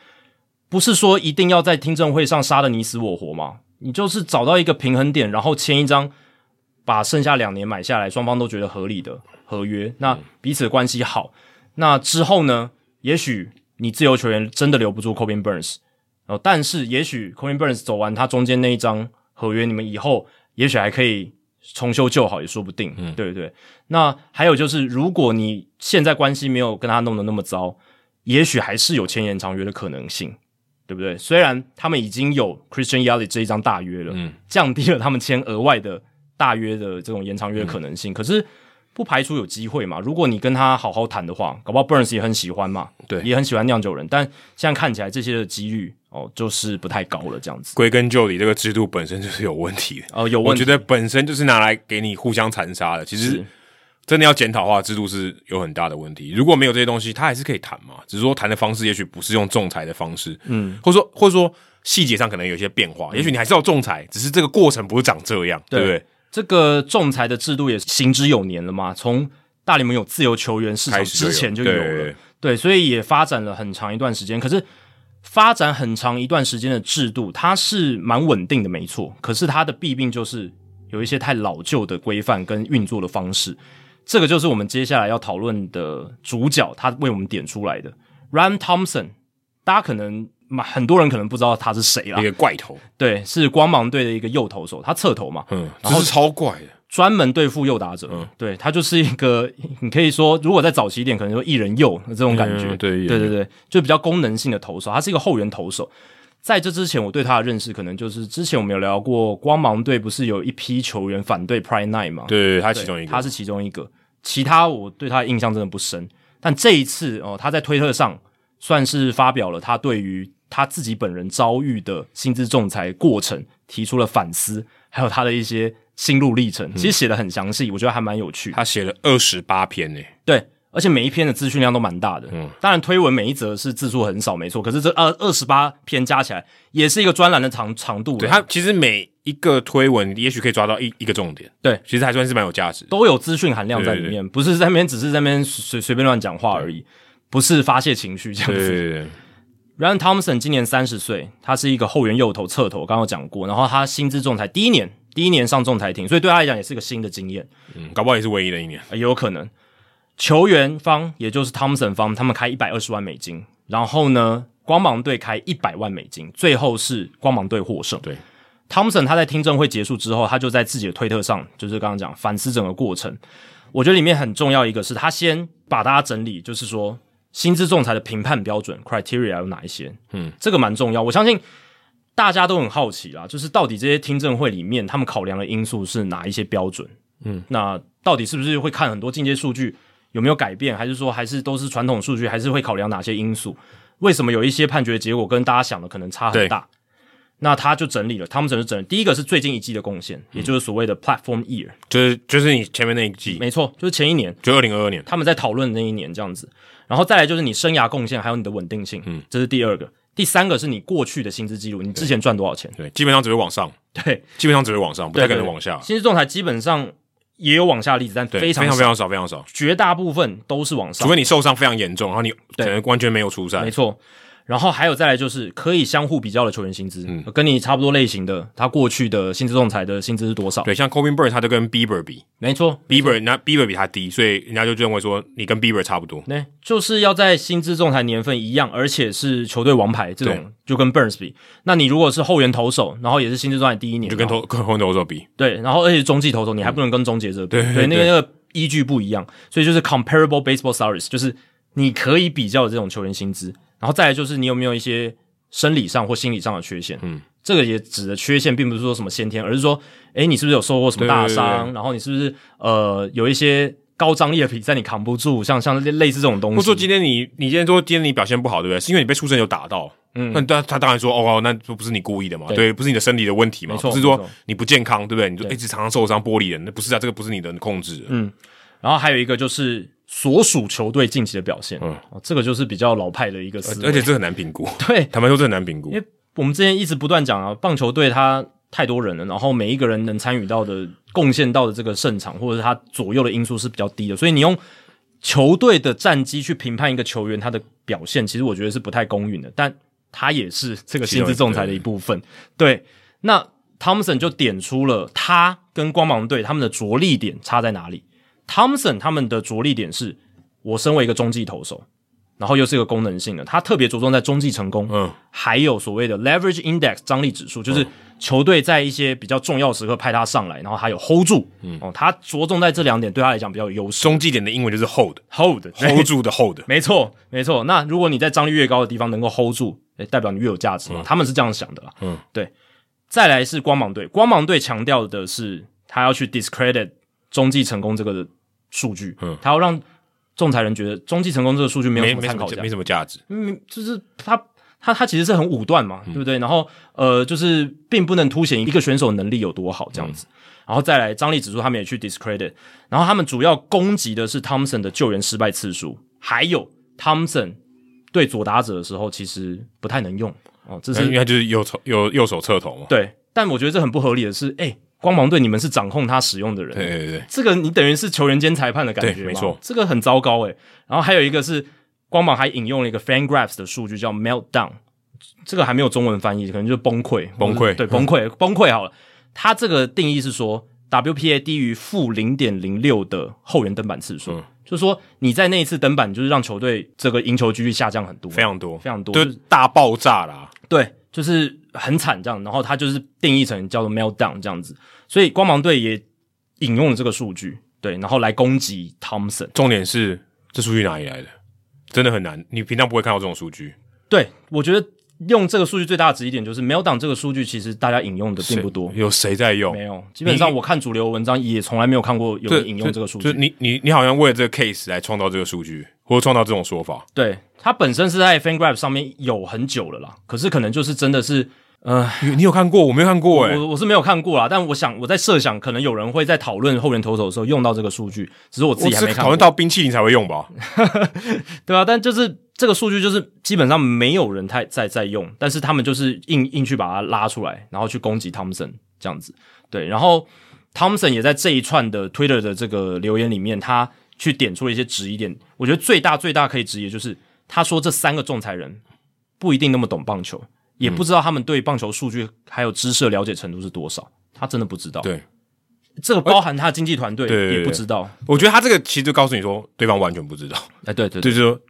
不是说一定要在听证会上杀的你死我活嘛？你就是找到一个平衡点，然后签一张把剩下两年买下来，双方都觉得合理的合约，那彼此的关系好。那之后呢？也许你自由球员真的留不住 Corbin Burnes，哦，但是也许 Corbin Burnes 走完他中间那一张合约，你们以后。也许还可以重修旧好，也说不定，嗯，对不对？那还有就是，如果你现在关系没有跟他弄得那么糟，也许还是有签延长约的可能性，对不对？虽然他们已经有 Christian Yelich 这一张大约了，嗯，降低了他们签额外的大约的这种延长约的可能性，嗯，可是不排除有机会嘛。如果你跟他好好谈的话，搞不好 Burns 也很喜欢嘛，对，也很喜欢酿酒人，但现在看起来这些的几率。哦，就是不太高了，这样子。归根究底，这个制度本身就是有问题的。哦，有问题。我觉得本身就是拿来给你互相残杀的。其实真的要检讨的话，制度是有很大的问题。如果没有这些东西，他还是可以谈嘛。只是说谈的方式，也许不是用仲裁的方式，嗯，或者说或者说细节上可能有一些变化。嗯、也许你还是要仲裁，只是这个过程不是长这样，对，对不对？这个仲裁的制度也行之有年了嘛，从大联盟有自由球员市场之前就有了，对，对，对，对，所以也发展了很长一段时间。可是。发展很长一段时间的制度，它是蛮稳定的，没错。可是它的弊病就是有一些太老旧的规范跟运作的方式。这个就是我们接下来要讨论的主角，他为我们点出来的 Ryan Thompson。大家可能很多人可能不知道他是谁啦，一个怪头，对，是光芒队的一个右投手，他侧投嘛，嗯，然后是超怪的。专门对付右打者，嗯，对，他就是一个，你可以说，如果在早期一点，可能说一人右这种感觉，嗯、对，对对对，就比较功能性的投手，他是一个后援投手。在这之前，我对他的认识可能就是之前我们有聊过，光芒队不是有一批球员反对 Prime Night 吗？对，他其中一个，他是其中一个，其他我对他的印象真的不深。但这一次哦，他在推特上算是发表了他对于他自己本人遭遇的薪资仲裁过程提出了反思，还有他的一些。心路历程其实写的很详细，嗯、我觉得还蛮有趣。他写了二十八篇呢，对，而且每一篇的资讯量都蛮大的。嗯，当然推文每一则是字数很少，没错。可是这二二十八篇加起来也是一个专栏的长长度。对，他其实每一个推文也许可以抓到一一个重点。对，其实还算是蛮有价值，都有资讯含量在里面，不是在那边只是在那边随随便乱讲话而已，不是发泄情绪这样子。对，对，对，对，Ryan Thompson 今年三十岁，他是一个后援右投侧投，刚刚有讲过。然后他薪资仲裁第一年。第一年上仲裁庭，所以对他来讲也是个新的经验。嗯，搞不好也是唯一的一年，也有可能。球员方也就是 Thompson 方，他们开一百二十万美金，然后呢，光芒队开一百万美金，最后是光芒队获胜。对，Thompson 他在听证会结束之后，他就在自己的推特上，就是刚刚讲反思整个过程。我觉得里面很重要一个是他先把大家整理，就是说薪资仲裁的评判标准 criteria 有哪一些？嗯，这个蛮重要。我相信大家都很好奇啦，就是到底这些听证会里面他们考量的因素是哪一些标准？嗯，那到底是不是会看很多进阶数据有没有改变，还是说还是都是传统数据，还是会考量哪些因素？为什么有一些判决结果跟大家想的可能差很大？那他就整理了，他们整是整理。第一个是最近一季的贡献，嗯，也就是所谓的 platform year，就是就是你前面那一季，没错，就是前一年，就二零二二年，他们在讨论那一年这样子。然后再来就是你生涯贡献，还有你的稳定性，嗯，这是第二个。第三个是你过去的薪资记录，你之前赚多少钱？对，基本上只会往上，对，基本上只会往上，不太可能往下。薪资仲裁基本上也有往下的例子，但非常非常非常少，非常少，绝大部分都是往上，除非你受伤非常严重，然后你可能完全没有出赛，没错。然后还有再来就是可以相互比较的球员薪资，嗯，跟你差不多类型的，他过去的薪资仲裁的薪资是多少？对，像 Coby Burns 他就跟 Bieber 比，没错，Bieber 那 Bieber 比他低，所以人家就认为说你跟 Bieber 差不多。对，就是要在薪资仲裁年份一样，而且是球队王牌这种，就跟 Burns 比。那你如果是后援投手，然后也是薪资仲裁第一年，就跟投跟后援投手比。对，然后而且中继投手你还不能跟终结者比，嗯、对，那个依据不一样，所以就是 comparable baseball salaries，就是你可以比较的这种球员薪资。然后再来就是你有没有一些生理上或心理上的缺陷？嗯，这个也指的缺陷，并不是说什么先天，而是说，诶，你是不是有受过什么大伤？对对对对，然后你是不是呃有一些高张力的比赛你扛不住？像像类似这种东西。或者说今天你你今天说今天你表现不好，对不对？是因为你被畜生有打到？嗯，那他他当然说哦，那不是你故意的嘛？对，对，不是你的生理的问题嘛？是说你不健康，对不对？你就一直常常受伤、玻璃人，那不是啊，这个不是你的控制。嗯，然后还有一个就是。所属球队近期的表现，嗯，这个就是比较老派的一个思维，而且这很难评估。对，坦白说，这很难评估。因为我们之前一直不断讲啊，棒球队它太多人了，然后每一个人能参与到的、贡献到的这个胜场，或者是他左右的因素是比较低的，所以你用球队的战绩去评判一个球员他的表现，其实我觉得是不太公允的。但他也是这个薪资仲裁的一部分。对，那 Thompson 就点出了他跟光芒队他们的着力点差在哪里。Thompson 他们的着力点是，我身为一个中继投手，然后又是一个功能性的，他特别着重在中继成功，嗯，还有所谓的 leverage index 张力指数，就是球队在一些比较重要时刻派他上来，然后他有 hold 住，嗯，哦，他着重在这两点，对他来讲比较有优势。中继点的英文就是 hold，hold，hold hold 住的 hold，没错，没错。那如果你在张力越高的地方能够 hold 住，诶，代表你越有价值嘛，嗯，他们是这样想的啦，嗯，对。再来是光芒队，光芒队强调的是他要去 discredit 中继成功这个。数据，嗯，他要让仲裁人觉得中继成功这个数据没有什么参考价，没什么价值。嗯，就是他他他其实是很武断嘛，嗯、对不对？然后呃，就是并不能凸显一个选手能力有多好这样子。嗯、然后再来张力指数，他们也去 discredit。然后他们主要攻击的是 Thompson 的救援失败次数，还有 Thompson 对左打者的时候其实不太能用哦，这是因为他就是右手右右手侧投嘛。对，但我觉得这很不合理的是，诶光芒队，你们是掌控他使用的人，对对对，这个你等于是球员兼裁判的感觉，没错，这个很糟糕诶。然后还有一个是光芒还引用了一个 FanGraphs 的数据叫 Meltdown，这个还没有中文翻译，可能就是崩溃，崩溃，对，崩溃，崩溃好了。它这个定义是说 WPA 低于负零点零六的后援登板次数，嗯、就是说你在那一次登板，就是让球队这个赢球几率下降很多，非常多，非常多，就是大爆炸啦，对。就是很惨这样，然后他就是定义成叫做 meltdown 这样子，所以光芒队也引用了这个数据，对，然后来攻击 Thompson。重点是这数据哪里来的？真的很难，你平常不会看到这种数据。对，我觉得用这个数据最大的质疑点就是 meltdown 这个数据其实大家引用的并不多，有谁在用？没有，基本上我看主流文章也从来没有看过有人引用这个数据。就你你你好像为了这个 case 来创造这个数据，或者创造这种说法。对。它本身是在 FanGraph 上面有很久了啦，可是可能就是真的是，呃，你，你有看过？我没有看过诶、欸、我我是没有看过啦，但我想我在设想，可能有人会在讨论后援投手的时候用到这个数据，只是我自己还没看过。讨论到冰淇淋才会用吧？对啊，但就是这个数据就是基本上没有人太在在用，但是他们就是硬硬去把它拉出来，然后去攻击 Thompson 这样子。对，然后 Thompson 也在这一串的 Twitter 的这个留言里面，他去点出了一些质疑点。我觉得最大最大可以质疑的就是。他说：“这三个仲裁人不一定那么懂棒球，也不知道他们对棒球数据还有知识的了解程度是多少。他真的不知道。对，这个包含他的经纪团队也不知道。我觉得他这个其实就告诉你说，对方完全不知道。哎，对对，就是说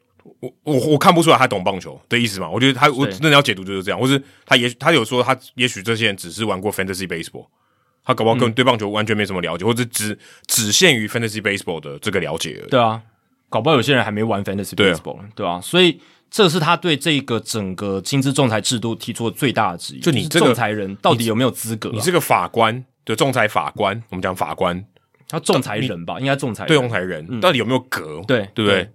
我我我看不出来他懂棒球的意思嘛？我觉得他我真的要解读就是这样，或是他也他有说他也许这些人只是玩过 Fantasy Baseball，他搞不好跟对棒球完全没什么了解，嗯、或者只只限于 Fantasy Baseball 的这个了解而已。对啊，搞不好有些人还没玩 Fantasy Baseball，对啊，对啊，所以这是他对这个整个薪资仲裁制度提出的最大的质疑。就你这个仲裁人到底有没有资格、啊你？你这个法官的仲裁法官，我们讲法官，他仲裁人吧，应该仲裁人对仲裁人、嗯、到底有没有格？对对不对？对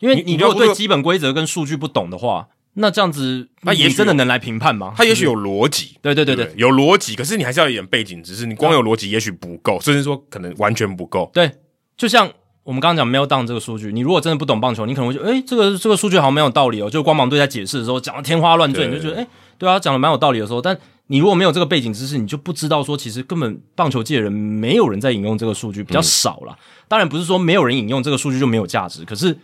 因为你如果对基本规则跟数据不懂的话，那这样子，那也真的能来评判吗？他也许有逻辑，对对对对，有逻辑，可是你还是要有一点背景知识。你光有逻辑也许不够，甚至说可能完全不够。对，就像我们刚刚讲 meltdown 这个数据，你如果真的不懂棒球，你可能会觉得，诶，这个这个数据好像没有道理哦。就光芒队在解释的时候讲的天花乱坠，你就觉得，诶，对啊，讲的蛮有道理的时候，但你如果没有这个背景知识，你就不知道说，其实根本棒球界的人没有人在引用这个数据，比较少了。当然不是说没有人引用这个数据就没有价值，可是。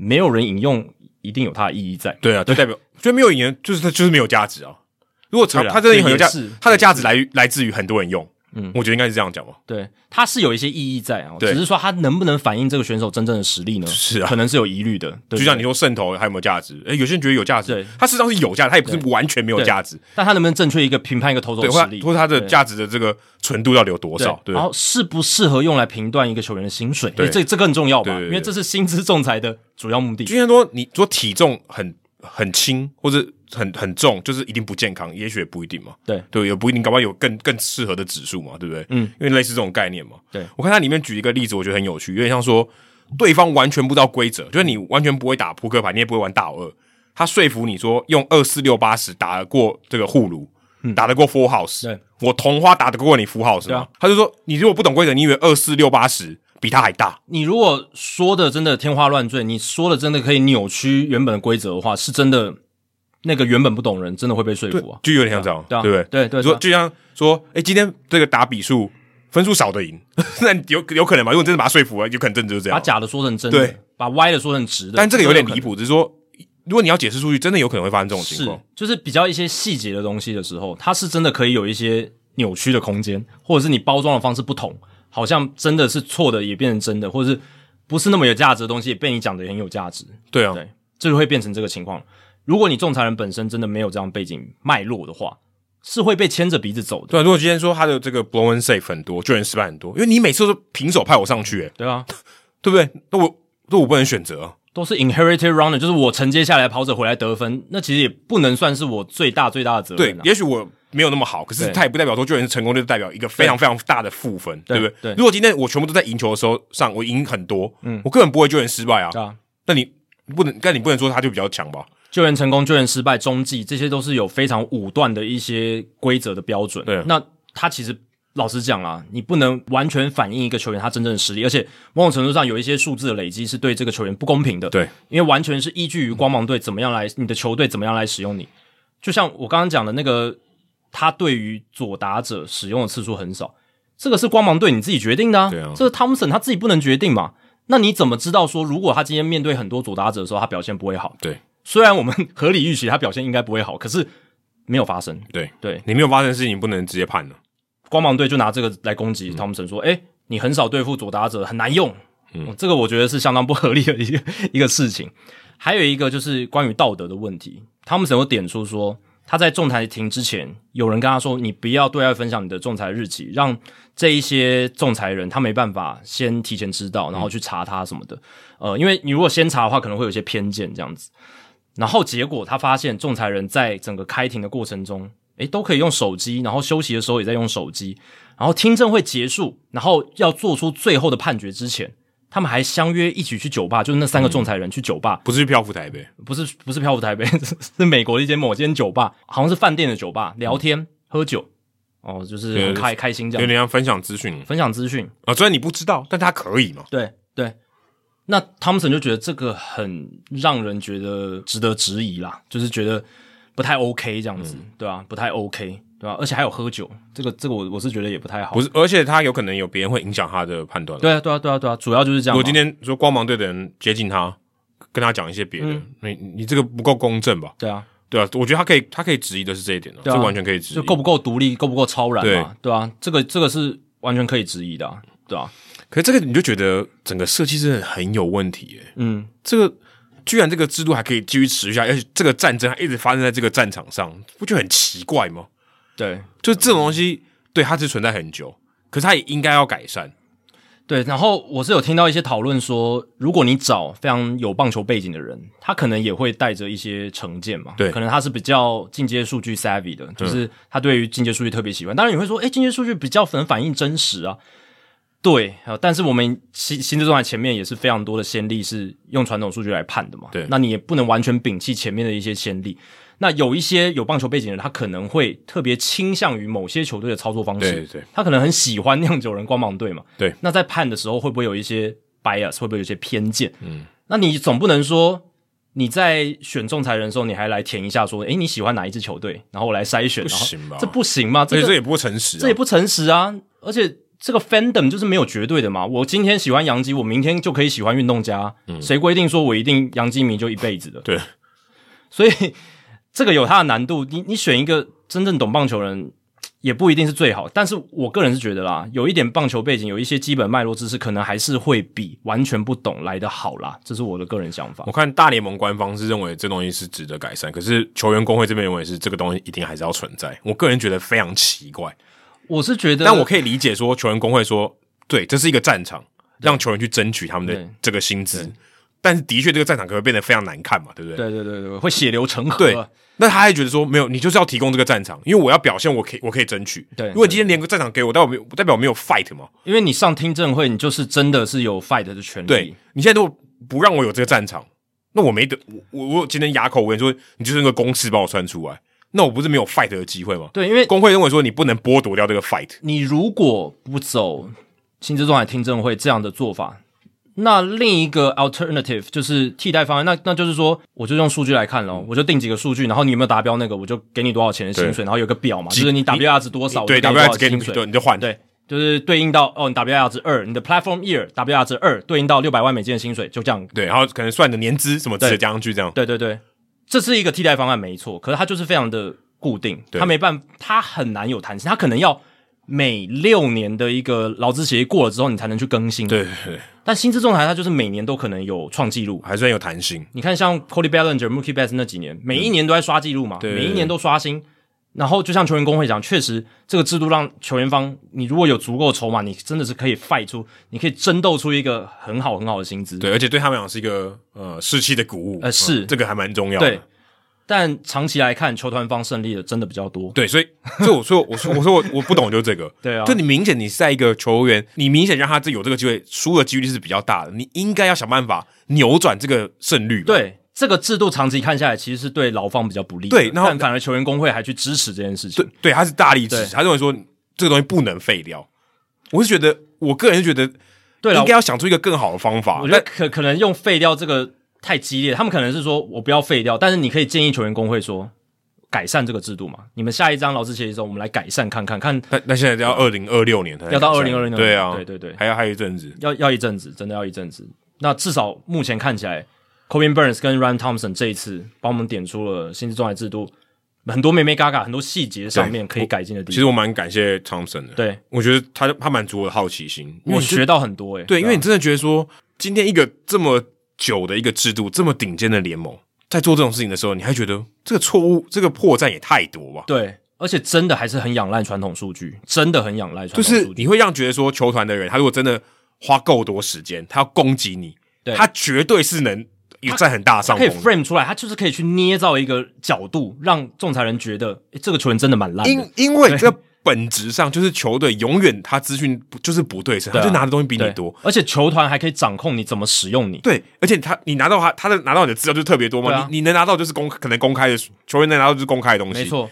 没有人引用，一定有它的意义在。对啊，就代表就没有引言，就是它就是没有价值啊。如果它它真的很有价值，它的价值来来自于很多人用。嗯，我觉得应该是这样讲吧。对，它是有一些意义在啊，只是说它能不能反映这个选手真正的实力呢？是啊，可能是有疑虑的。就像你说渗透还有没有价值？诶，有些人觉得有价值，它事实上是有价值，它也不是完全没有价值。但它能不能正确一个评判一个投手实力，或者它的价值的这个纯度到底有多少？对，然后适不适合用来评断一个球员的薪水？对，这这更重要吧？因为这是薪资仲裁的主要目的。就像说，你说体重很很轻，或者。很很重，就是一定不健康，也许也不一定嘛。对对，也不一定，搞不好有更更适合的指数嘛，对不对？嗯，因为类似这种概念嘛。对，我看它里面举一个例子，我觉得很有趣，有点像说对方完全不知道规则，就是你完全不会打扑克牌，你也不会玩大老二，他说服你说用二四六八十打得过这个护炉，嗯，打得过 Full House，我同花打得过你 Full House 吗？他就说你如果不懂规则，你以为二四六八十比他还大？你如果说的真的天花乱坠，你说的真的可以扭曲原本的规则的话，是真的。那个原本不懂人真的会被说服啊，就有点像这样，对不对？对对，说就像说，哎，今天这个打比数分数少的赢，那有有可能吗？如果真的把他说服了，有可能真的就是这样，把假的说成真的，对，把歪的说成直的。但这个有点离谱，只是说，如果你要解释数据，真的有可能会发生这种情况，就是比较一些细节的东西的时候，它是真的可以有一些扭曲的空间，或者是你包装的方式不同，好像真的是错的也变成真的，或者是不是那么有价值的东西也被你讲的很有价值。对啊，对，这就会变成这个情况。如果你仲裁人本身真的没有这样背景脉络的话，是会被牵着鼻子走的。对啊，如果今天说他的这个 blown safe 很多，救援失败很多，因为你每次都是平手派我上去，诶对啊，对不对？那我那我不能选择，啊都是 inherited runner，就是我承接下来跑者回来得分，那其实也不能算是我最大最大的责任啊。对，也许我没有那么好，可是他也不代表说救援是成功，就是代表一个非常非常大的负分，对，对不对？对。如果今天我全部都在赢球的时候上，我赢很多，嗯，我根本不会救援失败啊。啊，那你不能，但你不能说他就比较强吧？救援成功、救援失败、中继，这些都是有非常武断的一些规则的标准。对，那他其实老实讲啊，你不能完全反映一个球员他真正的实力，而且某种程度上有一些数字的累积是对这个球员不公平的。对，因为完全是依据于光芒队怎么样来，你的球队怎么样来使用你。就像我刚刚讲的那个，他对于左打者使用的次数很少，这个是光芒队你自己决定的啊。对啊，这个汤姆森他自己不能决定嘛？那你怎么知道说，如果他今天面对很多左打者的时候，他表现不会好？对。虽然我们合理预期他表现应该不会好，可是没有发生。对对，你没有发生的事情，不能直接判了。光芒队就拿这个来攻击汤姆森，说：“诶，你很少对付左打者，很难用。”嗯，这个我觉得是相当不合理的一个一个事情。还有一个就是关于道德的问题，汤姆森有点出说，他在仲裁庭之前，有人跟他说：“你不要对外分享你的仲裁日期，让这一些仲裁人他没办法先提前知道，然后去查他什么的。嗯、呃，因为你如果先查的话，可能会有些偏见这样子。”然后结果他发现，仲裁人在整个开庭的过程中，诶，都可以用手机，然后休息的时候也在用手机，然后听证会结束，然后要做出最后的判决之前，他们还相约一起去酒吧，就是那三个仲裁人去酒吧，不是去漂浮台北，不是不是漂浮台北，是美国的一间某间酒吧，好像是饭店的酒吧，聊天、嗯、喝酒，哦，就是很开开心这样，有点像分享资讯，分享资讯。啊，虽然你不知道，但他可以嘛？对对。那汤姆森就觉得这个很让人觉得值得质疑啦，就是觉得不太 OK 这样子，嗯、对吧、啊？不太 OK，对吧、啊？而且还有喝酒，这个这个我我是觉得也不太好。不是，而且他有可能有别人会影响他的判断。对啊，对啊，对啊，对啊，主要就是这样。如果今天说光芒队的人接近他，跟他讲一些别的，嗯、你你这个不够公正吧？对啊，对啊，我觉得他可以他可以质疑的是这一点的，这、啊、完全可以质疑，就够不够独立，够不够超然嘛？对，啊，这个这个是完全可以质疑的、啊，对啊。可是这个你就觉得整个设计真的很有问题诶。嗯，这个居然这个制度还可以继续持续下去，而且这个战争还一直发生在这个战场上，不觉得很奇怪吗？对，就是这种东西，对它是存在很久，可是它也应该要改善。对，然后我是有听到一些讨论说，如果你找非常有棒球背景的人，他可能也会带着一些成见嘛。对，可能他是比较进阶数据 savvy 的，就是他对于进阶数据特别喜欢。当然你会说，哎，进阶数据比较能反映真实啊。对，但是我们新新制仲裁前面也是非常多的先例是用传统数据来判的嘛。对，那你也不能完全摒弃前面的一些先例。那有一些有棒球背景的人，他可能会特别倾向于某些球队的操作方式。对对，他可能很喜欢酿酒人光芒队嘛。对，那在判的时候会不会有一些 bias，会不会有一些偏见？嗯，那你总不能说你在选仲裁人的时候，你还来填一下说，诶，你喜欢哪一支球队，然后我来筛选，不行吧？这不行吗？这个、这也不诚实、啊，这也不诚实啊！而且这个 fandom 就是没有绝对的嘛。我今天喜欢洋基，我明天就可以喜欢运动家。嗯，谁规定说我一定洋基迷就一辈子的？对，所以。这个有它的难度，你你选一个真正懂棒球人也不一定是最好，但是我个人是觉得啦，有一点棒球背景，有一些基本脉络知识，可能还是会比完全不懂来的好啦，这是我的个人想法。我看大联盟官方是认为这东西是值得改善，可是球员工会这边认为是这个东西一定还是要存在。我个人觉得非常奇怪。我是觉得，但我可以理解说球员工会说，对，这是一个战场，让球员去争取他们的这个薪资。但是的确，这个战场可能会变得非常难看嘛，对不对？对对对对，会血流成河。对，那他还觉得说没有，你就是要提供这个战场，因为我要表现，我可以，我可以争取。对，如果今天连个战场给我，代表没有，代表没有 fight 嘛？因为你上听证会，你就是真的是有 fight 的权利。对，你现在如果不让我有这个战场，那我没得，我我今天哑口无言说，你就是那个公式把我穿出来，那我不是没有 fight 的机会吗？对，因为工会认为说你不能剥夺掉这个 fight。你如果不走薪资仲裁听证会这样的做法。那另一个 alternative 就是替代方案，那那就是说，我就用数据来看咯，我就定几个数据，然后你有没有达标，那个我就给你多少钱的薪水，然后有个表嘛，就是你 WAR 值多少，对，WAR 值给你，对，你就换，对，就是对应到哦，你 WAR 值二，你的 platform year WAR 值二，对应到六百万美金的薪水，就这样，对，然后可能算你的年资什么值加上去，这样，对对对，这是一个替代方案，没错，可是它就是非常的固定，它没办法，它很难有弹性，它可能要。每六年的一个劳资协议过了之后，你才能去更新。对对对。但薪资仲裁它就是每年都可能有创纪录，还算有弹性。你看，像 Cody Bellinger、Mookie Betts 那几年，每一年都在刷纪录嘛，对每一年都刷新。然后就像球员工会讲，确实这个制度让球员方，你如果有足够筹码，你真的是可以 fight 出，你可以争斗出一个很好很好的薪资。对，而且对他们讲是一个呃士气的鼓舞。呃，是、嗯、这个还蛮重要的。对。但长期来看，球团方胜利的真的比较多。对，所以，所以我说，我说，我说，我我不懂，就是这个。对啊，就你明显你是在一个球员，你明显让他这有这个机会，输的几率是比较大的。你应该要想办法扭转这个胜率。对，这个制度长期看下来，其实是对劳方比较不利。对，然后反而球员工会还去支持这件事情。对，对，他是大力支持，他认为说这个东西不能废掉。我是觉得，我个人是觉得，对，应该要想出一个更好的方法。我觉得可可能用废掉这个太激烈，他们可能是说我不要废掉，但是你可以建议球员工会说。改善这个制度嘛？你们下一张劳资协议的时候，我们来改善看看看。那那现在要二零二六年，要到二零二六年，对啊，对对对，还要还有一阵子，要要一阵子，真的要一阵子。那至少目前看起来，Corbin Burnes 跟 Ryan Thompson 这一次帮我们点出了薪资仲裁制度很多眉眉嘎嘎，很多细节上面可以改进的地方。其实我蛮感谢 Thompson 的，对我觉得他他满足我的好奇心，我学到很多诶、欸。对，因为你真的觉得说，今天一个这么久的一个制度，这么顶尖的联盟。在做这种事情的时候，你还觉得这个错误、这个破绽也太多吧？对，而且真的还是很仰赖传统数据，真的很仰赖传统数据。就是你会让觉得说，球团的人他如果真的花够多时间，他要攻击你，对他绝对是能有占很大上风。可以 frame 出来，他就是可以去捏造一个角度，让仲裁人觉得，诶这个球员真的蛮烂的。因因为这。本质上就是球队永远他资讯就是不对称，他就拿的东西比你多，而且球团还可以掌控你怎么使用你。对，而且他你拿到他他的拿到你的资料就特别多嘛，你你能拿到就是公可能公开的球员能拿到就是公开的东西，没错。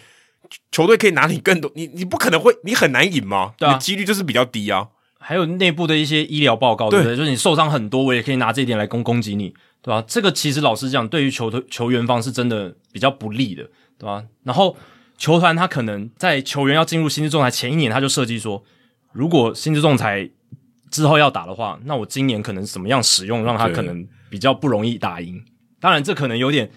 球队可以拿你更多，你你不可能会你很难赢嘛？对啊，几率就是比较低啊。还有内部的一些医疗报告，对不对？就是你受伤很多，我也可以拿这一点来攻攻击你，对吧？这个其实老实讲，对于球队球员方是真的比较不利的，对吧？然后。球团他可能在球员要进入薪资仲裁前一年，他就设计说，如果薪资仲裁之后要打的话，那我今年可能怎么样使用，让他可能比较不容易打赢。当然，这可能有点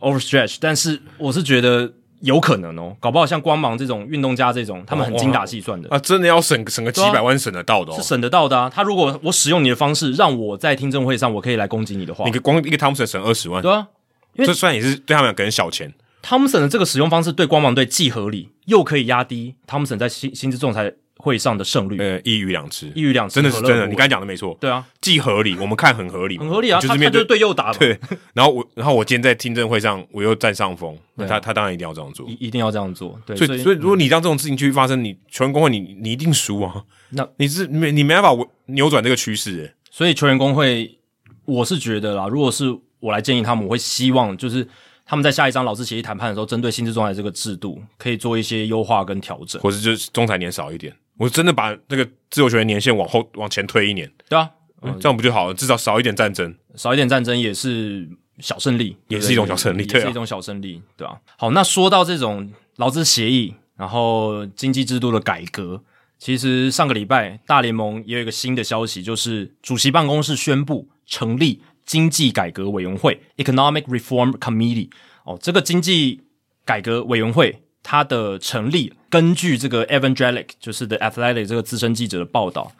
overstretch，但是我是觉得有可能哦，搞不好像光芒这种运动家这种，他们很精打细算的啊，真的要省省个几百万省得到的，哦，是省得到的啊。他如果我使用你的方式，让我在听证会上我可以来攻击你的话，你光一个汤姆森省二十万，对啊，因为这算也是对他们个人小钱。汤姆森的这个使用方式对光芒队既合理，又可以压低汤姆森在薪薪资仲裁会上的胜率，呃，一鱼两吃，一鱼两吃，真的是真的。你刚才讲的没错，对啊，既合理，我们看很合理，很合理啊。就是面对对又打嘛，对。然后我，然后我今天在听证会上，我又占上风，那他他当然一定要这样做，一一定要这样做。对，所以所以如果你让这种事情继续发生，你球员工会你你一定输啊。那 你是没你没办法扭转这个趋势诶。所以球员工会，我是觉得啦，如果是我来建议他们，我会希望就是。他们在下一张劳资协议谈判的时候，针对薪资仲裁这个制度，可以做一些优化跟调整，或者就是仲裁年少一点。我真的把那个自由球员年限往后往前推一年，对啊，嗯，这样不就好了？至少少一点战争，少一点战争也是小胜利，也是一种小胜利，对，也是一种小胜利，对啊。好，那说到这种劳资协议，然后经济制度的改革，其实上个礼拜大联盟也有一个新的消息，就是主席办公室宣布成立。经济改革委员会 （Economic Reform Committee） 哦，这个经济改革委员会它的成立，根据这个 Evan Drellich 就是 The Athletic 这个资深记者的报道，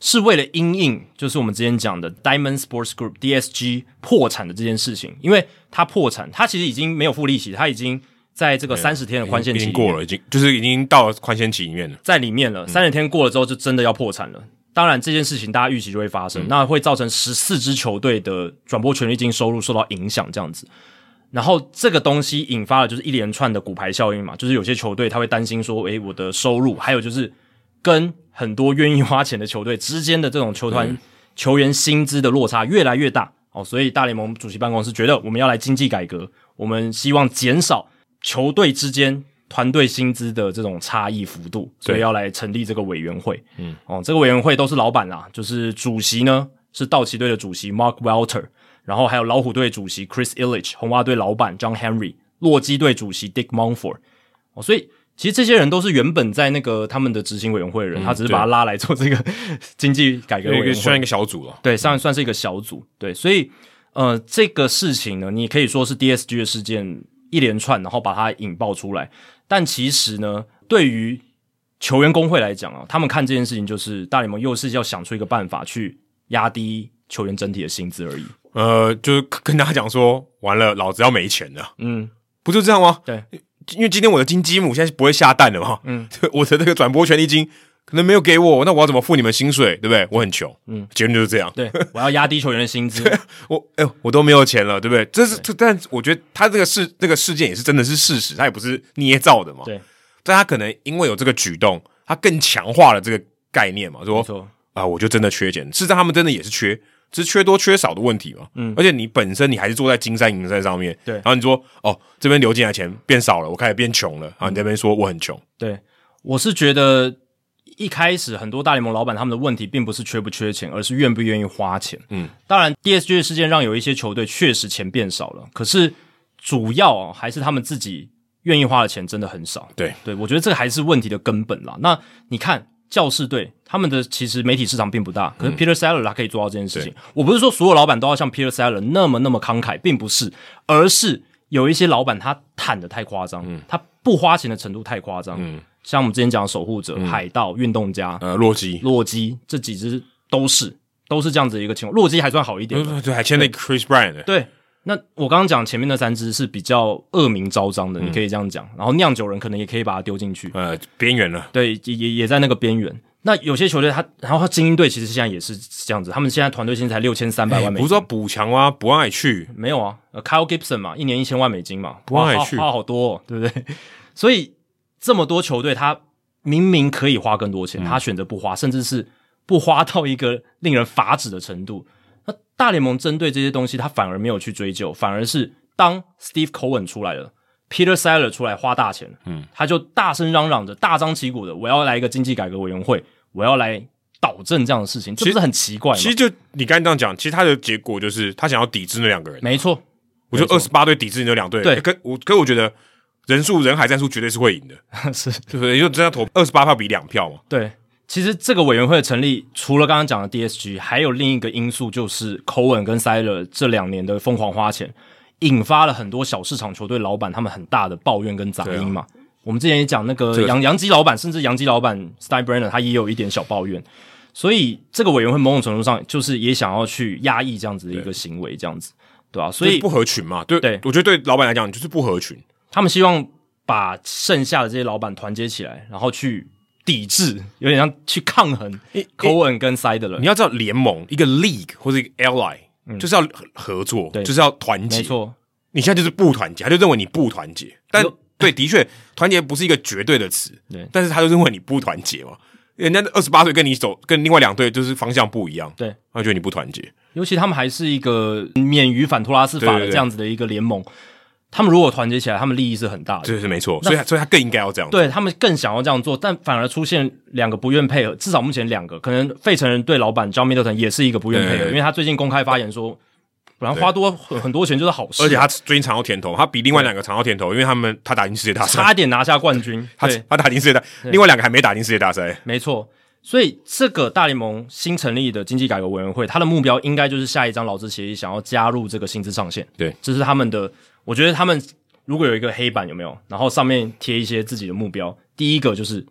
是为了因应就是我们之前讲的 Diamond Sports Group DSG 破产的这件事情，因为它破产，它其实已经没有付利息，它已经在这个三十天的宽限期已经过了，已经就是已经到了宽限期里面了，在里面了，三十天过了之后就真的要破产了。当然，这件事情大家预期就会发生，嗯、那会造成十四支球队的转播权利金收入受到影响，这样子。然后这个东西引发了就是一连串的骨牌效应嘛，就是有些球队他会担心说，诶，我的收入，还有就是跟很多愿意花钱的球队之间的这种球团、嗯、球员薪资的落差越来越大哦，所以大联盟主席办公室觉得我们要来经济改革，我们希望减少球队之间。团队薪资的这种差异幅度，所以要来成立这个委员会。嗯，哦，这个委员会都是老板啦，就是主席呢是道奇队的主席 Mark Welter，然后还有老虎队主席 Chris Ilitch，红袜队老板 John Henry，洛基队主席 Dick Monfort。哦，所以其实这些人都是原本在那个他们的执行委员会的人，嗯、他只是把他拉来做这个 经济改革委员会，算一个小组了。对，算算是一个小组。对，所以呃，这个事情呢，你可以说是 DSG 的事件一连串，然后把它引爆出来。但其实呢，对于球员工会来讲啊，他们看这件事情就是大联盟又是要想出一个办法去压低球员整体的薪资而已。呃，就是跟大家讲说，完了，老子要没钱了。嗯，不就这样吗？对，因为今天我的金鸡母现在是不会下蛋了嘛。嗯，我的这个转播权利金可能没有给我，那我要怎么付你们薪水？对不对？我很穷。嗯，结论就是这样。对，我要压低球员的薪资。我哎呦，我都没有钱了，对不对？这是这，但我觉得他这个事这个事件也是真的是事实，他也不是捏造的嘛。对。但他可能因为有这个举动，他更强化了这个概念嘛，说啊、呃，我就真的缺钱。事实上，他们真的也是缺，只是缺多缺少的问题嘛。嗯，而且你本身你还是坐在金山银山上面，对。然后你说哦，这边流进来钱变少了，我开始变穷了。然后你这边说我很穷，对，我是觉得一开始很多大联盟老板他们的问题并不是缺不缺钱，而是愿不愿意花钱。嗯，当然，DSG 的事件让有一些球队确实钱变少了，可是主要、哦、还是他们自己。愿意花的钱真的很少，对对，我觉得这个还是问题的根本啦。那你看教士队，他们的其实媒体市场并不大，可是 Peter Seller 他可以做到这件事情。我不是说所有老板都要像 Peter Seller 那么那么慷慨，并不是，而是有一些老板他坦的太夸张，嗯，他不花钱的程度太夸张。嗯，像我们之前讲的守护者、嗯、海盗、运动家，呃，洛基、洛基这几支都是都是这样子的一个情况。洛基还算好一点，对，对，还签了 Chris Bryant 的，对。那我刚刚讲前面那三支是比较恶名昭彰的，嗯，你可以这样讲。然后酿酒人可能也可以把它丢进去，呃，边缘了。对，也也也在那个边缘。那有些球队他，然后他精英队其实现在也是这样子，他们现在团队薪才六千三百万美金。不是说补强吗？不爱去？没有啊，Kyle Gibson 嘛，一年一千万美金嘛，不爱去？花好多，哦，对不对？所以这么多球队，他明明可以花更多钱，嗯，他选择不花，甚至是不花到一个令人发指的程度。那大联盟针对这些东西，他反而没有去追究，反而是当 Steve Cohen 出来了，Peter Seller 出来花大钱，嗯，他就大声嚷嚷着，大张旗鼓的，我要来一个经济改革委员会，我要来导正这样的事情，这不是很奇怪吗？其实就你刚才这样讲，其实他的结果就是他想要抵制那两个人，没错，我就二十八队抵制你那两队，对，可我可我觉得人数人海战术绝对是会赢的，是，对不对？因为真的投二十八票比两票嘛，对。其实这个委员会的成立，除了刚刚讲的 DSG，还有另一个因素，就是 Cohen 跟 Seller 这两年的疯狂花钱，引发了很多小市场球队老板他们很大的抱怨跟杂音嘛。啊、我们之前也讲那个杨杨基老板，甚至杨基老板 Steinbrenner 他也有一点小抱怨，所以这个委员会某种程度上就是也想要去压抑这样子的一个行为，这样子。对吧、啊？所以不合群嘛，对对，我觉得对老板来讲就是不合群，他们希望把剩下的这些老板团结起来，然后去抵制，有点像去抗衡 Cohen 跟 Seidler。你要知道联盟一个 league 或者一个 ally。就是要合作，就是要团结。没错，你现在就是不团结，他就认为你不团结。但对，的确，团结不是一个绝对的词。对，但是他就认为你不团结嘛。人家二十八队跟你走，跟另外两队就是方向不一样。对，他觉得你不团结。尤其他们还是一个免于反托拉斯法的这样子的一个联盟。他们如果团结起来，他们利益是很大的。这是没错，所以所以他更应该要这样做。对，他们更想要这样做，但反而出现两个不愿配合。至少目前两个，可能费城人对老板 John Middleton 也是一个不愿配合，对对对，因为他最近公开发言说。然后花多很很多钱就是好事，而且他最近尝到甜头，他比另外两个尝到甜头，因为他们他打进世界大赛，差点拿下冠军。他他打进世界大，另外两个还没打进世界大赛。没错，所以这个大联盟新成立的经济改革委员会，他的目标应该就是下一张劳资协议想要加入这个薪资上限。对，这是他们的。我觉得他们如果有一个黑板有没有，然后上面贴一些自己的目标，第一个就是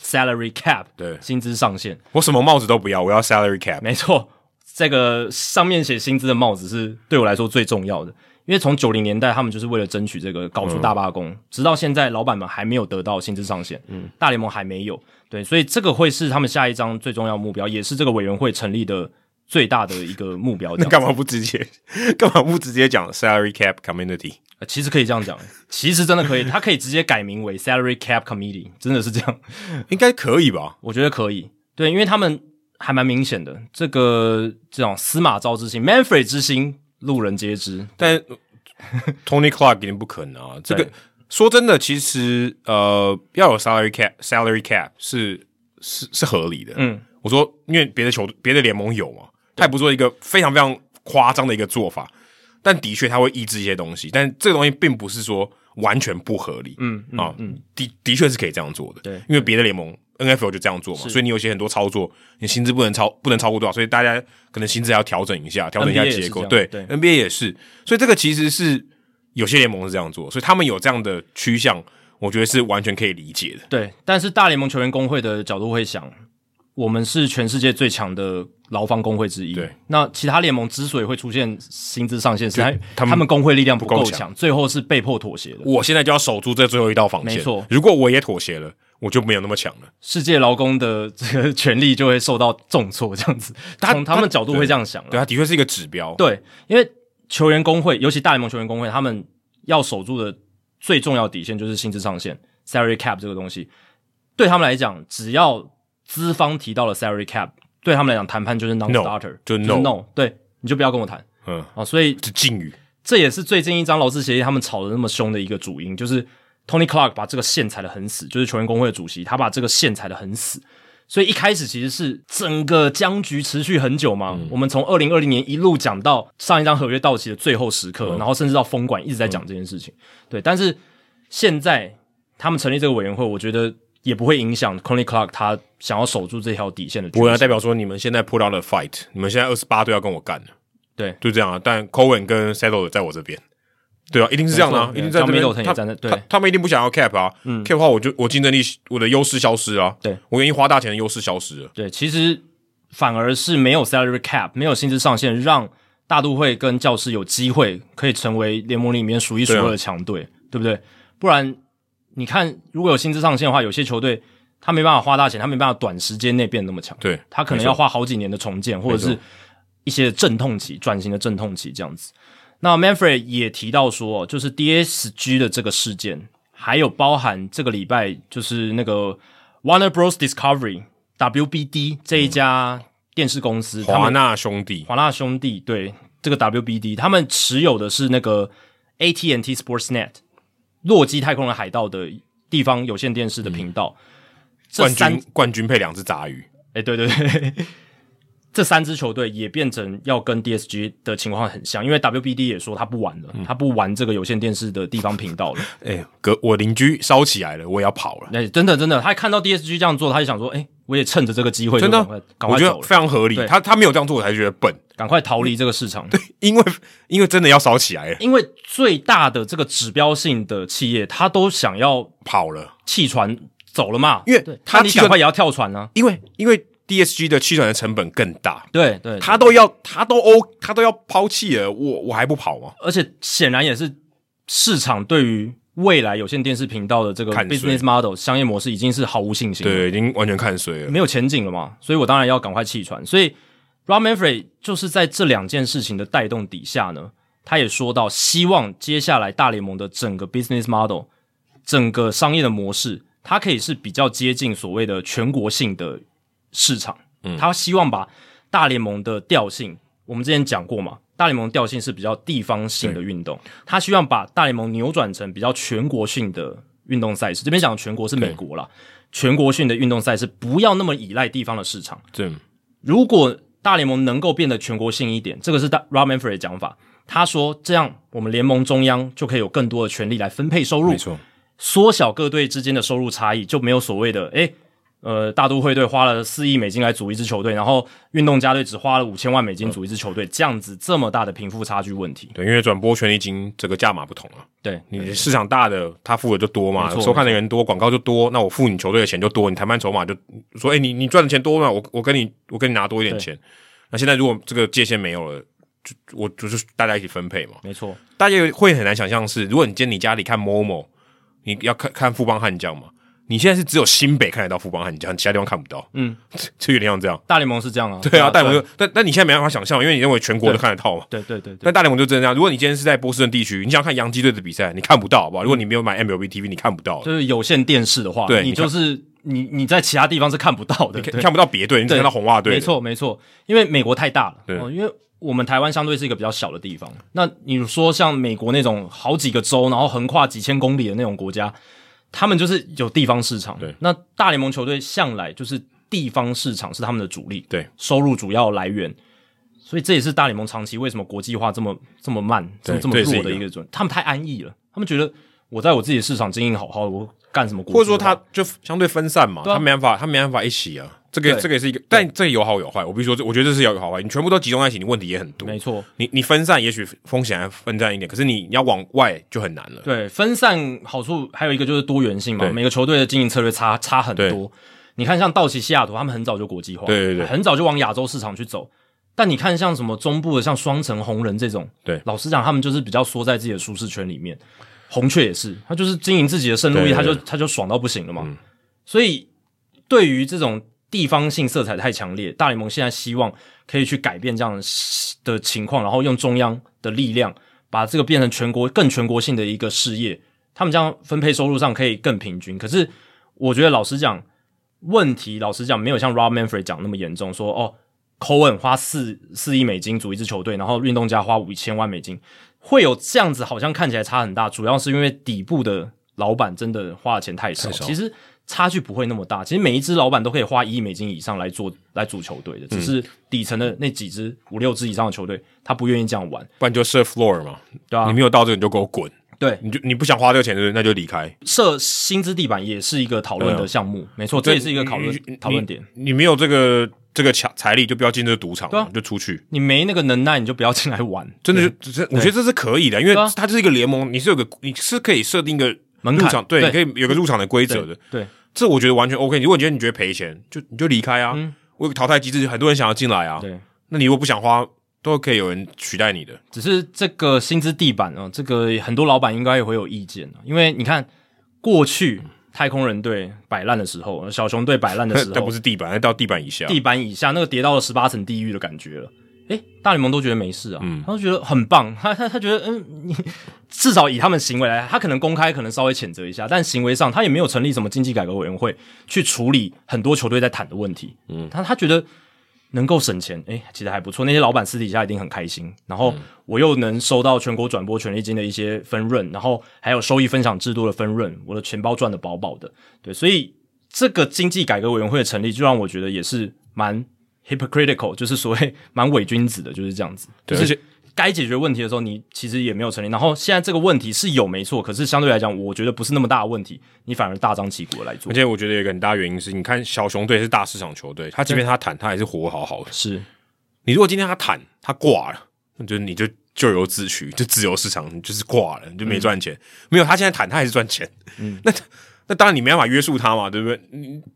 salary cap，对，薪资上限。我什么帽子都不要，我要 salary cap。没错。这个上面写薪资的帽子是对我来说最重要的，因为从九零年代他们就是为了争取这个搞出大罢工，嗯、直到现在老板们还没有得到薪资上限，嗯，大联盟还没有，对，所以这个会是他们下一张最重要的目标，也是这个委员会成立的最大的一个目标。那干嘛不直接？干嘛不直接讲 salary cap community？其实可以这样讲，其实真的可以，他可以直接改名为 salary cap committee，真的是这样，应该可以吧？我觉得可以，对，因为他们。还蛮明显的，这个这种司马昭之心，Manfred 之心，路人皆知。但 Tony Clark 肯定不可能啊！这个说真的，其实呃，要有 salary cap，salary cap 是是是合理的。嗯，我说，因为别的球别的联盟有嘛，他也不做一个非常非常夸张的一个做法，但的确他会抑制一些东西，但这个东西并不是说完全不合理。嗯啊，嗯，的的确是可以这样做的。对，因为别的联盟。NFL 就这样做嘛，所以你有些很多操作，你薪资不能超不能超过多少，所以大家可能薪资要调整一下，调整一下结构。对，对，NBA 也是，所以这个其实是有些联盟是这样做，所以他们有这样的趋向，我觉得是完全可以理解的。对，但是大联盟球员工会的角度会想，我们是全世界最强的劳方工会之一。对，那其他联盟之所以会出现薪资上限，是因为他们工会力量不够强，最后是被迫妥协的。我现在就要守住这最后一道防线。没错，如果我也妥协了。我就没有那么强了，世界劳工的这个权利就会受到重挫，这样子，从他们角度会这样想对，对，他的确是一个指标。对，因为球员工会，尤其大联盟球员工会，他们要守住的最重要底线就是薪资上限 （salary cap） 这个东西。对他们来讲，只要资方提到了 salary cap，对他们来讲谈判就是 non-starter，、no, 就 no，, 就 no，对，你就不要跟我谈。嗯，啊，所以是禁语。这也是最近一张劳资协议他们吵得那么凶的一个主因，就是。Tony Clark 把这个线踩得很死，就是球员工会的主席，他把这个线踩得很死，所以一开始其实是整个僵局持续很久嘛。嗯、我们从二零二零年一路讲到上一张合约到期的最后时刻，嗯、然后甚至到封管一直在讲这件事情。嗯、对，但是现在他们成立这个委员会，我觉得也不会影响 Conley Clark 他想要守住这条底线的。不会代表说你们现在 put out the fight，你们现在二十八队要跟我干了，对，就这样啊。但 Cohen 跟 Settle 在我这边。对啊，一定是这样的、啊，一定在这边。他他他们一定不想要 cap 啊、嗯、，cap 的话，我就我竞争力我的优势消失啊。对，我愿意花大钱的优势消失了。对，其实反而是没有 salary cap，没有薪资上限，让大都会跟教师有机会可以成为联盟里面数一数二的强队，对，啊、对不对？不然你看，如果有薪资上限的话，有些球队他没办法花大钱，他没办法短时间内变那么强。对，他可能要花好几年的重建，或者是一些阵痛期、转型的阵痛期这样子。那 Manfred 也提到说，就是 DSG 的这个事件，还有包含这个礼拜就是那个 Warner Bros Discovery WBD 这一家电视公司，华纳兄弟，华纳兄弟对这个 WBD，他们持有的是那个 AT&T Sportsnet 洛基太空人海盗的地方有线电视的频道，冠军冠军配两只杂鱼，哎，对对对。这三支球队也变成要跟 DSG 的情况很像，因为 WBD 也说他不玩了，嗯、他不玩这个有线电视的地方频道了。哎，隔我邻居烧起来了，我也要跑了。哎，真的真的，他看到 DSG 这样做，他就想说，哎，我也趁着这个机会，真的，赶快，我觉得非常合理。他他没有这样做，我才觉得笨，赶快逃离这个市场。对，因为因为真的要烧起来了。因为最大的这个指标性的企业，他都想要跑了，弃船走了嘛。因为他你赶快也要跳船呢、啊。因为因为 DSG 的弃船的成本更大。对对，对，他都要他都欧他都要抛弃了，我我还不跑吗？而且显然也是市场对于。未来有线电视频道的这个 business model 商业模式已经是毫无信心了，对，已经完全看衰了，没有前景了嘛。所以我当然要赶快弃船。所以 Rob Manfred 就是在这两件事情的带动底下呢，他也说到，希望接下来大联盟的整个 business model，整个商业的模式，它可以是比较接近所谓的全国性的市场。嗯，他希望把大联盟的调性，我们之前讲过嘛。大联盟调性是比较地方性的运动，他希望把大联盟扭转成比较全国性的运动赛事。这边讲的全国是美国啦，全国性的运动赛事不要那么依赖地方的市场。对，如果大联盟能够变得全国性一点，这个是大 Rob Manfred 的讲法。他说这样，我们联盟中央就可以有更多的权利来分配收入，没错，缩小各队之间的收入差异，就没有所谓的诶。呃，大都会队花了四亿美金来组一支球队，然后运动家队只花了五千万美金组一支球队，嗯，这样子这么大的贫富差距问题。对，因为转播权利金这个价码不同了。对，你市场大的，他付的就多嘛，收看的人多，广告就多，那我付你球队的钱就多，你谈判筹码就说，哎、欸，你你赚的钱多嘛，我我跟你我跟你拿多一点钱。那现在如果这个界限没有了，就我就是大家一起分配嘛。没错，大家会很难想象是，如果你今天你家里看 MOMO，你要看看富邦悍将嘛。你现在是只有新北看得到富邦悍将，其他地方看不到。嗯，就有点像这样。大联盟是这样啊。对啊，大联盟。但但你现在没办法想象，因为你认为全国都看得到嘛。对对对，对。但大联盟就真的这样。如果你今天是在波士顿地区，你想看洋基队的比赛，你看不到，好不好？如果你没有买 MLB TV，你看不到。就是有线电视的话，对，你就是你你在其他地方是看不到的，看不到别队，你只看到红袜队。没错没错，因为美国太大了。对。因为我们台湾相对是一个比较小的地方。那你说像美国那种好几个州，然后横跨几千公里的那种国家。他们就是有地方市场，对。那大联盟球队向来就是地方市场是他们的主力，对，收入主要来源。所以这也是大联盟长期为什么国际化这么这么慢，这么这么弱的一个准。他们太安逸了，他们觉得我在我自己的市场经营好好，我干什么？或者说他就相对分散嘛，啊、他没办法，他没办法一起啊。这个这个也是一个，但这有好有坏。我比如说，我觉得这是有好坏。你全部都集中在一起，你问题也很多。没错，你你分散，也许风险还分散一点，可是你你要往外就很难了。对，分散好处还有一个就是多元性嘛。每个球队的经营策略差差很多。你看，像道奇、西雅图，他们很早就国际化，对对对，很早就往亚洲市场去走。但你看，像什么中部的，像双城红人这种，对，老实讲，他们就是比较缩在自己的舒适圈里面。红雀也是，他就是经营自己的胜路易，他就他就爽到不行了嘛。嗯、所以对于这种。地方性色彩太强烈，大联盟现在希望可以去改变这样的情况，然后用中央的力量把这个变成全国更全国性的一个事业，他们这样分配收入上可以更平均。可是我觉得老实讲，问题老实讲没有像 Rob Manfred 讲那么严重，说哦，Cohen 花四四亿美金组一支球队，然后运动家花五千万美金，会有这样子好像看起来差很大，主要是因为底部的老板真的花的钱太少，太少。其实。差距不会那么大，其实每一支老板都可以花一亿美金以上来做来组球队的，只是底层的那几支五六支以上的球队，他不愿意这样玩，不然就设 floor 嘛，对啊，你没有到这个你就给我滚，对，你就你不想花这个钱，那就离开。设薪资地板也是一个讨论的项目，啊、没错，这也是一个讨论讨论点。你没有这个这个强财力，就不要进这个赌场，对、啊，就出去。你没那个能耐，你就不要进来玩。真的就只是，我觉得这是可以的，因为它就是一个联盟，你是有个你是可以设定一个门槛，对，你可以有个入场的规则的，对。对这我觉得完全 OK。如果你觉得你觉得赔钱，就你就离开啊。嗯，我有个淘汰机制，很多人想要进来啊。对，那你如果不想花，都可以有人取代你的。只是这个薪资地板啊，这个很多老板应该也会有意见啊。因为你看，过去太空人队摆烂的时候，小熊队摆烂的时候，那不是地板，那到地板以下，地板以下那个跌到了十八层地狱的感觉了。诶，大联盟都觉得没事啊，嗯，他都觉得很棒，他他他觉得，嗯，你 至少以他们行为来，他可能公开可能稍微谴责一下，但行为上他也没有成立什么经济改革委员会去处理很多球队在谈的问题，嗯，他他觉得能够省钱，诶，其实还不错，那些老板私底下一定很开心，然后我又能收到全国转播权利金的一些分润，然后还有收益分享制度的分润，我的钱包赚得饱饱的，对，所以这个经济改革委员会的成立，就让我觉得也是蛮。hypocritical 就是所谓蛮伪君子的，就是这样子。对，就是该解决问题的时候，你其实也没有成立。然后现在这个问题是有没错，可是相对来讲，我觉得不是那么大的问题，你反而大张旗鼓的来做。而且我觉得有一个很大原因是，你看小熊队是大市场球队，他即便他谈，他还是活好好的。是，你如果今天他谈，他挂了，那就你就咎由自取，就自由市场，就是挂了，你就没赚钱。嗯、没有，他现在谈，他还是赚钱。嗯，那那当然你没办法约束他嘛，对不对？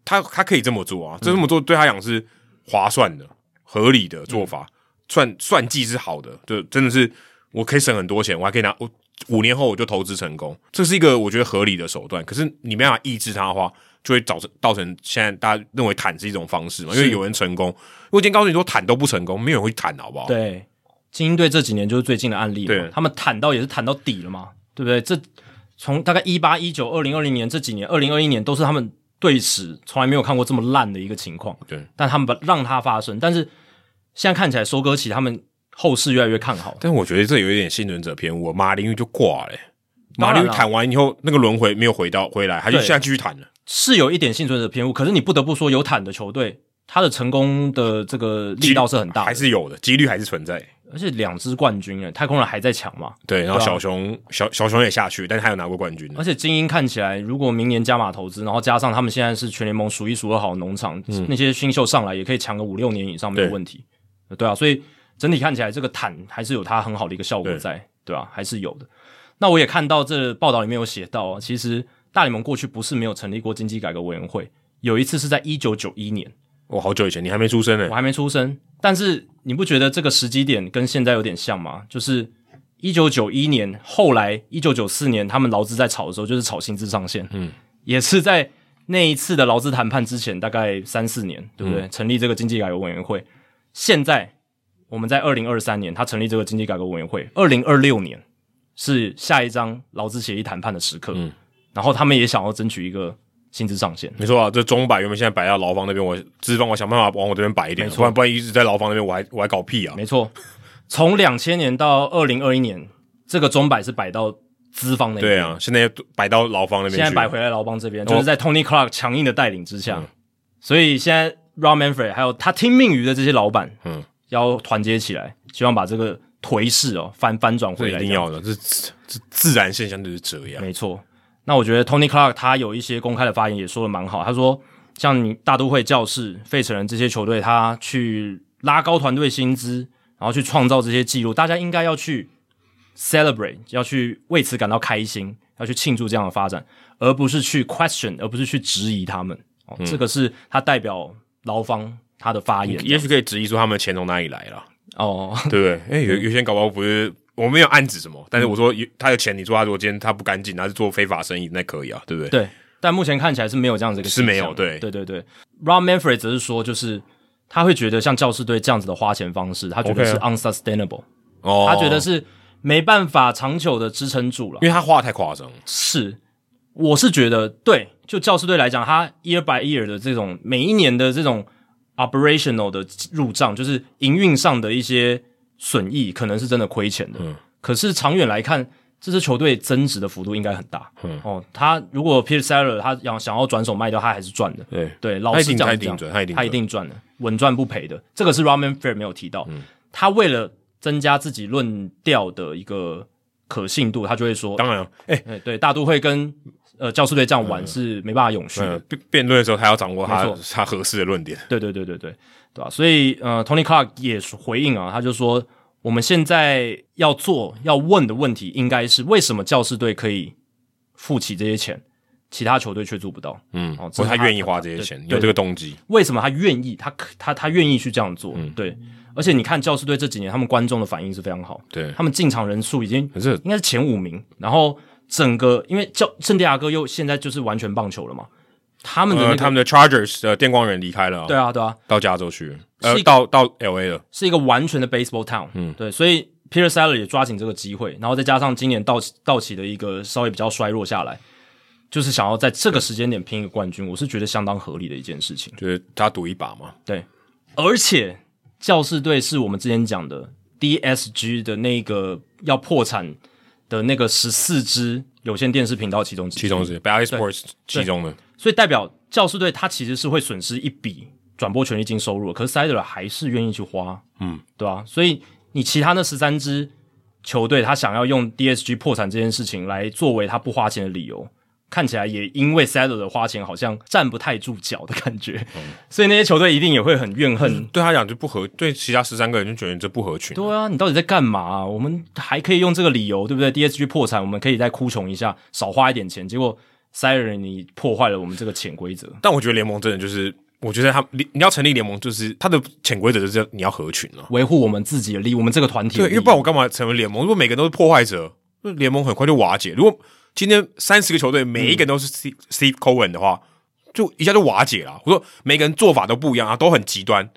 他他可以这么做啊，这这么做对他讲是划算的、合理的做法。嗯算算计是好的，就真的是我可以省很多钱，我还可以拿我五年后我就投资成功，这是一个我觉得合理的手段。可是你没办法抑制它的话，就会造成造成现在大家认为坦是一种方式嘛？因为有人成功，我今天告诉你说坦都不成功，没有人会坦，好不好？对，精英队这几年就是最近的案例嘛，对他们坦到也是坦到底了嘛，对不对？这从大概一八一九二零二零年这几年，二零二一年都是他们对此从来没有看过这么烂的一个情况。对，但他们把让它发生，但是。现在看起来，收割期他们后市越来越看好，但我觉得这有一点幸存者偏误。马林鱼就挂了、欸，马林鱼谈完以后，那个轮回没有回到回来，他就现在继续谈了。是有一点幸存者偏误，可是你不得不说，有坦的球队，他的成功的这个力道是很大，还是有的，几率还是存在。而且两支冠军诶，太空人还在抢嘛？对，然后小熊、啊、小小熊也下去，但是他有拿过冠军。而且精英看起来，如果明年加码投资，然后加上他们现在是全联盟数一数二好的农场，嗯、那些新秀上来也可以抢个五六年以上没有问题。对啊，所以整体看起来，这个坦还是有它很好的一个效果在，对，对啊，还是有的。那我也看到这报道里面有写到啊，其实大联盟过去不是没有成立过经济改革委员会，有一次是在一九九一年，哦，好久以前，你还没出生呢，我还没出生。但是你不觉得这个时机点跟现在有点像吗？就是一九九一年，后来一九九四年他们劳资在吵的时候，就是吵薪资上限，嗯，也是在那一次的劳资谈判之前，大概三四年，对不对？嗯、成立这个经济改革委员会。现在我们在二零二三年，他成立这个经济改革委员会。二零二六年是下一张劳资协议谈判的时刻，嗯，然后他们也想要争取一个薪资上限。没错啊，这中摆原本现在摆到劳方那边，我资方我想办法往我这边摆一点，不然不然一直在劳方那边，我还我还搞屁啊！没错，从两千年到二零二一年，这个中摆是摆到资方那边，对啊，现在摆到劳方那边，现在摆回来劳方这边，就是在 Tony Clark 强硬的带领之下，嗯、所以现在。Rob Manfred 还有他听命于的这些老板，嗯，要团结起来，希望把这个颓势哦翻翻转回来。一定要的，这这自然现象就是这样。没错。那我觉得 Tony Clark 他有一些公开的发言也说的蛮好。他说，像你大都会教士、费城人这些球队，他去拉高团队薪资，然后去创造这些记录，大家应该要去 celebrate，要去为此感到开心，要去庆祝这样的发展，而不是去 question，而不是去质疑他们。哦，嗯、这个是他代表。劳方他的发言，也许可以质疑说他们的钱从哪里来了哦，对不对？哎、欸，有有些人搞不好不是，我没有暗指什么，但是我说有他的钱，你说他如果今天他不干净，他是做非法生意，那可以啊，对不对？对，但目前看起来是没有这样子一个是没有，对。对对对。Rob Manfred 则是说，就是他会觉得像教师队这样子的花钱方式，他觉得是 unsustainable，哦，他觉得是没办法长久的支撑住了，因为他花的太夸张。是，我是觉得对。就教师队来讲，他 year by year 的这种每一年的这种 operational 的入账，就是营运上的一些损益，可能是真的亏钱的。嗯。可是长远来看，这支球队增值的幅度应该很大。嗯。哦，他如果 Peter Settler 他想想要转手卖掉，他还是赚的。对对，老实讲，他一定赚，他一定他一定赚的，稳赚不赔的。这个是 Rob Manfred 没有提到。嗯。他为了增加自己论调的一个可信度，他就会说：当然，哎、欸、哎，对，大都会跟。呃，教士队这样玩是没办法永续的。辩辩论的时候，他要掌握他他合适的论点。对对对对对，对吧、啊？所以呃，Tony Clark 也回应啊，他就说，我们现在要做要问的问题，应该是为什么教士队可以付起这些钱，其他球队却做不到？嗯，哦，他愿意花这些钱，有这个动机。为什么他愿意？他他他愿意去这样做？嗯，对。而且你看教士队这几年，他们观众的反应是非常好。对，他们进场人数已经是应该是前五名，然后。整个因为叫圣地亚哥又现在就是完全棒球了嘛，他们的、那个呃、他们的 Chargers 的电光人离开了，对啊对啊，到加州去，呃到到 LA 了，是一个完全的 baseball town，嗯。对，所以 Peter Settler 也抓紧这个机会，然后再加上今年道奇道奇的一个稍微比较衰弱下来，就是想要在这个时间点拼一个冠军，我是觉得相当合理的一件事情，就是他赌一把嘛，对，而且教士队是我们之前讲的 DSG 的那个要破产。的那个十四支有线电视频道其中之其中之 Bally Sports 其中的，所以代表教师队他其实是会损失一笔转播权利金收入，可是 Settler 还是愿意去花，嗯，对吧、啊？所以你其他那十三支球队，他想要用 DSG 破产这件事情来作为他不花钱的理由。看起来也因为 Saddler 的花钱好像站不太住脚的感觉，嗯、所以那些球队一定也会很怨恨。对他讲就不合，对其他十三个人就觉得这不合群。对啊，你到底在干嘛、啊？我们还可以用这个理由，对不对？DSG 破产，我们可以再哭穷一下，少花一点钱。结果 Saddler 你破坏了我们这个潜规则。但我觉得联盟真的就是，我觉得他你你要成立联盟，就是他的潜规则就是你要合群了，维护我们自己的利益，我们这个团体。对，因为不然我干嘛成为联盟？如果每个人都是破坏者，那联盟很快就瓦解。如果今天三十个球队，每一个人都是 Steve Steve Cohen 的话，就一下就瓦解了。我说每个人做法都不一样啊，都很极端，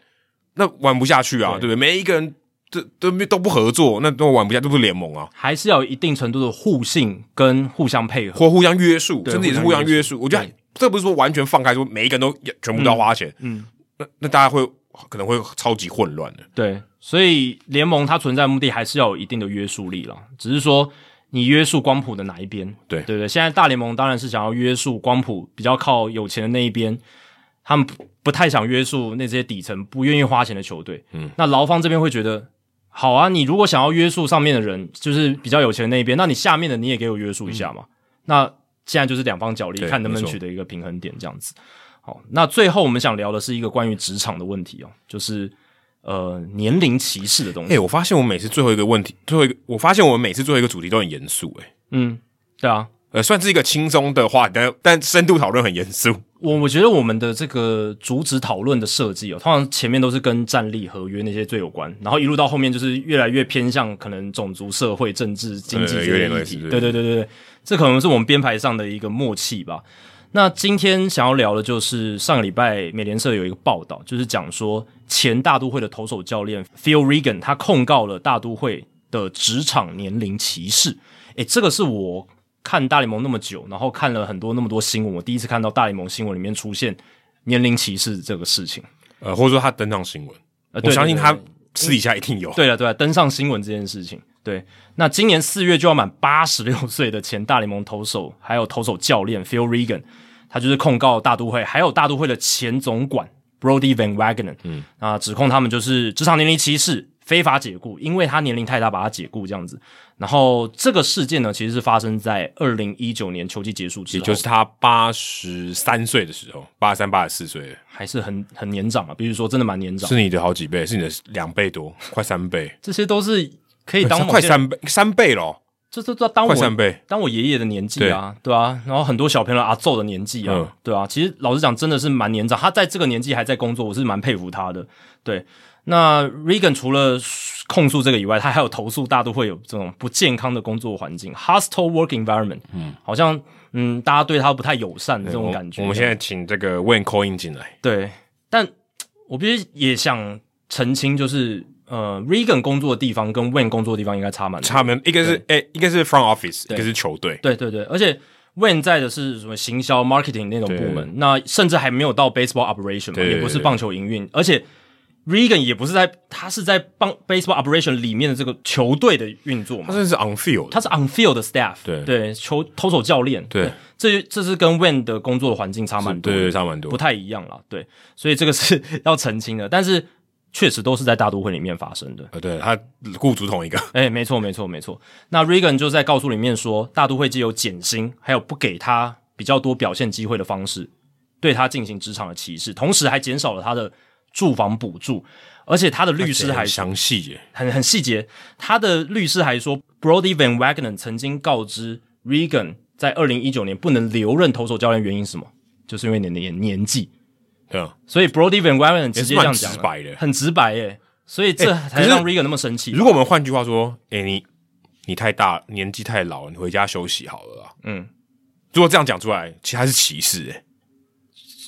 那玩不下去啊，对，不对？每一个人都都都不合作，那都玩不下，都不是联盟啊。还是要有一定程度的互信跟互相配合，或互相约束，甚至也是互相约束。我觉得这不是说完全放开，说每一个人都全部都要花钱，嗯，嗯那那大家会可能会超级混乱的。对，所以联盟它存在的目的还是要有一定的约束力了，只是说。你约束光谱的哪一边？对对对，现在大联盟当然是想要约束光谱比较靠有钱的那一边，他们不不太想约束那些底层不愿意花钱的球队。嗯，那劳方这边会觉得，好啊，你如果想要约束上面的人，就是比较有钱的那一边，那你下面的你也给我约束一下嘛。嗯、那现在就是两方角力，看能不能取得一个平衡点，这样子。好，那最后我们想聊的是一个关于职场的问题哦，就是。呃，年龄歧视的东西。哎、欸，我发现我每次最后一个问题，最后一个，我发现我每次最后一个主题都很严肃。哎，嗯，对啊，呃，算是一个轻松的话，但但深度讨论很严肃。我我觉得我们的这个主旨讨论的设计哦，通常前面都是跟战力、合约那些最有关，然后一路到后面就是越来越偏向可能种族、社会、政治、经济这些议题。对对对对对，这可能是我们编排上的一个默契吧。那今天想要聊的就是上个礼拜美联社有一个报道，就是讲说前大都会的投手教练 Phil Regan 他控告了大都会的职场年龄歧视。诶，这个是我看大联盟那么久，然后看了很多那么多新闻，我第一次看到大联盟新闻里面出现年龄歧视这个事情。呃，或者说他登上新闻，呃，我相信他私底下一定有。对了，对了，登上新闻这件事情。对，那今年四月就要满八十六岁的前大联盟投手，还有投手教练 Phil Regan，他就是控告大都会，还有大都会的前总管 Brodie Van Wagenen，嗯，啊，指控他们就是职场年龄歧视、非法解雇，因为他年龄太大把他解雇这样子。然后这个事件呢，其实是发生在二零一九年秋季结束之后，也就是他八十三岁的时候，八十三、八十四岁，还是很很年长啊。比如说，真的蛮年长，是你的好几倍，是你的两倍多，快三倍，这些都是。可以当快三倍，三倍咯，这这这当我，当我爷爷的年纪啊，对，对啊，然后很多小朋友阿祖的年纪啊，嗯、对啊，其实老实讲，真的是蛮年长。他在这个年纪还在工作，我是蛮佩服他的。对，那 Regan 除了控诉这个以外，他还有投诉大都会有这种不健康的工作环境 （hostile work environment）。嗯，好像嗯，大家对他不太友善的这种感觉。我，我们现在请这个 Wayne Coyne 进来。对，但我必须也想澄清，就是。呃，Regan 工作的地方跟 Wayne 工作的地方应该差蛮多，差蛮，一个是诶，一个是 front office，一个是球队，对对对，而且 Wayne 在的是什么行销 marketing 那种部门，那甚至还没有到 baseball operation 嘛，也不是棒球营运，而且 Regan 也不是在，他是在棒 baseball operation 里面的这个球队的运作嘛，他是 on field，他是 on field 的 staff，对。对，球投手教练，对，这这是跟 Wayne 的工作环境差蛮多，对，差蛮多，不太一样啦，对，所以这个是 要澄清的，但是。确实都是在大都会里面发生的。呃，对，他雇主同一个。哎，没错，没错，没错。那 Regan 就在告诉里面说，大都会既有减薪，还有不给他比较多表现机会的方式，对他进行职场的歧视，同时还减少了他的住房补助。而且他的律师还详细耶，很很细节。他的律师还说，Brodie Van Wagenen 曾经告知 Regan 在二零一九年不能留任投手教练原因是什么，就是因为你的年年纪。对啊，所以 Brodie Van Wagenen 直接这样讲，直白的，很直白耶。所以这才让 Regan 那么生气。如果我们换句话说，哎、欸，你你太大，年纪太老了，你回家休息好了啦。嗯，如果这样讲出来，其实还是歧视，哎，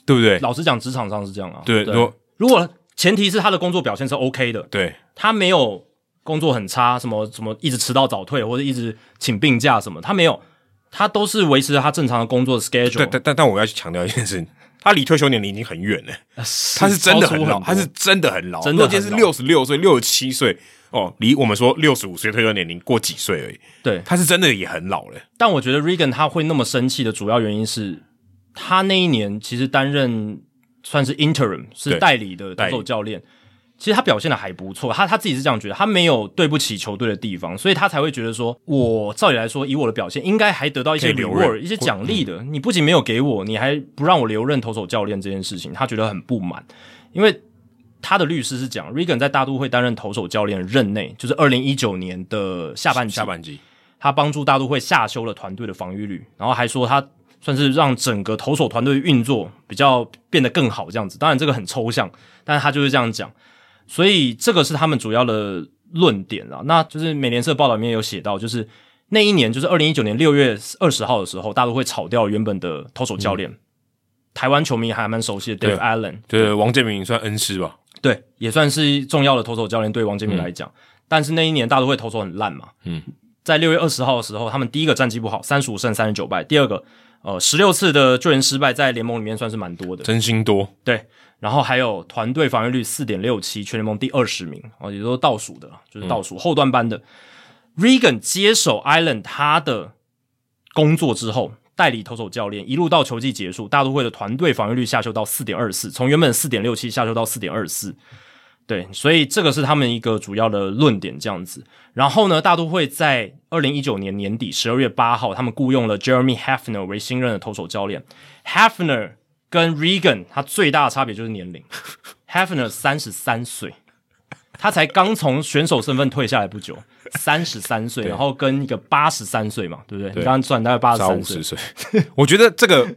对不对？老实讲，职场上是这样啊。对，对，如果如果前提是他的工作表现是 OK 的，对，他没有工作很差，什么什么一直迟到早退或者一直请病假什么，他没有，他都是维持着他正常的工作的 schedule。但但但但我要去强调一件事。他离退休年龄已经很远了，他是真的很老，他是真的很老。真的，今天是六十六岁、六十七岁。哦，离我们说六十五岁退休年龄过几岁而已。对，他是真的也很老了。但我觉得 Regan 他会那么生气的主要原因是，他那一年其实担任算是 interim 是代理的投手教练，其实他表现的还不错，他他自己是这样觉得，他没有对不起球队的地方，所以他才会觉得说，我照理来说，以我的表现，应该还得到一些 reward 一些奖励的。你不仅没有给我，你还不让我留任投手教练这件事情，他觉得很不满。因为他的律师是讲，Regan 在大都会担任投手教练任内，就是二零一九年的下半，下半季，他帮助大都会下修了团队的防御率，然后还说他算是让整个投手团队运作比较变得更好这样子。当然这个很抽象，但是他就是这样讲。所以这个是他们主要的论点啦。那就是美联社报道里面有写到，就是那一年，就是二零一九年六月二十号的时候，大都会炒掉原本的投手教练。嗯、台湾球迷还蛮熟悉的 Dave Allen，对王建民算恩师吧？对，也算是重要的投手教练，对王建民来讲。嗯、但是那一年大都会投手很烂嘛。嗯，在六月二十号的时候，他们第一个战绩不好，三十五胜三十九败。第二个，呃，十六次的救援失败，在联盟里面算是蛮多的，真心多。对。然后还有团队防御率四点六七，全联盟第二十名哦，也都是倒数的，就是倒数、嗯、后段班的。Regan 接手 Island 他的工作之后，代理投手教练，一路到球季结束，大都会的团队防御率下修到四点二四，从原本四点六七下修到四点二四。对，所以这个是他们一个主要的论点，这样子。然后呢，大都会在二零一九年年底十二月八号，他们雇佣了 Jeremy Hefner 为新任的投手教练，Hefner。跟 Regan 他最大的差别就是年龄，Hefner 三十三岁，他才刚从选手身份退下来不久，三十三岁，然后跟一个八十三岁嘛，对不对？对，你刚刚算大概八十三岁，我觉得这个，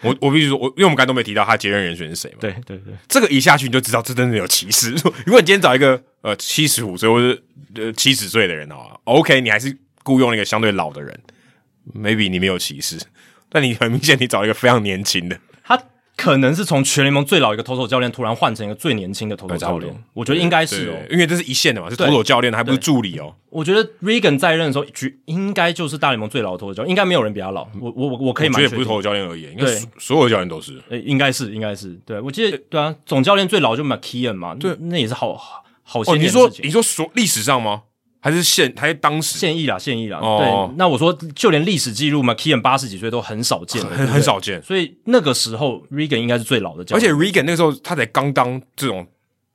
我我必须说，我因为我们刚才都没提到他接任人选是谁嘛，对对对，这个一下去你就知道这真的有歧视。如果你今天找一个呃七十五岁或者呃七十岁的人哦，OK，你还是雇佣一个相对老的人，maybe 你没有歧视，但你很明显你找一个非常年轻的。他可能是从全联盟最老一个投手教练突然换成一个最年轻的投手教练，我觉得应该是哦，因为这是一线的嘛，是投手教练，还不是助理哦。我觉得 Regan 在任的时候，应该就是大联盟最老的投手教练，应该没有人比他老。我我我可以蛮确定，不是投手教练而已，应该所有教练都是。诶，应该是应该是，对我记得对啊，总教练最老就 McKeon 嘛，对，那也是好好些年。你说你说所历史上吗？还是现还是当时现役啦，现役啦。哦、对，那我说就连历史记录嘛，McKeon 八十几岁都很少见，很很少见。所以那个时候 Regan 应该是最老的教练，而且 Regan 那个时候他才刚当这种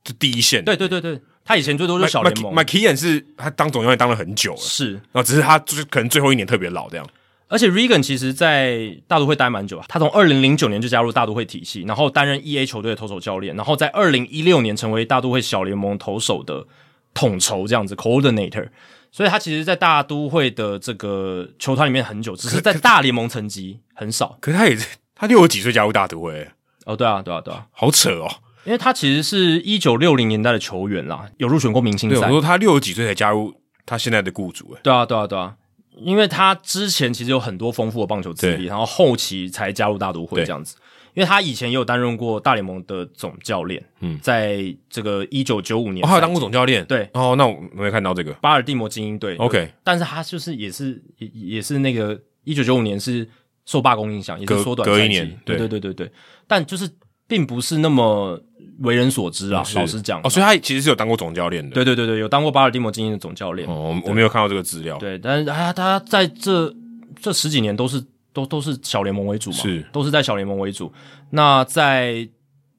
就第一线。对对对对，他以前最多是小联盟。McKeon 是他当总教练当了很久了，是，然后只是他就是可能最后一年特别老这样。而且 Regan 其实在大都会待蛮久，他从二零零九年就加入大都会体系，然后担任 EA 球队的投手教练，然后在二零一六年成为大都会小联盟投手的统筹这样子 Coordinator。所以他其实，在大都会的这个球团里面很久，只是在大联盟层级很少。可是他也是，他六十几岁加入大都会。哦，对啊，对啊，对啊，好扯哦！因为他其实是一九六零年代的球员啦，有入选过明星赛。对，我说他六十几岁才加入他现在的雇主。对啊，对啊，对啊，因为他之前其实有很多丰富的棒球资历，然后后期才加入大都会这样子。因为他以前也有担任过大联盟的总教练，嗯，在这个一九九五年，哦他有当过总教练，对，哦，那我没看到这个。巴尔的摩精英队，OK，但是他就是也是也也是那个一九九五年是受罢工影响，也是缩短隔一年，对。对对对对，但就是并不是那么为人所知啊，老实讲，哦，所以他其实是有当过总教练的，对对对对，有当过巴尔的摩精英的总教练，哦，我没有看到这个资料，对，但是他他在这这十几年都是。都都是小联盟为主嘛，是都是在小联盟为主。那在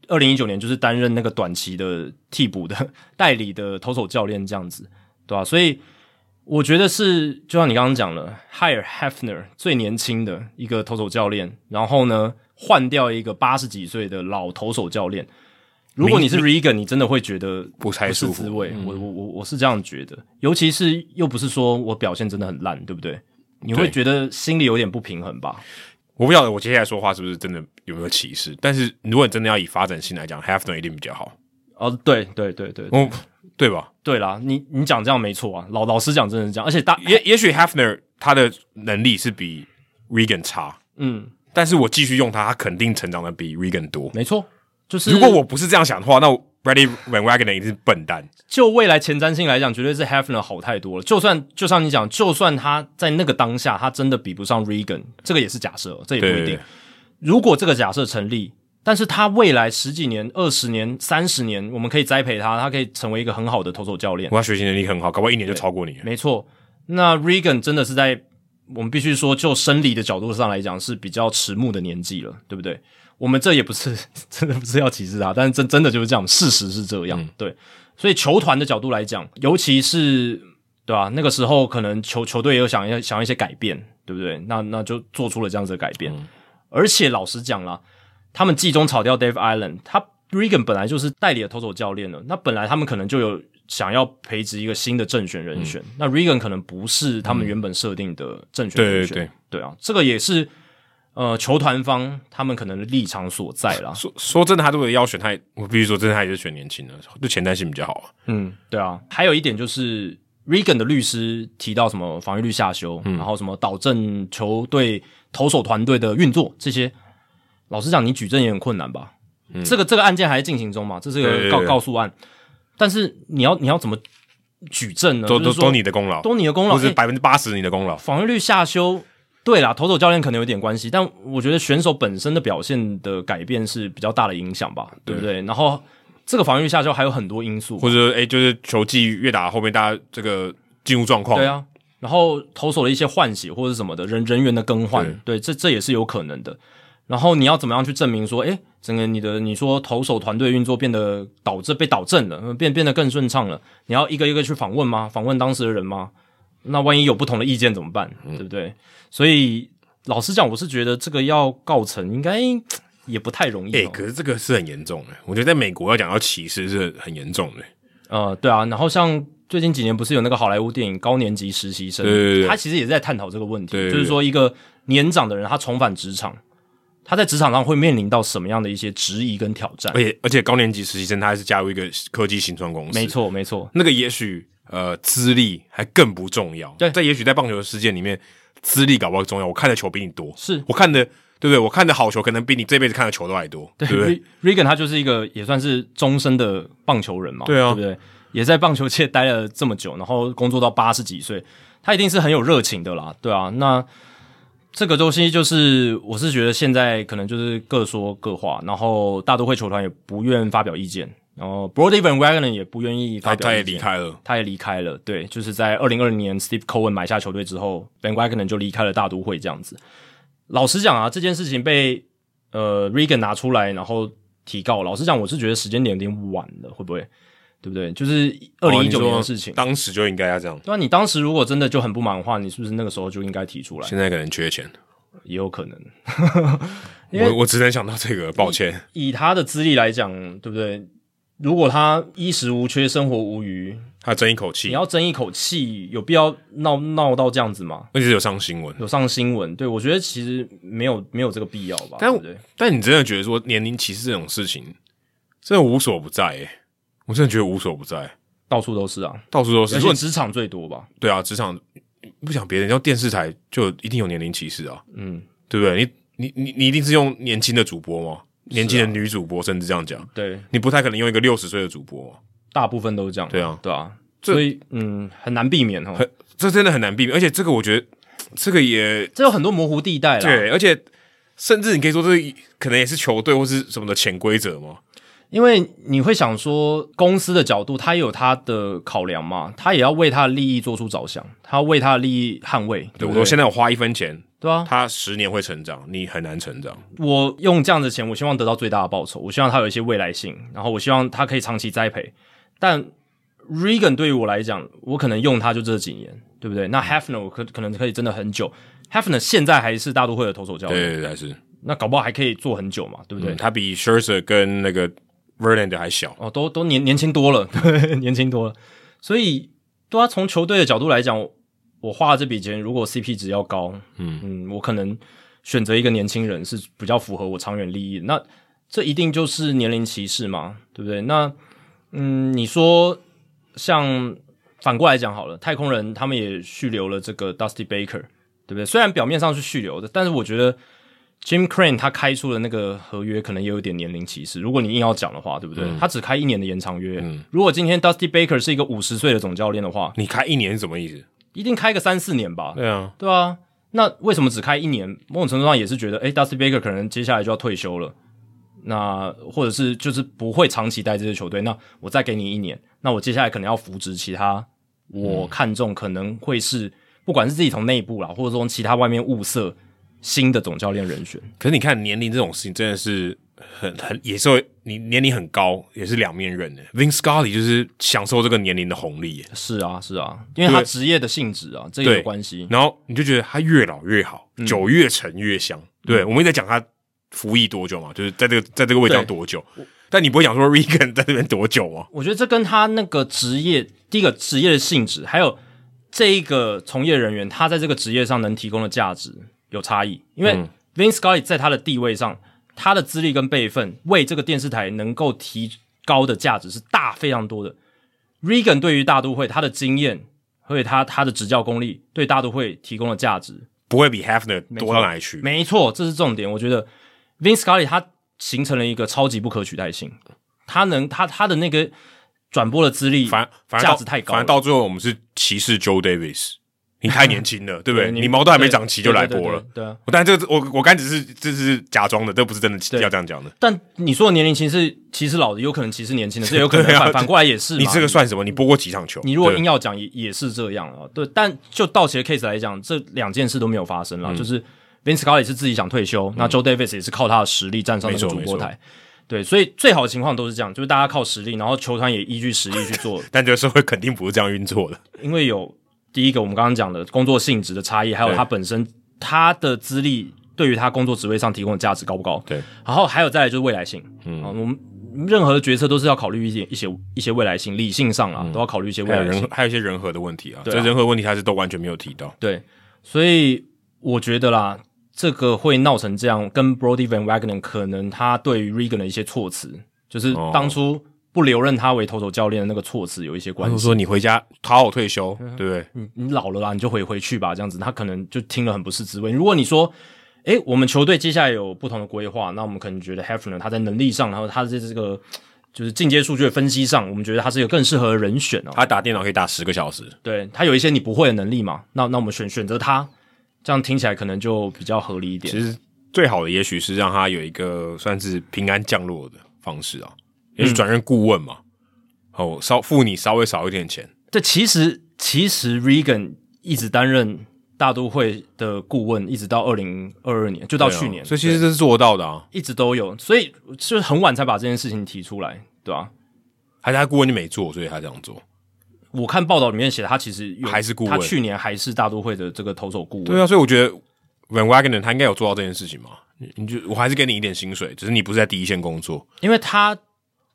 二零一九年，就是担任那个短期的替补的代理的投手教练这样子，对吧、啊？所以我觉得是，就像你刚刚讲了，hire Hefner 最年轻的一个投手教练，然后呢换掉一个八十几岁的老投手教练。如果你是 Regan，你真的会觉得不太是滋味。我我我我是这样觉得，尤其是又不是说我表现真的很烂，对不对？你会觉得心里有点不平衡吧？我不晓得我接下来说话是不是真的有没有歧视，但是如果你真的要以发展性来讲，Hefner 一定比较好。哦，对对对对，哦，对吧？对啦，你你讲这样没错啊，老老实讲真的是这样，而且大也也许 Hefner 他的能力是比 Regan 差，嗯，但是我继续用他，他肯定成长的比 Regan 多，没错。就是如果我不是这样想的话，那我 Brodie Van Wagenen 一定是笨蛋。就未来前瞻性来讲，绝对是 Hefner 好太多了。就算就像你讲，就算他在那个当下，他真的比不上 Regan，这个也是假设，这也不一定。对如果这个假设成立，但是他未来十几年、二十年、三十年，我们可以栽培他，他可以成为一个很好的投手教练。他学习能力很好，搞不好一年就超过你。没错，那 Regan 真的是在我们必须说，就生理的角度上来讲，是比较迟暮的年纪了，对不对？我们这也不是 真的不是要歧视他，但是真真的就是这样，事实是这样，嗯、对。所以球团的角度来讲，尤其是对吧、啊？那个时候可能球球队也有想要想要一些改变，对不对？那那就做出了这样子的改变。嗯、而且老实讲啦，他们季中炒掉 Dave Island，他 Regan 本来就是代理的投手教练了，那本来他们可能就有想要培植一个新的正选人选，嗯、那 Regan 可能不是他们原本设定的正选人选，嗯、对对对，对啊，这个也是。呃，球团方他们可能的立场所在啦。说说真的，他如果要选他，我必须说，真的他也是选年轻的，就前瞻性比较好啊。嗯，对啊。还有一点就是，Regan 的律师提到什么防御率下修，嗯、然后什么导正球队投手团队的运作这些，老实讲，你举证也很困难吧？嗯、这个这个案件还在进行中嘛？这是个告告诉案，但是你要你要怎么举证呢？都都都你的功劳，都你的功劳，或者百分之八十你的功劳，防御率下修。对啦，投手教练可能有点关系，但我觉得选手本身的表现的改变是比较大的影响吧，对不对？然后这个防御下就还有很多因素，或者诶就是球技越打后面大家这个进入状况，对啊，然后投手的一些换血或者什么的人人员的更换，对，对，这这也是有可能的。然后你要怎么样去证明说，诶整个你的你说投手团队运作变得导致被导正了，变变得更顺畅了？你要一个一个去访问吗？访问当时的人吗？那万一有不同的意见怎么办？嗯、对不对？所以老实讲，我是觉得这个要告成应该也不太容易。诶、欸，可是这个是很严重的。我觉得在美国要讲到歧视是很严重的。呃，对啊。然后像最近几年不是有那个好莱坞电影《高年级实习生》，他其实也在探讨这个问题，就是说一个年长的人他重返职场，他在职场上会面临到什么样的一些质疑跟挑战？而且而且高年级实习生他还是加入一个科技新创公司，没错没错，那个也许。呃，资历还更不重要。对，在也许在棒球的世界里面，资历搞不好重要。我看的球比你多，是我看的，对不对？我看的好球可能比你这辈子看的球都还多，对，对不对？Regan 他就是一个也算是终身的棒球人嘛，对啊，对不对？也在棒球界待了这么久，然后工作到八十几岁，他一定是很有热情的啦，对啊。那这个东西就是，我是觉得现在可能就是各说各话，然后大都会球团也不愿发表意见。然后 Brodie Van Wagenen 也不愿意发表，他也离开了，他也离开了。对，就是在二零二零年 Steve Cohen 买下球队之后，Van Wagenen 就离开了大都会这样子。老实讲啊，这件事情被呃 Regan 拿出来然后提告，老实讲，我是觉得时间点有点晚了，会不会？对不对？就是二零一九年的事情，哦、当时就应该要这样。对啊，你当时如果真的就很不满的话，你是不是那个时候就应该提出来？现在可能缺钱，也有可能。我 我只能想到这个，抱歉。以，以他的资历来讲，对不对？如果他衣食无缺，生活无余，他争一口气，你要争一口气，有必要闹闹到这样子吗？而且有上新闻，有上新闻，对，我觉得其实没有没有这个必要吧。但对对但你真的觉得说年龄歧视这种事情，真的无所不在诶、欸、我真的觉得无所不在，到处都是啊，到处都是。而且职场最多吧？对啊，职场不讲别人，要电视台就一定有年龄歧视啊，嗯，对不对？你你你你一定是用年轻的主播吗？年轻的女主播，甚至这样讲，对，你不太可能用一个六十岁的主播，大部分都是这样，对啊，对啊，所以嗯，很难避免哦，这真的很难避免，而且这个我觉得这个也这有很多模糊地带啦，对，而且甚至你可以说这可能也是球队或是什么的潜规则嘛，因为你会想说公司的角度，他也有他的考量嘛，他也要为他的利益做出着想，他要为他的利益捍卫，对？我现在我花一分钱。对啊，他十年会成长，你很难成长。我用这样的钱，我希望得到最大的报酬，我希望他有一些未来性，然后我希望他可以长期栽培。但 Regan 对于我来讲，我可能用他就这几年，对不对？那 Hefner 我可可能可以真的很久。Hefner 现在还是大都会的投手教练，对对对，还是。那搞不好还可以做很久嘛，对不对？嗯、他比 Scherzer 跟那个 Verlander 还小哦，都都年年轻多了，对，年轻多了。所以，对啊，从球队的角度来讲。我花了这笔钱，如果 CP 值要高，嗯嗯，我可能选择一个年轻人是比较符合我长远利益的。那这一定就是年龄歧视嘛，对不对？那嗯，你说像反过来讲好了，太空人他们也续留了这个 Dusty Baker，对不对？虽然表面上是续留的，但是我觉得 Jim Crane 他开出的那个合约可能也有点年龄歧视。如果你硬要讲的话，对不对？嗯、他只开一年的延长约。嗯、如果今天 Dusty Baker 是一个五十岁的总教练的话，你开一年是什么意思？一定开个三四年吧？对啊，对啊。那为什么只开一年？某种程度上也是觉得，诶，Dusty Baker 可能接下来就要退休了。那或者是就是不会长期带这支球队。那我再给你一年，那我接下来可能要扶植其他我看中可能会是不管是自己从内部啦，或者说从其他外面物色新的总教练人选。可是你看年龄这种事情，真的是很很也是你年龄很高，也是两面刃的。Vince Scully 就是享受这个年龄的红利。是啊，是啊，因为他职业的性质啊，这个有关系。然后你就觉得他越老越好，酒越陈越香。嗯、对，我们一直在讲他服役多久嘛，就是在这个在这个位置上多久。但你不会讲说 Regan 在这边多久啊？我觉得这跟他那个职业，第一个职业的性质，还有这一个从业人员他在这个职业上能提供的价值有差异。因为 Vince Scully 在他的地位上，他的资历跟辈分为这个电视台能够提高的价值是大非常多的。Regan 对于大都会他的经验，所以他他的执教功力对大都会提供的价值不会比 Hefner 多到哪里去。没错，这是重点。我觉得 Vince Scully 他。形成了一个超级不可取代性，他能他他的那个转播的资历，反反价值太高，反正到最后我们是歧视 Joe Davis，你太年轻了，对不对？你毛都还没长齐就来播了，对啊。但这个我我刚只是这是假装的，这不是真的要这样讲的。但你说的年龄歧视歧视老的，有可能歧视年轻的，这有可能 反反过来也是。你这个算什么？你播过几场球？你如果硬要讲，也也是这样啊。对，但就道奇的 case 来讲，这两件事都没有发生了，就是 Vince Scully 是自己想退休，那 Joe Davis 也是靠他的实力站上那个主播台。对，所以最好的情况都是这样，就是大家靠实力，然后球团也依据实力去做。但这个社会肯定不是这样运作的，因为有第一个我们刚刚讲的工作性质的差异，还有他本身他的资历对于他工作职位上提供的价值高不高？对，然后还有再来就是未来性。嗯，我们任何的决策都是要考虑一点一些一些未来性，理性上啊、嗯、都要考虑一些未来性，还有，一些人和的问题啊。这人和问题他是都完全没有提到。对，所以我觉得啦。这个会闹成这样，跟 Brodie Van Wagenen 可能他对于 Regan 的一些措辞，就是当初不留任他为投手教练的那个措辞有一些关系。他说：“你回家好好退休，对不对？你你老了啦，你就回回去吧。”这样子，他可能就听了很不是滋味。如果你说：“诶，我们球队接下来有不同的规划，那我们可能觉得 Hefner 他在能力上，然后他在这个就是进阶数据的分析上，我们觉得他是一个更适合的人选哦。他打电脑可以打十个小时，对，他有一些你不会的能力嘛，那那我们选选择他。”这样听起来可能就比较合理一点。其实最好的也许是让他有一个算是平安降落的方式啊，也是转任顾问嘛，嗯、哦，稍付你稍微少一点钱。对，其实其实 Regan 一直担任大都会的顾问，一直到二零二二年，就到去年，啊、所以其实这是做到的啊，一直都有，所以就是很晚才把这件事情提出来，对吧、啊？还是他顾问就没做，所以他这样做。我看报道里面写的，他其实还是顾问，他去年还是大都会的这个投手顾问。对啊，所以我觉得 Van Wagenen 他应该有做到这件事情嘛。你就我还是给你一点薪水，只是你不是在第一线工作。因为他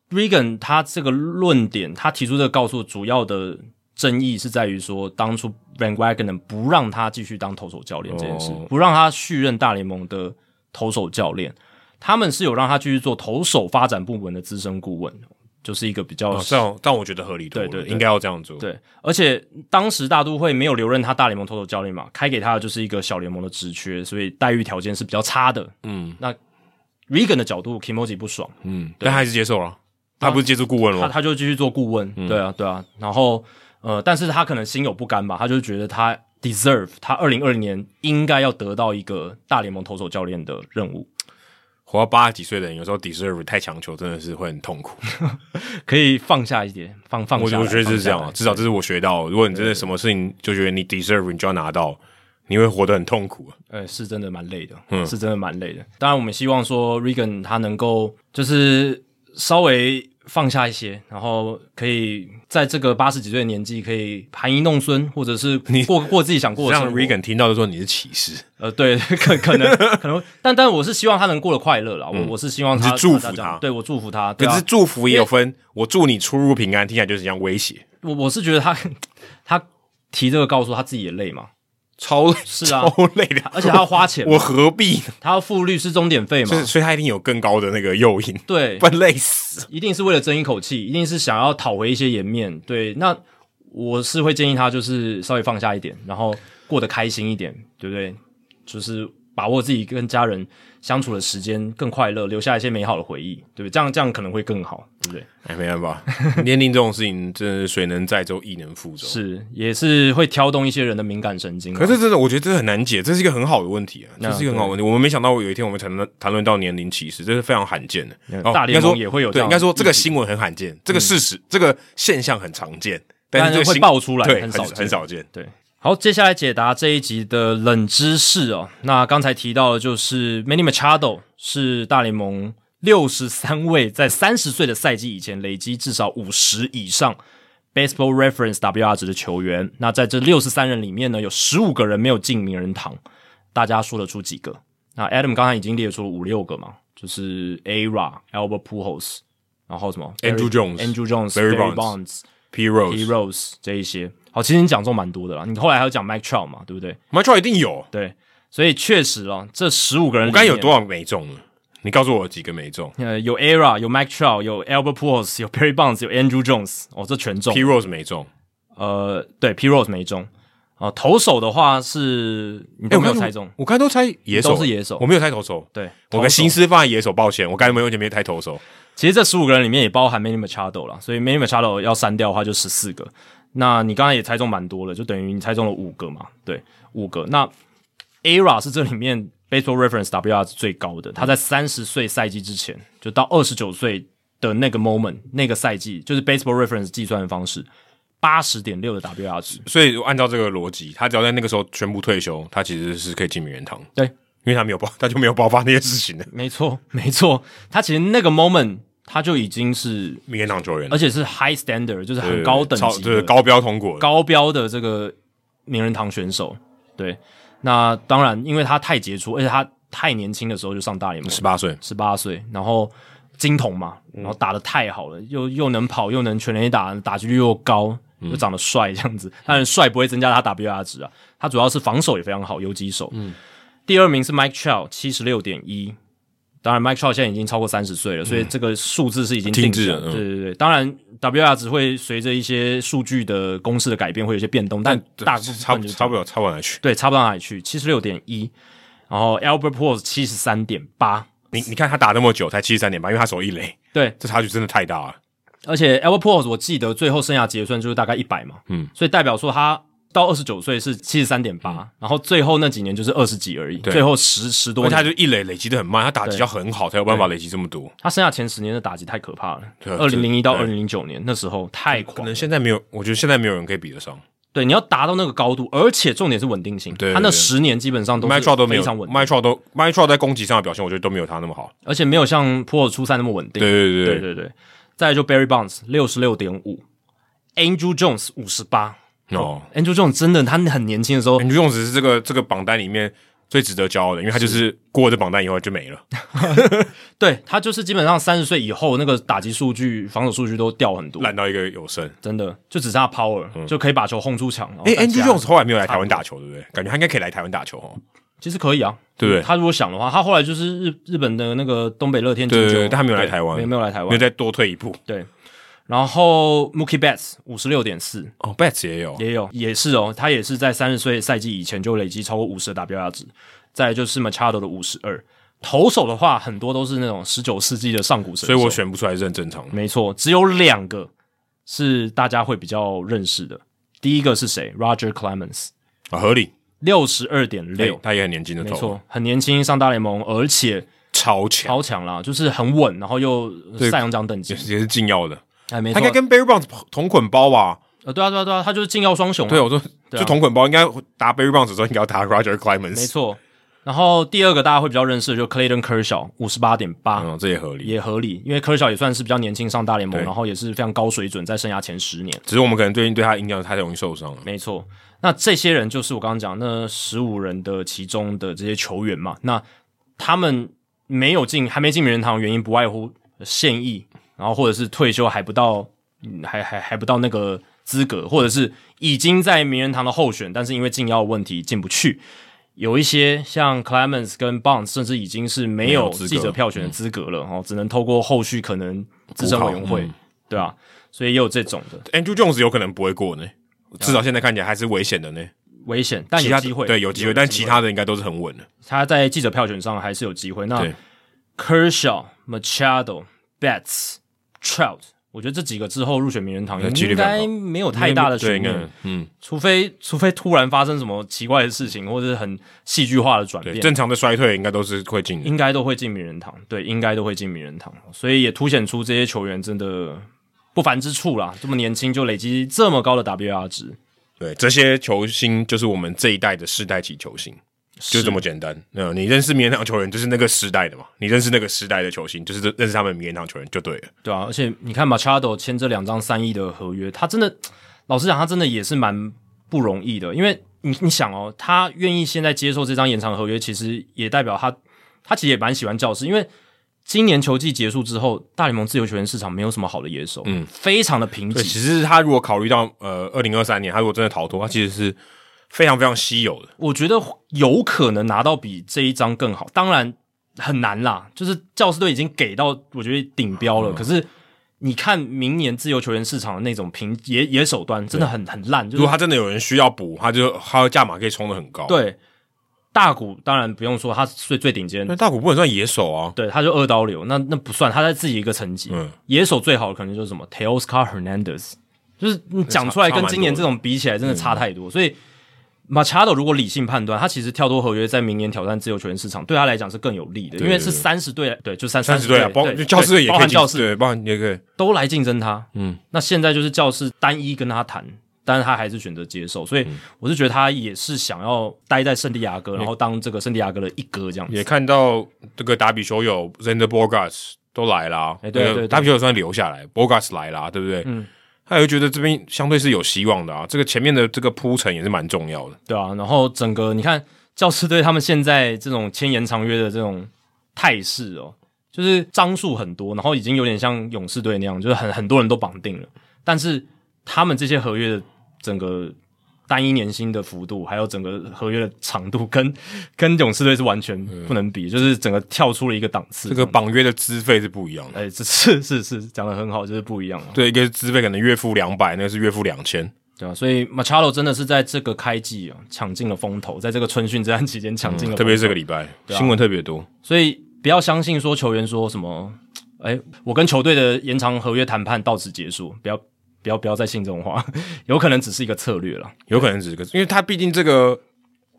Regan 他这个论点，他提出这个告诉主要的争议是在于说，当初 Van Wagenen 不让他继续当投手教练这件事，哦、不让他续任大联盟的投手教练，他们是有让他继续做投手发展部门的资深顾问。就是一个比较，这样但我觉得合理，对对，应该要这样做。对，而且当时大都会没有留任他大联盟投手教练嘛，开给他的就是一个小联盟的职缺，所以待遇条件是比较差的。嗯，那 Regan 的角度，Kimoji 不爽，嗯，但他还是接受了，他不是接触顾问了，他他就继续做顾问。对啊，对啊，然后呃，但是他可能心有不甘吧，他就觉得他 deserve，他二零二零年应该要得到一个大联盟投手教练的任务。活到八十几岁的人，有时候 deserve 太强求，真的是会很痛苦。可以放下一点，放放下。我我觉得是这样啊，至少这是我学到。如果你真的什么事情就觉得你 deserve，你就要拿到，你会活得很痛苦。呃，是真的蛮累的，嗯，是真的蛮累的。当然，我们希望说 Regan 他能够就是稍微。放下一些，然后可以在这个八十几岁的年纪，可以含饴弄孙，或者是你过过自己想过的生活。让 Regan 听到就说你是歧视，呃，对，可可能可能，但但我是希望他能过得快乐啦。我我是希望他是祝福他，对我祝福他。可是祝福也有分，我祝你出入平安，听起来就是这样威胁。我我是觉得他 他提这个告诉他自己也累嘛。超是啊，超累的，而且他要花钱，我何必？他要付律师钟点费嘛，所以所以他一定有更高的那个诱因，对，不然累死，一定是为了争一口气，一定是想要讨回一些颜面。对，那我是会建议他就是稍微放下一点，然后过得开心一点，对不对？就是把握自己跟家人相处的时间更快乐，留下一些美好的回忆，对不对？这样这样可能会更好，对不对？哎，没办法，年龄这种事情真的是水能载舟，亦能覆舟，是也是会挑动一些人的敏感神经。可是真的，我觉得这很难解，这是一个很好的问题啊，这是一个很好的问题。我们没想到有一天我们谈论谈论到年龄歧视，这是非常罕见的。大联盟也会有，对，应该说这个新闻很罕见，这个事实，这个现象很常见，但是会爆出来，对，很少很少见。对，好，接下来解答这一集的冷知识哦。那刚才提到的就是 Manny Machado 是大联盟六十三位在三十岁的赛季以前累积至少五十以上 Baseball Reference WR 值的球员。那在这六十三人里面呢，有十五个人没有进名人堂。大家说得出几个？那 Adam 刚才已经列出了五六个嘛，就是 Ara、Albert Pujols，然后什么 Andrew Jones、Andrew Jones、Barry Bonds, Pete Rose、Pete Rose 这一些。好，其实你讲中蛮多的啦。你后来还有讲 Mike Trout 嘛，对不对？Mike Trout 一定有，对，所以确实哦，这十五个人，我刚有多少没中呢？你告诉我几个没中？呃，有 Era，有 Mike Trout，有 Albert Pujols，有 Barry Bonds，有 Andrew Jones，哦，这全中。Pete Rose 没中，呃，对，Pete Rose 没中。哦，投手的话是你都没有猜中，欸、我刚才都猜野手，都是野手，我没有猜投手。对，我的心思放在野手，抱歉，我刚才没有前面猜投手。其实这十五个人里面也包含 Manny Machado 了，所以 Manny Machado 要删掉的话就十四个。那你刚才也猜中蛮多了，就等于你猜中了五个嘛？对，五个。那 ERA 是这里面 Baseball Reference WR 是最高的，他在三十岁赛季之前，就到二十九岁的那个 moment 那个赛季，就是 Baseball Reference 计算的方式。八十点六的 WR 值，所以按照这个逻辑，他只要在那个时候宣布退休，他其实是可以进名人堂。对，因为他没有爆，他就没有爆发那些事情的。没错，没错，他其实那个 moment 他就已经是名人堂球员，而且是 high standard，就是很高等级的，就是高标通过，高标的这个名人堂选手。对，那当然，因为他太杰出，而且他太年轻的时候就上大联盟，十八岁，十八岁，然后金童嘛，然后打得太好了，又又能跑，又能全垒打，打击率又高。又长得帅这样子，当然帅不会增加他 WR 值啊。他主要是防守也非常好，游击手。嗯，第二名是 Mike Trout，七十六点一。当然，Mike Trout 现在已经超过三十岁了，所以这个数字是已经定制了。对对对，当然 WR 只会随着一些数据的公式的改变会有些变动，但大差不差不了差不到哪里去。对，差不到哪里去，七十六点一。然后 Albert Pujols 七十三点八。你你看他打那么久才七十三点八，因为他守一垒。对，这差距真的太大了。而且 Albert Pujols 我记得最后生涯结算就是大概一百嘛，嗯，所以代表说他到二十九岁是七十三点八，然后最后那几年就是二十几而已，最后十十多年，他就一垒累积的很慢，他打击要很好才有办法累积这么多。他剩下前十年的打击太可怕了，二零零一到二零零九年那时候太狂，可能现在没有，我觉得现在没有人可以比得上。对，你要达到那个高度，而且重点是稳定性，对他那十年基本上都是非常稳定。Mike Trout 都 Trout 在攻击上的表现，我觉得都没有他那么好，而且没有像 Pujols 出赛那么稳定。对对对。对对对。再来就 Barry Bonds 六十六点五，Andrew Jones 五十八哦，Andrew Jones 真的他很年轻的时候，Andrew Jones 是这个这个榜单里面最值得骄傲的，因为他就是过了这榜单以后就没了。对，他就是基本上三十岁以后那个打击数据、防守数据都掉很多，烂到一个有剩，真的就只剩下 Power、嗯、就可以把球轰出墙。诶、欸、Andrew Jones 后来没有来台湾打球，对不对？感觉他应该可以来台湾打球哦。其实可以啊，对不对？他如果想的话，他后来就是日日本的那个东北乐天对，对，对，但他没有来台湾，没有没有来台湾，没有再多退一步。对，然后 Mookie Betts 五十六点四，哦，Betts 也有，也有，也是哦，他也是在三十岁赛季以前就累积超过五十的 WR 值。再来就是 Machado 的五十二，投手的话很多都是那种十九世纪的上古神，所以我选不出来是很正常的。没错，只有两个是大家会比较认识的，第一个是谁？Roger Clemens 啊，合理。六十二点六，他也很年轻的投，没错，很年轻上大联盟，而且超强，超强啦，就是很稳，然后又赛扬奖等级，也是禁药的，哎，没错，他应该跟 Barry Bonds 同捆包吧？呃，对啊，对啊，对啊，他就是禁药双雄。对，我说就同捆包，应该打 Barry Bonds 的时候，应该要打 Roger Clemens。没错，然后第二个大家会比较认识的，就 Clayton Kershaw 五十八点八，嗯，这也合理，也合理，因为 Kershaw 也算是比较年轻上大联盟，然后也是非常高水准，在生涯前十年。只是我们可能最近对他印象太容易受伤了。没错。那这些人就是我刚刚讲那十五人的其中的这些球员嘛。那他们没有进，还没进名人堂的原因不外乎现役，然后或者是退休还不到，嗯、还还还不到那个资格，或者是已经在名人堂的候选，但是因为禁药问题进不去。有一些像 Clemens 跟 Bonds，甚至已经是没有记者票选的资格了，哦、嗯，只能透过后续可能资深委员会，嗯、对啊，所以也有这种的。Andrew Jones 有可能不会过呢。至少现在看起来还是危险的呢，危险，但有机会，对，有机会，但其他的应该都是很稳的。他在记者票选上还是有机会。那 Kershaw、Machado、Betts、Trout，我觉得这几个之后入选名人堂应该没有太大的悬念，嗯，除非除非突然发生什么奇怪的事情，或者是很戏剧化的转变，正常的衰退应该都是会进，应该都会进名人堂，对，应该都会进名人堂，所以也凸显出这些球员真的。不凡之处啦，这么年轻就累积这么高的 WR 值，对，这些球星就是我们这一代的世代级球星，就这么简单。那你认识名人堂球员，就是那个时代的嘛？你认识那个时代的球星，就是认识他们名人堂球员就对了。对啊，而且你看，Machado 签这两张三亿的合约，他真的，老实讲，他真的也是蛮不容易的。因为你你想哦，他愿意现在接受这张延长合约，其实也代表他，他其实也蛮喜欢教士，因为。今年球季结束之后，大联盟自由球员市场没有什么好的野手，嗯，非常的贫瘠。其实他如果考虑到呃，二零二三年他如果真的逃脱，他其实是非常非常稀有的。我觉得有可能拿到比这一张更好，当然很难啦。就是教师队已经给到我觉得顶标了，嗯、可是你看明年自由球员市场的那种平野野手端真的很很烂。就是、如果他真的有人需要补，他就他的价码可以冲得很高。对。大谷当然不用说，他是最最顶尖。那大谷不能算野手啊，对，他就二刀流，那那不算，他在自己一个层级。嗯，野手最好的可能就是什么 Teoscar Hernandez，就是你讲出来跟今年这种比起来，真的差太多。所以 Machado 如果理性判断，他其实跳脱合约，在明年挑战自由球员市场，对他来讲是更有利的，因为是三十队，对，就三三十队啊，包教士也包含教士，对，包含也可以都来竞争他。嗯，那现在就是教士单一跟他谈。但是他还是选择接受，所以我是觉得他也是想要待在圣地亚哥，嗯、然后当这个圣地亚哥的一哥这样子。也看到这个达比修有 Xander Bogaerts 都来啦，哎、欸，对对，比修有算留下来，Bogaerts 来啦，对不对？嗯，他也觉得这边相对是有希望的啊，这个前面的这个铺陈也是蛮重要的，对啊。然后整个你看教师队他们现在这种签延长约的这种态势哦，就是张数很多，然后已经有点像勇士队那样，就是很很多人都绑定了，但是他们这些合约的。整个单一年薪的幅度，还有整个合约的长度跟，跟跟勇士队是完全不能比，嗯、就是整个跳出了一个档次。这个绑约的资费是不一样的，哎，这是是是讲的很好，就是不一样。对，一个资费可能月付两百，那个是月付两千，对啊。所以 Machado 真的是在这个开季啊抢尽了风头，在这个春训这段期间抢尽了特别是这个礼拜，啊、新闻特别多。所以不要相信说球员说什么，哎，我跟球队的延长合约谈判到此结束，不要。不要不要再信这种话，有可能只是一个策略了，有可能只是个，因为他毕竟这个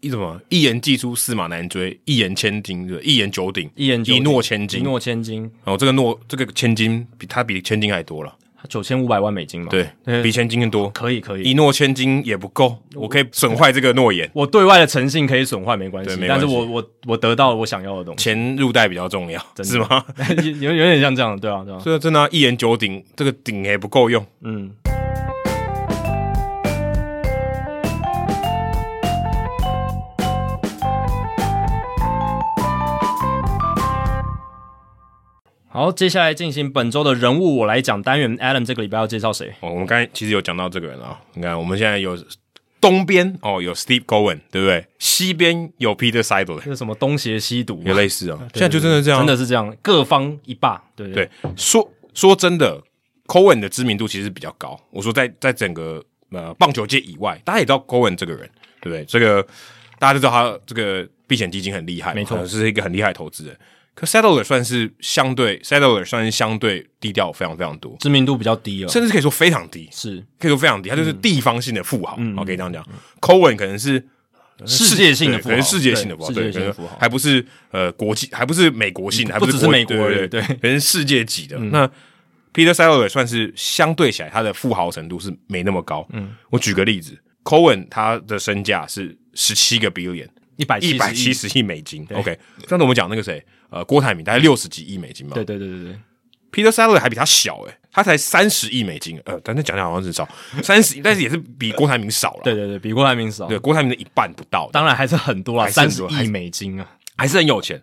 一什么一言既出驷马难追，一言千金，对，一言九鼎，一言一诺千金，一诺千金。然后这个诺这个千金比他比千金还多了。九千五百万美金嘛，对，比千金更多，可以可以，一诺千金也不够，我可以损坏这个诺言，我对外的诚信可以损坏没关系，但是我我我得到了我想要的东西，钱入袋比较重要，是吗？有有点像这样，对啊对啊，所以真的一言九鼎，这个鼎也不够用，嗯。好，接下来进行本周的人物我来讲单元。Adam 这个礼拜要介绍谁？哦，我们刚才其实有讲到这个人啊。你看，我们现在有东边哦，有 Steve Cohen，对不对？西边有 Peter 这是什么东邪西毒？有类似啊。现在就真的这样，真的是这样，各方一霸。对对，对，说说真的，Cohen 的知名度其实比较高。我说在在整个呃棒球界以外，大家也知道 Cohen 这个人，对不对？这个大家都知道他这个避险基金很厉害，没错，是一个很厉害的投资人。可 Seidler 算是相对 Seidler 算是相对低调，非常非常多，知名度比较低了，甚至可以说非常低，是可以说非常低，他就是地方性的富豪，嗯，可以这样讲。Cohen 可能是世界性的富豪，可能世界性的富豪，对，可能还不是呃国际，还不是美国性的，还不只是美国人，对，可能世界级的。那 Peter Seidler 算是相对起来，他的富豪程度是没那么高。嗯，我举个例子，Cohen 他的身价是十七个 billion，一百一百七十亿美金。OK，上次我们讲那个谁？呃，郭台铭大概六十几亿美金嘛。对对对对对，Peter Seidler 还比他小诶、欸，他才三十亿美金。呃，但是讲讲好像是少三十，但是也是比郭台铭少了。对对对，比郭台铭少。对，郭台铭的一半不到。当然还是很多啊，三十亿美金啊，还是很有钱。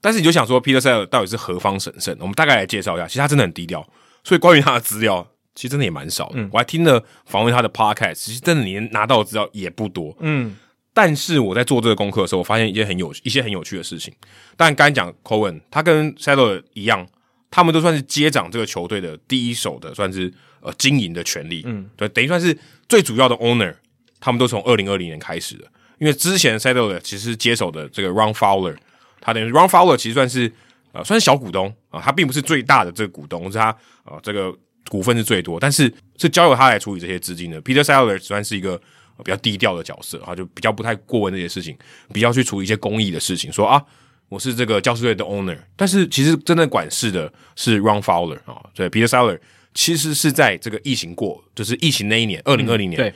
但是你就想说，Peter Seidler 到底是何方神圣？我们大概来介绍一下。其实他真的很低调，所以关于他的资料，其实真的也蛮少的。嗯，我还听了访问他的 Podcast，其实真的你拿到的资料也不多。嗯。但是我在做这个功课的时候，我发现一件很有一些很有趣的事情。但刚才讲 Cohen，他跟 Seidler 一样，他们都算是接掌这个球队的第一手的，算是呃经营的权利。嗯，对，等于算是最主要的 owner。他们都从二零二零年开始的，因为之前 Seidler 其实接手的这个 Ron Fowler，他等于 Ron Fowler 其实算是呃算是小股东啊，他并不是最大的这个股东，是他啊、呃、这个股份是最多，但是是交由他来处理这些资金的。Peter Seidler 算是一个。比较低调的角色啊，就比较不太过问这些事情，比较去处理一些公益的事情。说啊，我是这个教师队的 owner，但是其实真正管事的是 Ron Fowler 啊。对，Peter Seidler 其实是在这个疫情过，就是疫情那一年，二零二零年，对，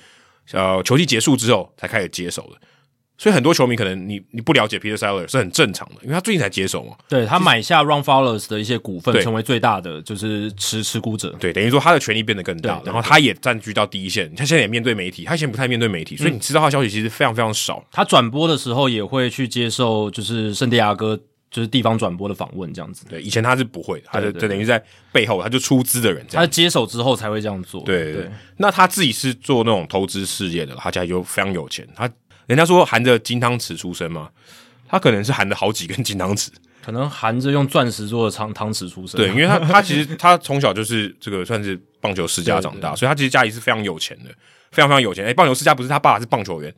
呃球季结束之后才开始接手的。所以很多球迷可能你你不了解 Peter Settler 是很正常的，因为他最近才接手嘛。对，他买下 Ron Flowers 的一些股份，成为最大的就是持持股者。对，等于说他的权力变得更大，然后他也占据到第一线。他现在也面对媒体，他以前不太面对媒体，所以你知道他的消息其实非常非常少。嗯、他转播的时候也会去接受就是圣地亚哥就是地方转播的访问这样子。对，以前他是不会的，他就就等于在背后他就出资的人这样，他接手之后才会这样做。对对，对，那他自己是做那种投资事业的，他家就非常有钱，他。人家说含着金汤匙出生嘛，他可能是含着好几根金汤匙，可能含着用钻石做的汤汤匙出生。对，因为他他其实 他从小就是这个算是棒球世家长大，所以他其实家里是非常有钱的，非常非常有钱。哎、欸，棒球世家不是他爸是棒球员，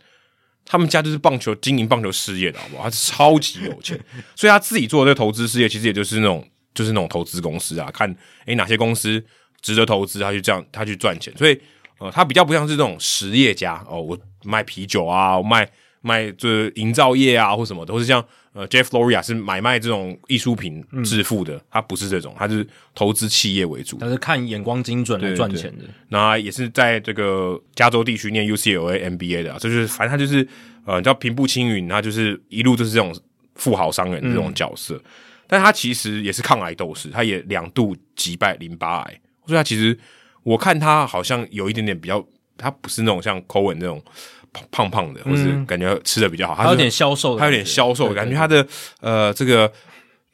他们家就是棒球经营棒球事业的，好不好？他是超级有钱，所以他自己做的这个投资事业，其实也就是那种就是那种投资公司啊，看诶、欸、哪些公司值得投资，他就这样他去赚钱，所以。呃，他比较不像是这种实业家哦，我卖啤酒啊，我卖卖这营造业啊，或什么都是像呃，Jeff Loria 是买卖这种艺术品致富的，嗯，他不是这种，他是投资企业为主，他是看眼光精准来赚钱的。那也是在这个加州地区念 UCLA MBA 的，啊，这就是反正他就是呃，叫平步青云，他就是一路就是这种富豪商人的这种角色，嗯，但他其实也是抗癌斗士，他也两度击败淋巴癌，所以他其实。我看他好像有一点点比较，他不是那种像 Cohen 那种胖胖的，或是感觉吃的比较好，他有点消瘦，他有点消瘦感觉，他的呃这个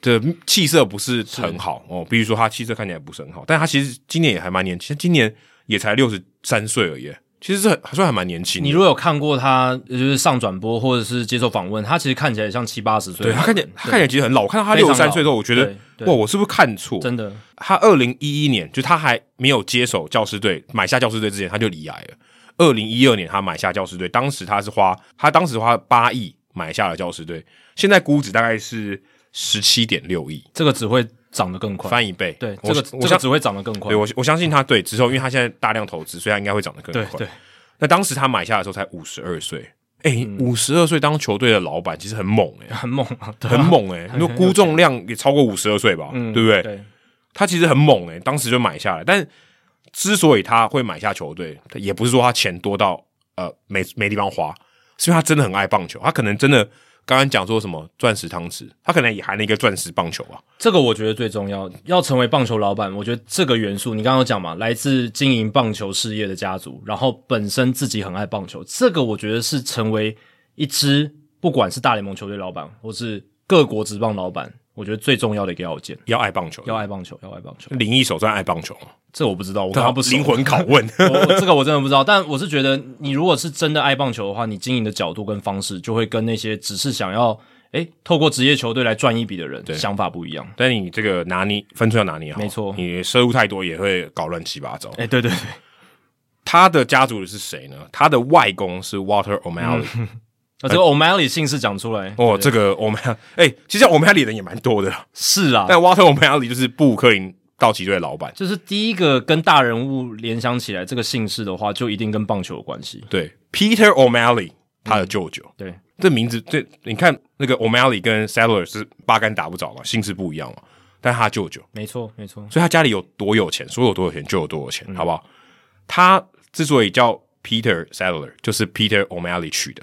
的气色不是很好哦。比如说他气色看起来不是很好，但他其实今年也还蛮年轻，今年也才六十三岁而已。其实是还算还蛮年轻的。你如果有看过他，就是上转播或者是接受访问，他其实看起来像七八十岁。对，他看起来他看起来其实很老。我看到他六十三岁之后，我觉得哇，我是不是看错？真的，他二零一一年就他还没有接手教师队，买下教师队之前他就离癌了。二零一二年他买下教师队，当时他是花他当时花八亿买下了教师队，现在估值大概是十七点六亿。这个只会。涨得更快，翻一倍。对，这个我想只会涨得更快。对，我我相信他对之后，因为他现在大量投资，所以他应该会涨得更快。对，对，那当时他买下的时候才五十二岁，哎，五十二岁当球队的老板其实很猛哎、欸，很猛啊，很猛哎、欸。你说估重量也超过五十二岁吧、嗯，对不对？对，他其实很猛哎、欸，当时就买下来。但之所以他会买下球队，也不是说他钱多到呃没没地方花，是因为他真的很爱棒球，他可能真的。刚刚讲说什么钻石汤匙，他可能也含了一个钻石棒球啊。这个我觉得最重要，要成为棒球老板，我觉得这个元素，你刚刚有讲嘛，来自经营棒球事业的家族，然后本身自己很爱棒球，这个我觉得是成为一支不管是大联盟球队老板，或是各国职棒老板。我觉得最重要的一个要件，要爱棒球，要爱棒球，要爱棒球。林义守算爱棒球吗？这我不知道，我刚刚不灵魂拷问，这个我真的不知道。但我是觉得，你如果是真的爱棒球的话，你经营的角度跟方式，就会跟那些只是想要诶透过职业球队来赚一笔的人想法不一样。但你这个拿捏分寸要拿捏好，没错，你摄入太多也会搞乱七八糟。诶对对对，他的家族是谁呢？他的外公是 Walter O'Malley。嗯啊，这个 O'Malley 姓氏讲出来哦，这个 O'Malley，哎，其实 O'Malley 人也蛮多的，是啊。但 Walter O'Malley 就是布鲁克林道奇队的老板，就是第一个跟大人物联想起来这个姓氏的话，就一定跟棒球有关系。对，Peter O'Malley，他的舅舅。嗯、对，这名字，这你看那个 O'Malley 跟 Settler 是八竿打不着嘛，姓氏不一样嘛，但他舅舅，没错没错。所以他家里有多有钱，说有多有钱就有多有钱，嗯、好不好？他之所以叫 Peter Saddler，就是 Peter O'Malley 取的。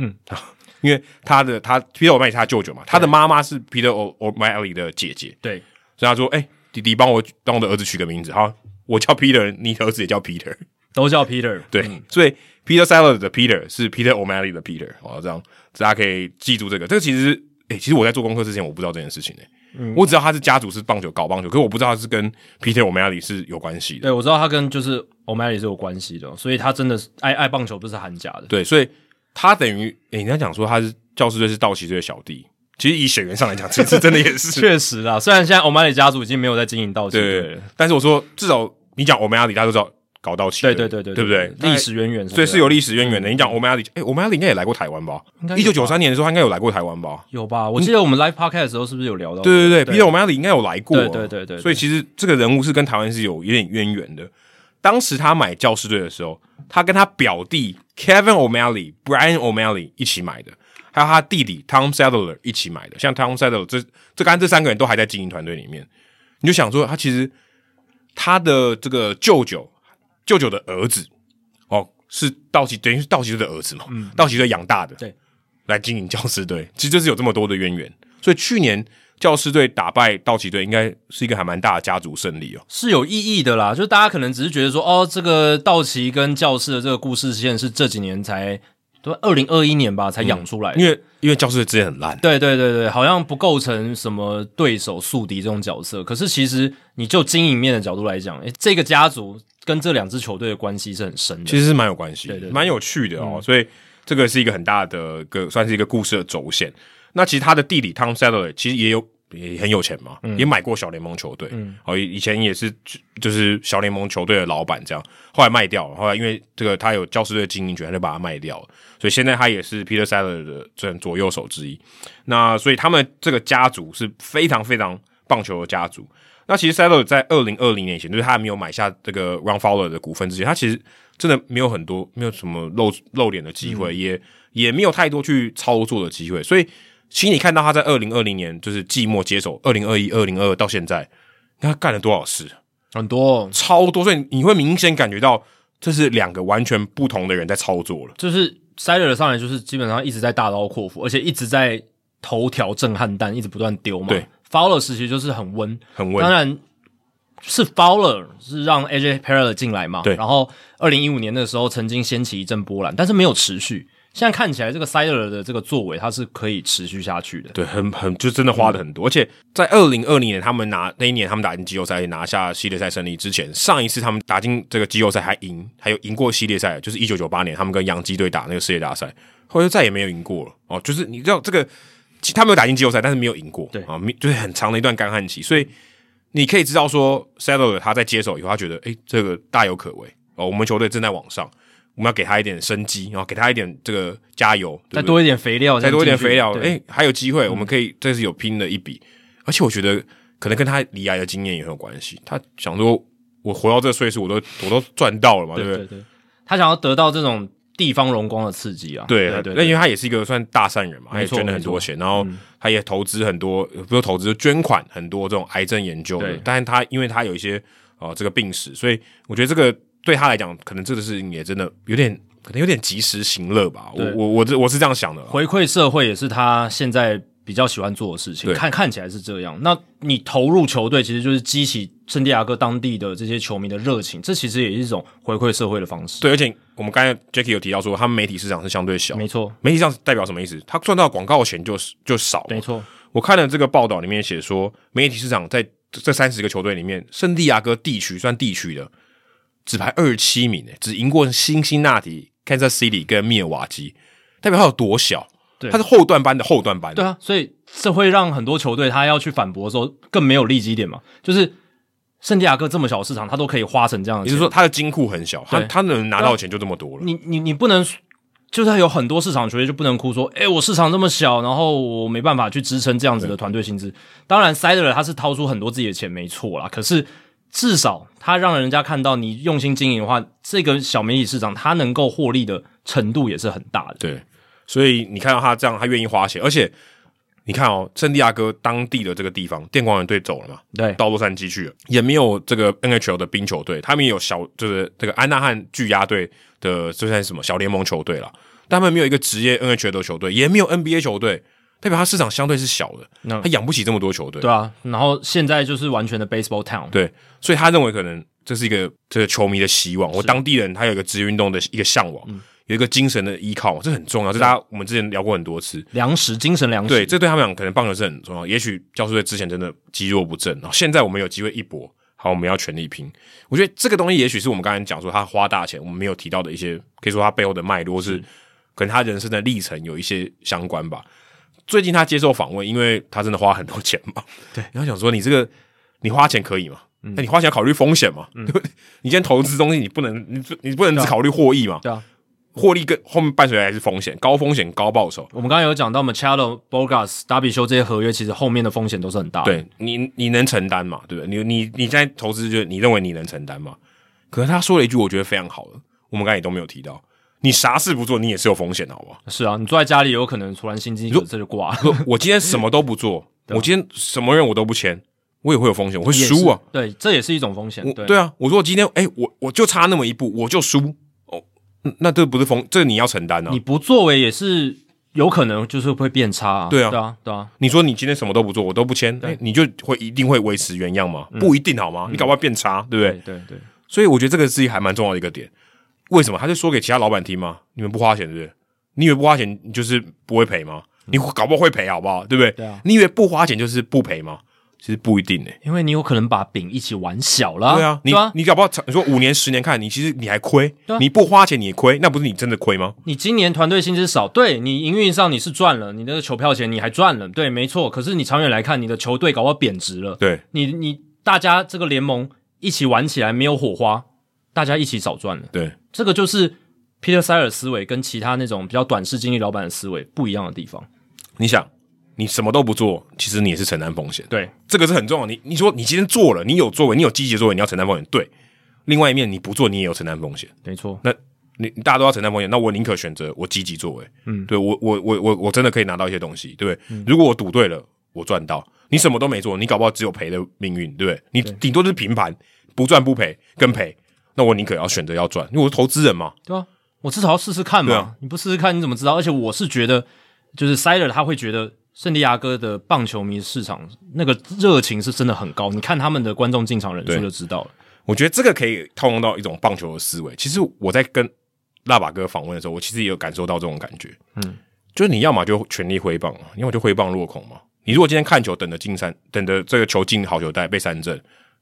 嗯。因为他的他 Peter O'Malley 是他舅舅嘛，他的妈妈是 Peter O'Malley 的姐姐，对，所以他说：“哎、欸，弟弟，帮我帮我的儿子取个名字，好，我叫 Peter，你的儿子也叫 Peter，都叫 Peter。”对，嗯、所以 Peter Settler 的 Peter 是 Peter O'Malley 的 Peter，哦，这样大家可以记住这个。这个其实，哎、欸，其实我在做功课之前我不知道这件事情诶、欸嗯，我只知道他是家族是棒球搞棒球，可是我不知道他是跟 Peter O'Malley 是有关系的。对，我知道他跟就是 O'Malley 是有关系的，所以他真的是爱爱棒球不是含假的。对，所以他等于，哎、欸，人家讲说他是。教士队是道奇队的小弟，其实以血缘上来讲，其实真的也是 确实啦。虽然现在欧麦里家族已经没有在经营道奇对，但是我说至少你讲欧麦里，大家都知道搞道奇，对对对对，对不对？历史渊源，所以是有历史渊源的。你讲欧麦里，哎，欧麦里应该也来过台湾吧？一九九三年的时候，他应该有来过台湾吧？有吧？我记得我们 live podcast 的时候是不是有聊到？对对对，比欧麦里应该有来过，对对对对。所以其实这个人物是跟台湾是有有点渊源的。当时他买教士队的时候，他跟他表弟 Kevin O'Malley、Brian O'Malley 一起买的。还有他弟弟 Tom Settler 一起买的，像 Tom Settler 这这刚这三个人都还在经营团队里面，你就想说他其实他的这个舅舅舅舅的儿子哦，是道奇，等于是道奇队的儿子嘛，嗯，道奇队养大的，对，来经营教师队，其实就是有这么多的渊源。所以去年教士队打败道奇队，应该是一个还蛮大的家族胜利哦，是有意义的啦。就是大家可能只是觉得说，哦，这个道奇跟教士的这个故事线是这几年才，对，二零二一年吧才养出来因为因为教士队之前很烂，对对对对，好像不构成什么对手宿敌这种角色。可是其实你就经营面的角度来讲，诶，这个家族跟这两支球队的关系是很深的，其实是蛮有关系，对对对，蛮有趣的哦。嗯，所以这个是一个很大的个，算是一个故事的轴线。那其实他的弟弟 Tom Settler 其实也有也很有钱嘛，嗯、也买过小联盟球队，哦、嗯，以前也是就是小联盟球队的老板这样，后来卖掉了，后来因为这个他有教师队的经营权，他就把它卖掉了，所以现在他也是 Peter Settler 的这左右手之一。那所以他们这个家族是非常非常棒球的家族。那其实 Settler 在二零二零年前，就是他还没有买下这个 Ron Fowler 的股份之前，他其实真的没有很多，没有什么露露脸的机会，嗯、也也没有太多去操作的机会，所以。其实你看到他在二零二零年就是季末接手，二零二一、二零二二到现在，你看他干了多少事？很多，超多，所以你会明显感觉到这是两个完全不同的人在操作了。就是塞勒的上来，就是基本上一直在大刀阔斧，而且一直在头条震撼弹，一直不断丢嘛。对，Fowler 时期就是很温，很温。当然是 Fowler 是让 AJ Preller 进来嘛。对，然后二零一五年的时候曾经掀起一阵波澜，但是没有持续。现在看起来，这个塞勒的这个作为，它是可以持续下去的。对，很很就真的花的很多，嗯、而且在二零二零年他们拿那一年他们打进季后赛拿下系列赛胜利之前，上一次他们打进这个季后赛还赢，还有赢过系列赛，就是一九九八年他们跟洋基队打那个世界大赛，后来就再也没有赢过了。哦，就是你知道这个，他没有打进季后赛，但是没有赢过，对。啊，就是很长的一段干旱期，所以你可以知道说塞勒他在接手以后，他觉得诶、欸、这个大有可为。哦，我们球队正在往上。我们要给他一点生机，然后给他一点这个加油，对对，再多一点肥料，再多一点肥料，哎，还有机会，我们可以这是有拼的一笔。嗯、而且我觉得可能跟他离癌的经验也很有关系。他想说，我活到这个岁数，我都我都赚到了嘛，对不对？对对，他想要得到这种地方荣光的刺激啊，对对对。那因为他也是一个算大善人嘛，他也捐了很多钱，然后他也投资很多，不是投资捐款很多这种癌症研究的。但是他因为他有一些哦、呃、这个病史，所以我觉得这个。对他来讲，可能这个事情也真的有点，可能有点及时行乐吧。我我我这我是这样想的，回馈社会也是他现在比较喜欢做的事情。看看起来是这样。那你投入球队，其实就是激起圣地亚哥当地的这些球迷的热情，这其实也是一种回馈社会的方式。对，而且我们刚才 Jacky 有提到说，他们媒体市场是相对小，没错。媒体上代表什么意思？他赚到广告钱就就少，没错。我看了这个报道里面写说，媒体市场在这三十个球队里面，圣地亚哥地区算地区的。只排二十七名诶，只赢过辛辛那提、Kansas City 跟密尔瓦基，代表他有多小？对，他是后段班的后段班。对啊，所以这会让很多球队他要去反驳的时候更没有利基点嘛。就是圣地亚哥这么小的市场，他都可以花成这样的钱，也就是说他的金库很小，他他能拿到的钱就这么多了。你你你不能，就是有很多市场球队就不能哭说，诶，我市场这么小，然后我没办法去支撑这样子的团队薪资。当然，塞德尔他是掏出很多自己的钱，没错啦。可是。至少他让人家看到你用心经营的话，这个小媒体市场他能够获利的程度也是很大的。对，所以你看到他这样，他愿意花钱，而且你看哦，圣地亚哥当地的这个地方，电光人队走了嘛，对，到洛杉矶去了，也没有这个 NHL 的冰球队，他们也有小就是这个安纳汉巨鸭队的，就算什么小联盟球队了，但他们没有一个职业 NHL 的球队，也没有 NBA 球队。代表他市场相对是小的，他养不起这么多球队。对啊，然后现在就是完全的 baseball town。对，所以他认为可能这是一个这个球迷的希望，或当地人他有一个职业运动的一个向往，有一个精神的依靠，这很重要。这大家我们之前聊过很多次，粮食，精神粮食。对，这对他们讲可能棒球是很重要。也许教士队之前真的积弱不振，然后现在我们有机会一搏，好，我们要全力拼。我觉得这个东西也许是我们刚才讲说他花大钱，我们没有提到的一些，可以说他背后的脉络是可能他人生的历程有一些相关吧。最近他接受访问，因为他真的花很多钱嘛。对，然后想说你这个你花钱可以吗？那、嗯、你花钱要考虑风险嘛？你今天投资东西，你不能你你不能只考虑获益嘛？对啊，获利跟后面伴随来是风险，高风险高报酬。我们刚刚有讲到，Machado、Bogaerts、达比修这些合约，其实后面的风险都是很大的。对你，你能承担嘛？对不对？你你你现在投资，就你认为你能承担吗？可是他说了一句，我觉得非常好的，我们刚才也都没有提到。你啥事不做，你也是有风险的，好不好？是啊，你坐在家里有可能突然心肌梗塞就挂了。我今天什么都不做，我今天什么人我都不签，我也会有风险，我会输啊。对，这也是一种风险。对对啊，我说我今天哎、欸，我我就差那么一步，我就输哦。嗯、那这不是风，这、你要承担啊。你不作为也是有可能就是会变差啊。对啊，对啊，对啊。你说你今天什么都不做，我都不签，哎，你就会一定会维持原样吗？嗯、不一定好吗？你搞不好变差，对不对？对对，对。所以我觉得这个是还蛮重要的一个点。为什么？他就说给其他老板听吗？你们不花钱，对不对？你以为不花钱你就是不会赔吗？你搞不好会赔，好不好？对不对？对啊。你以为不花钱就是不赔吗？其实不一定诶、欸，因为你有可能把饼一起玩小了。对啊，你你搞不好你说五年十年看，你其实你还亏。你不花钱你也亏，那不是你真的亏吗？你今年团队薪资少，对你营运上你是赚了，你那个球票钱你还赚了，对，没错。可是你长远来看，你的球队搞不好贬值了。对，你你大家这个联盟一起玩起来没有火花，大家一起少赚了。对，这个就是 Peter Siler 思维跟其他那种比较短视经历老板的思维不一样的地方。你想。你什么都不做，其实你也是承担风险。对，这个是很重要。你你说你今天做了，你有作为，你有积极作为，你要承担风险。对，另外一面你不做，你也有承担风险。没错。那你大家都要承担风险，那我宁可选择我积极作为。嗯，对我我我我我真的可以拿到一些东西，对不对？嗯、如果我赌对了，我赚到；你什么都没做，你搞不好只有赔的命运，对不对？你顶多就是平盘，不赚不赔，跟赔。那我宁可要选择要赚，因为我是投资人嘛。对啊，我至少要试试看嘛。啊、你不试试看你怎么知道？而且我是觉得，就是 Siler 他会觉得。圣地亚哥的棒球迷市场那个热情是真的很高，你看他们的观众进场人数就知道了。我觉得这个可以套用到一种棒球的思维。其实我在跟辣把哥访问的时候，我其实也有感受到这种感觉。嗯，就是你要么就全力挥棒，要么就挥棒落空嘛。你如果今天看球等着进三，等着这个球进好球带被三振，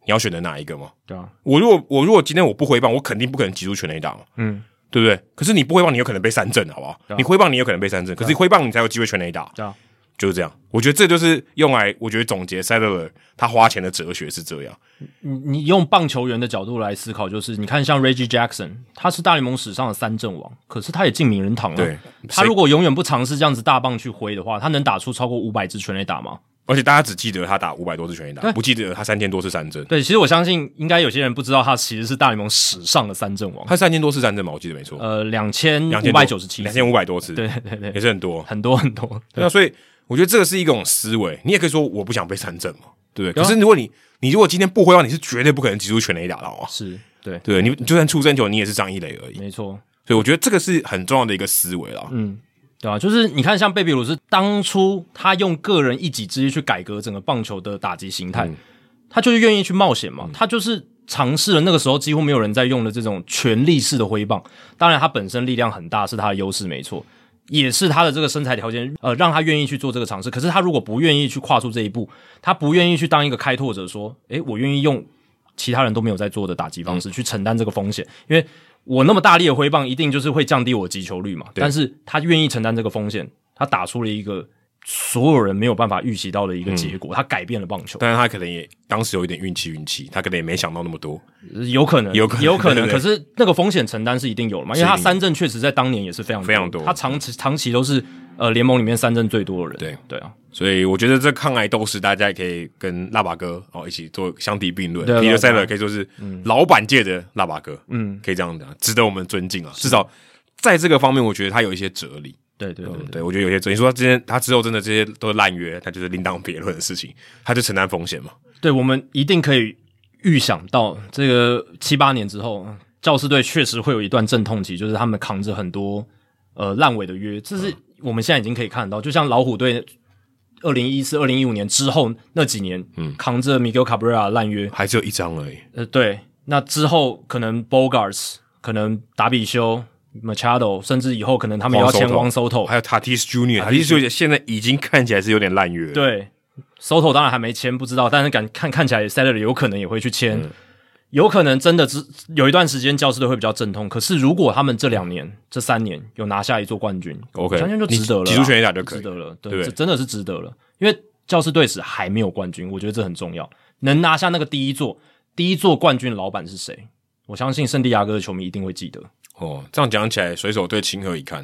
你要选择哪一个嘛？对啊，我如果我如果今天我不挥棒，我肯定不可能挤出全垒打嘛。嗯，对不对？可是你不挥棒，你有可能被三振，好不好？啊、你挥棒，你有可能被三振，可是你挥棒，你才有机会全垒打。对啊。就是这样，我觉得这就是用来，我觉得总结塞勒尔他花钱的哲学是这样。你你用棒球员的角度来思考，就是你看像 Reggie Jackson，他是大联盟史上的三振王，可是他也进名人堂了。对，他如果永远不尝试这样子大棒去挥的话，他能打出超过五百支全垒打吗？而且大家只记得他打五百多次全垒打，不记得他三千多次三振。对，其实我相信应该有些人不知道他其实是大联盟史上的三振王。他三千多次三振嘛，我记得没错。呃，两千两千五百九十七，两千五百多次，对对对，也是很多很多很多。对啊，所以。我觉得这个是一种思维，你也可以说我不想被三振嘛，对不对？可是如果你你如果今天不挥棒，你是绝对不可能挤出全垒打的啊！是对对，你就算出生球，你也是张一磊而已。没错，所以我觉得这个是很重要的一个思维啦。嗯，对啊，就是你看，像贝比鲁斯当初他用个人一己之力去改革整个棒球的打击形态，嗯、他就是愿意去冒险嘛，嗯、他就是尝试了那个时候几乎没有人在用的这种全力式的挥棒。当然，他本身力量很大，是他的优势，没错。也是他的这个身材条件，呃，让他愿意去做这个尝试。可是他如果不愿意去跨出这一步，他不愿意去当一个开拓者，说，诶，我愿意用其他人都没有在做的打击方式去承担这个风险，因为我那么大力的挥棒，一定就是会降低我击球率嘛。但是他愿意承担这个风险，他打出了一个。所有人没有办法预期到的一个结果，嗯、他改变了棒球。但是他可能也当时有一点运气，运气，他可能也没想到那么多，有可能，有可能，有可能。可是那个风险承担是一定有了嘛？因为他三振确实在当年也是非常非常多，他长期长期都是呃联盟里面三振最多的人。对对啊，所以我觉得这抗癌斗士大家也可以跟腊八哥哦一起做相提并论。Peter Seller 可以说是老板界的腊八哥，嗯，可以这样讲，值得我们尊敬啊。至少在这个方面，我觉得他有一些哲理。对对对，对，对，我觉得有些，你说他之前他之后真的这些都是烂约，他就是另当别论的事情，他就承担风险嘛。对，我们一定可以预想到，这个七八年之后，教师队确实会有一段阵痛期，就是他们扛着很多呃烂尾的约，这是我们现在已经可以看到。就像老虎队二零一四、二零一五年之后那几年，嗯，扛着 Miguel Cabrera 烂约，还只有一张而已。呃，对，那之后可能 Bogaerts，可能达比修。Machado，甚至以后可能他们也要签 Juan Soto，还有 Tatis Junior，Tatis Junior 现在已经看起来是有点烂约。对，Soto 当然还没签，不知道，但是敢看看起来 Seller 有可能也会去签，嗯、有可能真的只有一段时间教师队会比较阵痛。可是如果他们这两年、这三年有拿下一座冠军，OK，相信就值得了，挤出全垒打就可以，值得了，对，对这真的是值得了。因为教师队史还没有冠军，我觉得这很重要，能拿下那个第一座第一座冠军的老板是谁？我相信圣地亚哥的球迷一定会记得。哦，这样讲起来，水手队情何以堪？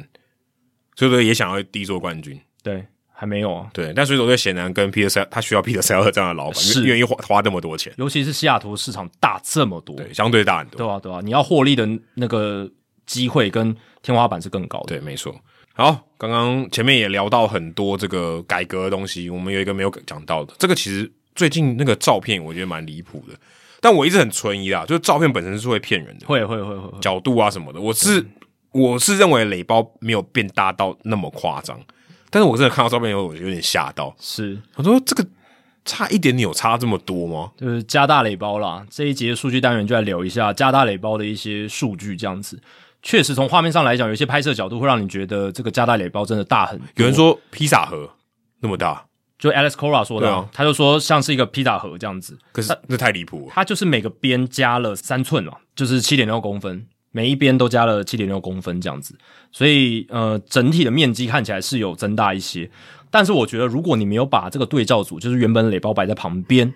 水手队也想要第一座冠军，对，还没有啊。对，但水手队显然跟 Peter 他需要 Peter Seller 这样的老板，是。愿意花花这么多钱，尤其是西雅图市场大这么多，对，相对大很多，对啊，对啊，你要获利的那个机会跟天花板是更高的，对，没错。好，刚刚前面也聊到很多这个改革的东西，我们有一个没有讲到的，这个其实最近那个照片我觉得蛮离谱的。但我一直很存疑啊，就是照片本身是会骗人的，会会会会，角度啊什么的，我是我是认为垒包没有变大到那么夸张，但是我真的看到照片以后，我有点吓到。是，我说这个差一点点有差这么多吗？就是加大垒包啦。这一节数据单元就来聊一下加大垒包的一些数据，这样子确实从画面上来讲，有些拍摄角度会让你觉得这个加大垒包真的大很多。有人说披萨盒那么大，就 Alex Cora 说的，啊，他就说像是一个披萨盒这样子。可是那太离谱了，它就是每个边加了三寸嘛，就是七点六公分。每一边都加了七点六公分这样子，所以呃，整体的面积看起来是有增大一些。但是我觉得，如果你没有把这个对照组，就是原本垒包摆在旁边，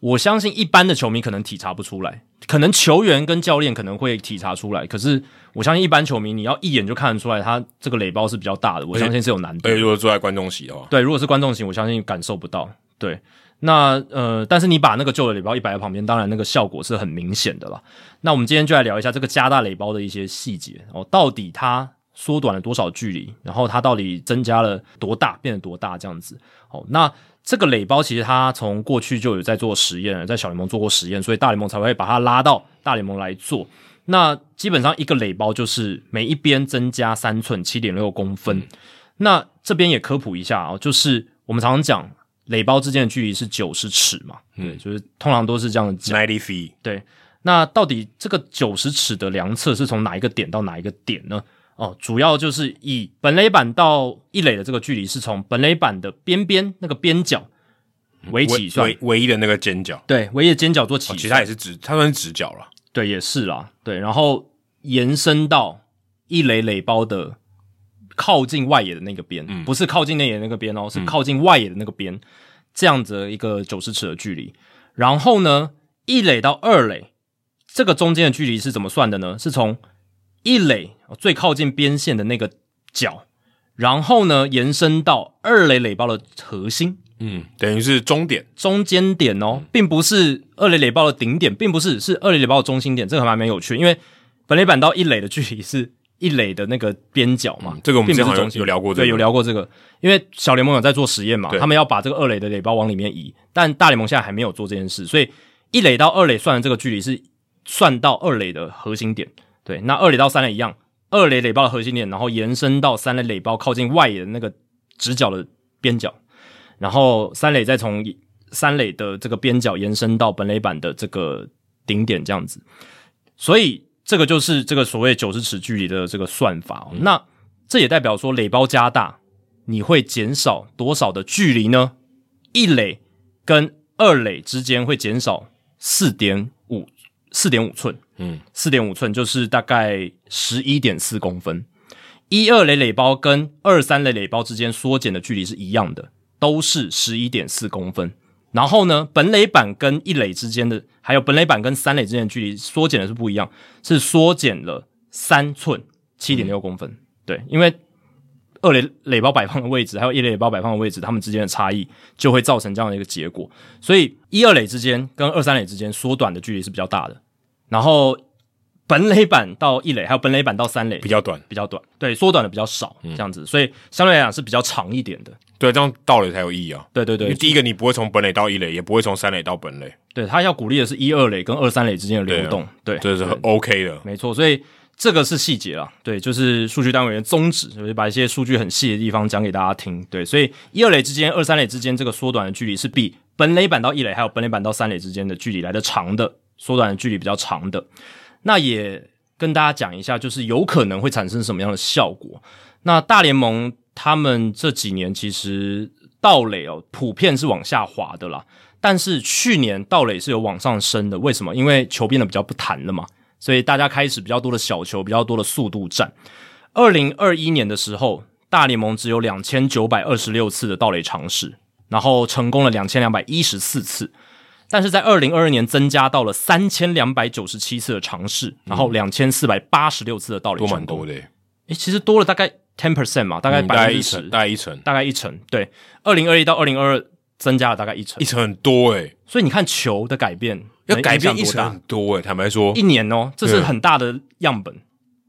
我相信一般的球迷可能体察不出来，可能球员跟教练可能会体察出来。可是我相信一般球迷，你要一眼就看得出来，他这个垒包是比较大的。我相信是有难度。对，如果坐在观众席的话，对，如果是观众席，我相信感受不到。对。那呃，但是你把那个旧的垒包一摆在旁边，当然那个效果是很明显的啦。那我们今天就来聊一下这个加大垒包的一些细节哦，到底它缩短了多少距离，然后它到底增加了多大，变得多大这样子。哦，那这个垒包其实它从过去就有在做实验，在小联盟做过实验，所以大联盟才会把它拉到大联盟来做。那基本上一个垒包就是每一边增加三寸，七点六公分。嗯。那这边也科普一下啊，就是我们常常讲。垒包之间的距离是九十尺嘛？嗯，就是通常都是这样讲。Ninety feet。对，那到底这个九十尺的量测是从哪一个点到哪一个点呢？哦，主要就是以本垒板到一垒的这个距离是从本垒板的边边那个边角为起算，唯唯一的那个尖角。对，唯一的尖角做起其他也是直，它算是直角了。对，也是啦。对，然后延伸到一垒垒包的。靠近外野的那个边，嗯，不是靠近内野那个边哦，是靠近外野的那个边，嗯，这样子一个九十尺的距离。然后呢，一垒到二垒这个中间的距离是怎么算的呢？是从一垒最靠近边线的那个角，然后呢延伸到二垒垒包的核心，嗯，等于是终点，中间点哦，并不是二垒垒包的顶点，并不是，是二垒垒包的中心点。这个还蛮有趣，因为本垒板到一垒的距离是。一垒的那个边角嘛，嗯，这个我们之前有有聊过，这个，对，有聊过这个。因为小联盟有在做实验嘛，他们要把这个二垒的垒包往里面移，但大联盟现在还没有做这件事，所以一垒到二垒算的这个距离是算到二垒的核心点。对，那二垒到三垒一样，二垒垒包的核心点，然后延伸到三垒垒包靠近外野的那个直角的边角，然后三垒再从三垒的这个边角延伸到本垒板的这个顶点，这样子，所以。这个就是这个所谓九十尺距离的这个算法，嗯，那这也代表说垒包加大，你会减少多少的距离呢？一垒跟二垒之间会减少四点五四点五寸，嗯，四点五寸就是大概十一点四公分。一二垒垒包跟二三垒垒包之间缩减的距离是一样的，都是十一点四公分。然后呢，本垒板跟一垒之间的，还有本垒板跟三垒之间的距离缩减的是不一样，是缩减了三寸，七点六公分。嗯。对，因为二垒垒包摆放的位置，还有一垒垒包摆放的位置，它们之间的差异就会造成这样的一个结果。所以一二垒之间跟二三垒之间缩短的距离是比较大的。然后本垒板到一垒，还有本垒板到三垒比较短，比较短。对，缩短的比较少，这样子，所以相对来讲是比较长一点的。对，这样到垒才有意义啊！对对对，第一个你不会从本垒到一垒，也不会从三垒到本垒。对，他要鼓励的是一二垒跟二三垒之间的流动。对，这是很 OK 的，没错。所以这个是细节啦。对，就是数据单位的宗旨，就是把一些数据很细的地方讲给大家听。对，所以一二垒之间、二三垒之间这个缩短的距离是比本垒板到一垒还有本垒板到三垒之间的距离来的长的，缩短的距离比较长的。那也跟大家讲一下，就是有可能会产生什么样的效果。那大联盟。他们这几年其实盗垒哦，普遍是往下滑的啦。但是去年盗垒是有往上升的，为什么？因为球变得比较不弹了嘛，所以大家开始比较多的小球，比较多的速度战。二零二一年的时候，大联盟只有两千九百二十六次的盗垒尝试，然后成功了两千两百一十四次。但是在二零二二年增加到了三千两百九十七次的尝试，然后两千四百八十六次的道理成功。多蛮多的，诶，其实多了大概。ten percent 嘛，大概百分之十，大概一成，大概一成。对，二零二一到二零二二增加了大概一成，一成很多诶、欸。所以你看球的改变，要改变一成很多诶、欸。坦白说，一年哦，这是很大的样本。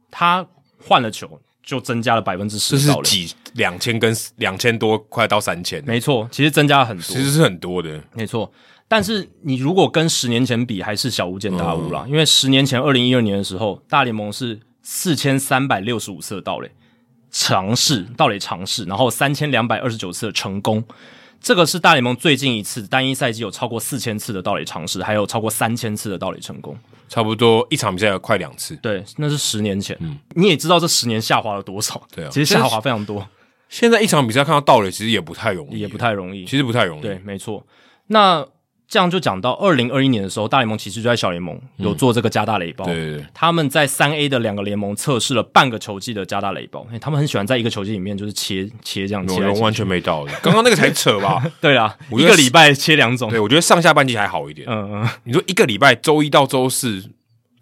他换了球，就增加了百分之十，这是几两千跟两千多，快到三千。没错，其实增加了很多，其实是很多的，没错。但是你如果跟十年前比，还是小巫见大巫啦、嗯。因为十年前二零一二年的时候，大联盟是。四千三百六十五次的盗垒尝试，盗垒尝试，然后三千两百二十九次的成功。这个是大联盟最近一次单一赛季有超过四千次的盗垒尝试，还有超过三千次的盗垒成功，差不多一场比赛要快两次。对，那是十年前。嗯，你也知道这十年下滑了多少？对啊，其实下滑非常多。现在一场比赛看到盗垒，其实也不太容易，也不太容易，其实不太容易。对，没错。那这样就讲到二零二一年的时候，大联盟其实就在小联盟有做这个加大雷包。对对对，他们在三 A 的两个联盟测试了半个球季的加大雷包，他们很喜欢在一个球季里面就是切切这样切，我完全没到的。刚刚那个才扯吧？对啊，一个礼拜切两种。对，我觉得上下半季还好一点。嗯嗯，你说一个礼拜周一到周四。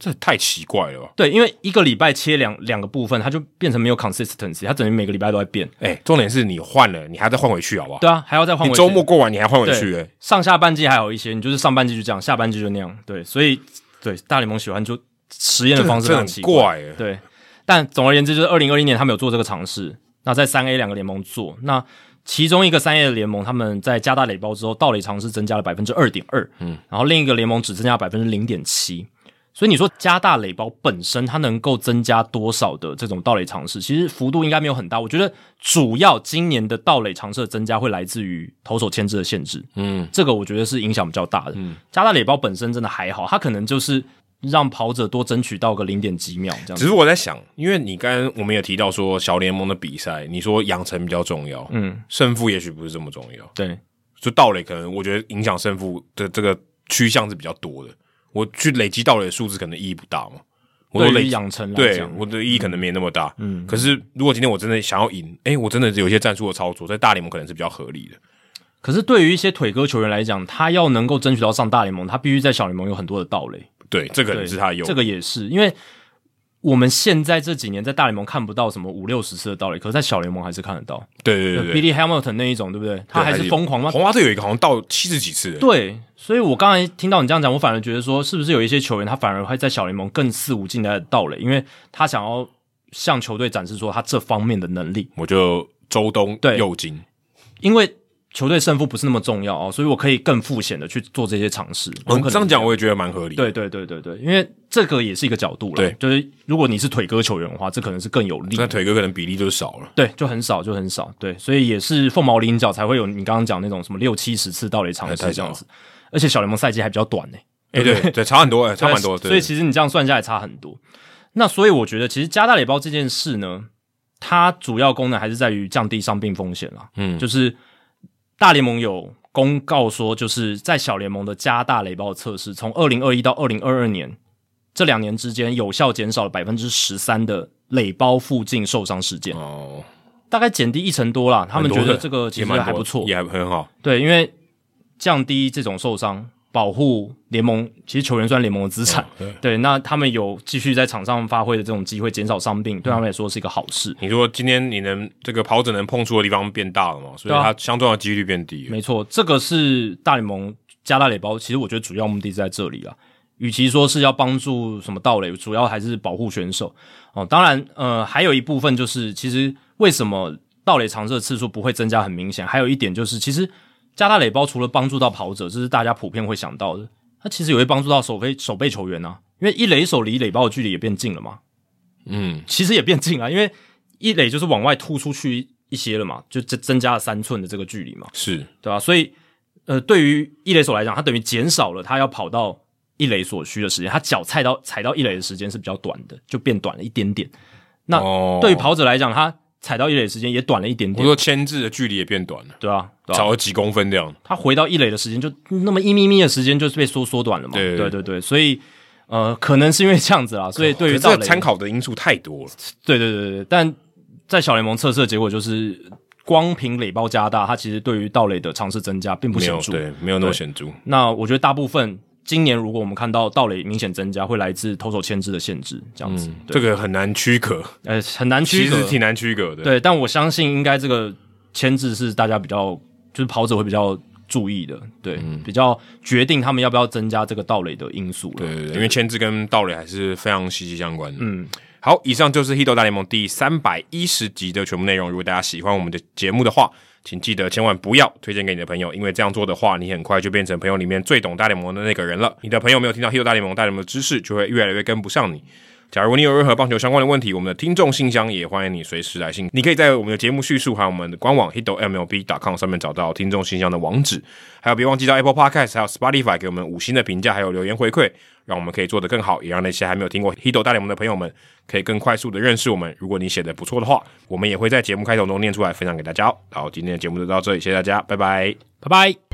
这太奇怪了吧？对，因为一个礼拜切两两个部分，它就变成没有 consistency，它等于每个礼拜都在变。哎，重点是你换了，你还要再换回去，好不好？对啊，还要再换回去。你周末过完，你还换回去。哎，上下半季还有一些，你就是上半季就这样，下半季就那样。对，所以对大联盟喜欢就实验的方式很奇怪。对，但总而言之，就是二零二一年他们有做这个尝试。那在三 A 两个联盟做，那其中一个三 A 的联盟，他们在加大垒包之后，盗垒尝试增加了百分之二点二。嗯，然后另一个联盟只增加百分之零点七。所以你说加大垒包本身它能够增加多少的这种盗垒尝试？其实幅度应该没有很大。我觉得主要今年的盗垒尝试的增加会来自于投手牵制的限制。嗯，这个我觉得是影响比较大的。嗯，加大垒包本身真的还好，它可能就是让跑者多争取到个零点几秒这样。只是我在想，因为你刚刚我们也提到说小联盟的比赛，你说养成比较重要，嗯，胜负也许不是这么重要。对，就盗垒可能我觉得影响胜负的这个趋向是比较多的。我去累积盗垒的数字可能意义不大嘛？我累养成对我的意义可能没那么大。嗯，可是如果今天我真的想要赢，诶，我真的有一些战术的操作，在大联盟可能是比较合理的。可是对于一些腿哥球员来讲，他要能够争取到上大联盟，他必须在小联盟有很多的道垒。对，这个也是他的优。这个也是因为。我们现在这几年在大联盟看不到什么五六十次的盗垒，可是在小联盟还是看得到。对对对，对，对，Billy Hamilton 那一种，对不对？他还是疯狂吗？红袜队有一个好像到七十几次。对，所以我刚才听到你这样讲，我反而觉得说，是不是有一些球员他反而会在小联盟更肆无忌惮的盗垒，因为他想要向球队展示说他这方面的能力。我就周东右京，因为。球队胜负不是那么重要哦，所以我可以更负险的去做这些尝试。我这样讲我也觉得蛮合理。对对对对对，因为这个也是一个角度了。对，就是如果你是腿哥球员的话，这可能是更有利。那腿哥可能比例就少了。对，就很少，就很少。对，所以也是凤毛麟角才会有你刚刚讲那种什么六七十次盗垒尝试这样子。而且小联盟赛季还比较短呢。哎，对对，差很多哎，差蛮多。所以其实你这样算下来差很多。那所以我觉得，其实加大礼包这件事呢，它主要功能还是在于降低伤病风险啦。嗯，就是。大联盟有公告说，就是在小联盟的加大雷包的测试，从二零二一到二零二二年这两年之间，有效减少了百分之十三的垒包附近受伤事件。哦，大概减低一成多啦。他们觉得这个其实还不错，也还很好。对，因为降低这种受伤。保护联盟，其实球员算联盟的资产，哦、对，对，那他们有继续在场上发挥的这种机会，减少伤病，对他们来说是一个好事。你说今天你能这个跑者能碰触的地方变大了嘛？所以它相撞的几率变低。没错，这个是大联盟加大垒包，其实我觉得主要目的是在这里啊。与其说是要帮助什么盗垒，主要还是保护选手哦。当然，呃，还有一部分就是，其实为什么盗垒尝试的次数不会增加很明显？还有一点就是，其实。加大垒包除了帮助到跑者，这是大家普遍会想到的，它其实也会帮助到守备守备球员啊，因为一垒手离垒包的距离也变近了嘛。嗯，其实也变近啊，因为一垒就是往外突出去一些了嘛，就增增加了三寸的这个距离嘛，是对吧？所以，呃，对于一垒手来讲，他等于减少了他要跑到一垒所需的时间，他脚踩到踩到一垒的时间是比较短的，就变短了一点点。那对于跑者来讲，他踩到一垒的时间也短了一点点，我说牵制的距离也变短了，对啊，对啊，少了几公分这样。他回到一垒的时间就那么一咪咪的时间，就是被缩缩短了嘛。对对对，对对，所以呃，可能是因为这样子啦。所以对于这个参考的因素太多了。对对对对，但在小联盟测试的结果就是，光凭垒包加大，它其实对于盗垒的尝试增加并不显著，对，没有那么显著。那我觉得大部分。今年如果我们看到盗垒明显增加，会来自投手牵制的限制，这样子，嗯、这个很难区隔，呃，很难区隔，其实挺难区隔的。对，但我相信应该这个牵制是大家比较，就是跑者会比较注意的，对，嗯、比较决定他们要不要增加这个盗垒的因素了。对对对，因为牵制跟盗垒还是非常息息相关的。嗯，好，以上就是《Hito 大联盟》第三百一十集的全部内容。如果大家喜欢我们的节目的话，请记得千万不要推荐给你的朋友，因为这样做的话，你很快就变成朋友里面最懂大联盟的那个人了。你的朋友没有听到《Hito 大联盟》大联盟的知识，就会越来越跟不上你。假如你有任何棒球相关的问题，我们的听众信箱也欢迎你随时来信。你可以在我们的节目叙述还有我们的官网 hitomlb.com 上面找到听众信箱的网址。还有别忘记到 Apple Podcast 还有 Spotify 给我们五星的评价，还有留言回馈，让我们可以做得更好，也让那些还没有听过 Hito 大联盟的朋友们可以更快速的认识我们。如果你写的不错的话，我们也会在节目开头中念出来分享给大家。好，今天的节目就到这里，谢谢大家，拜拜，拜拜。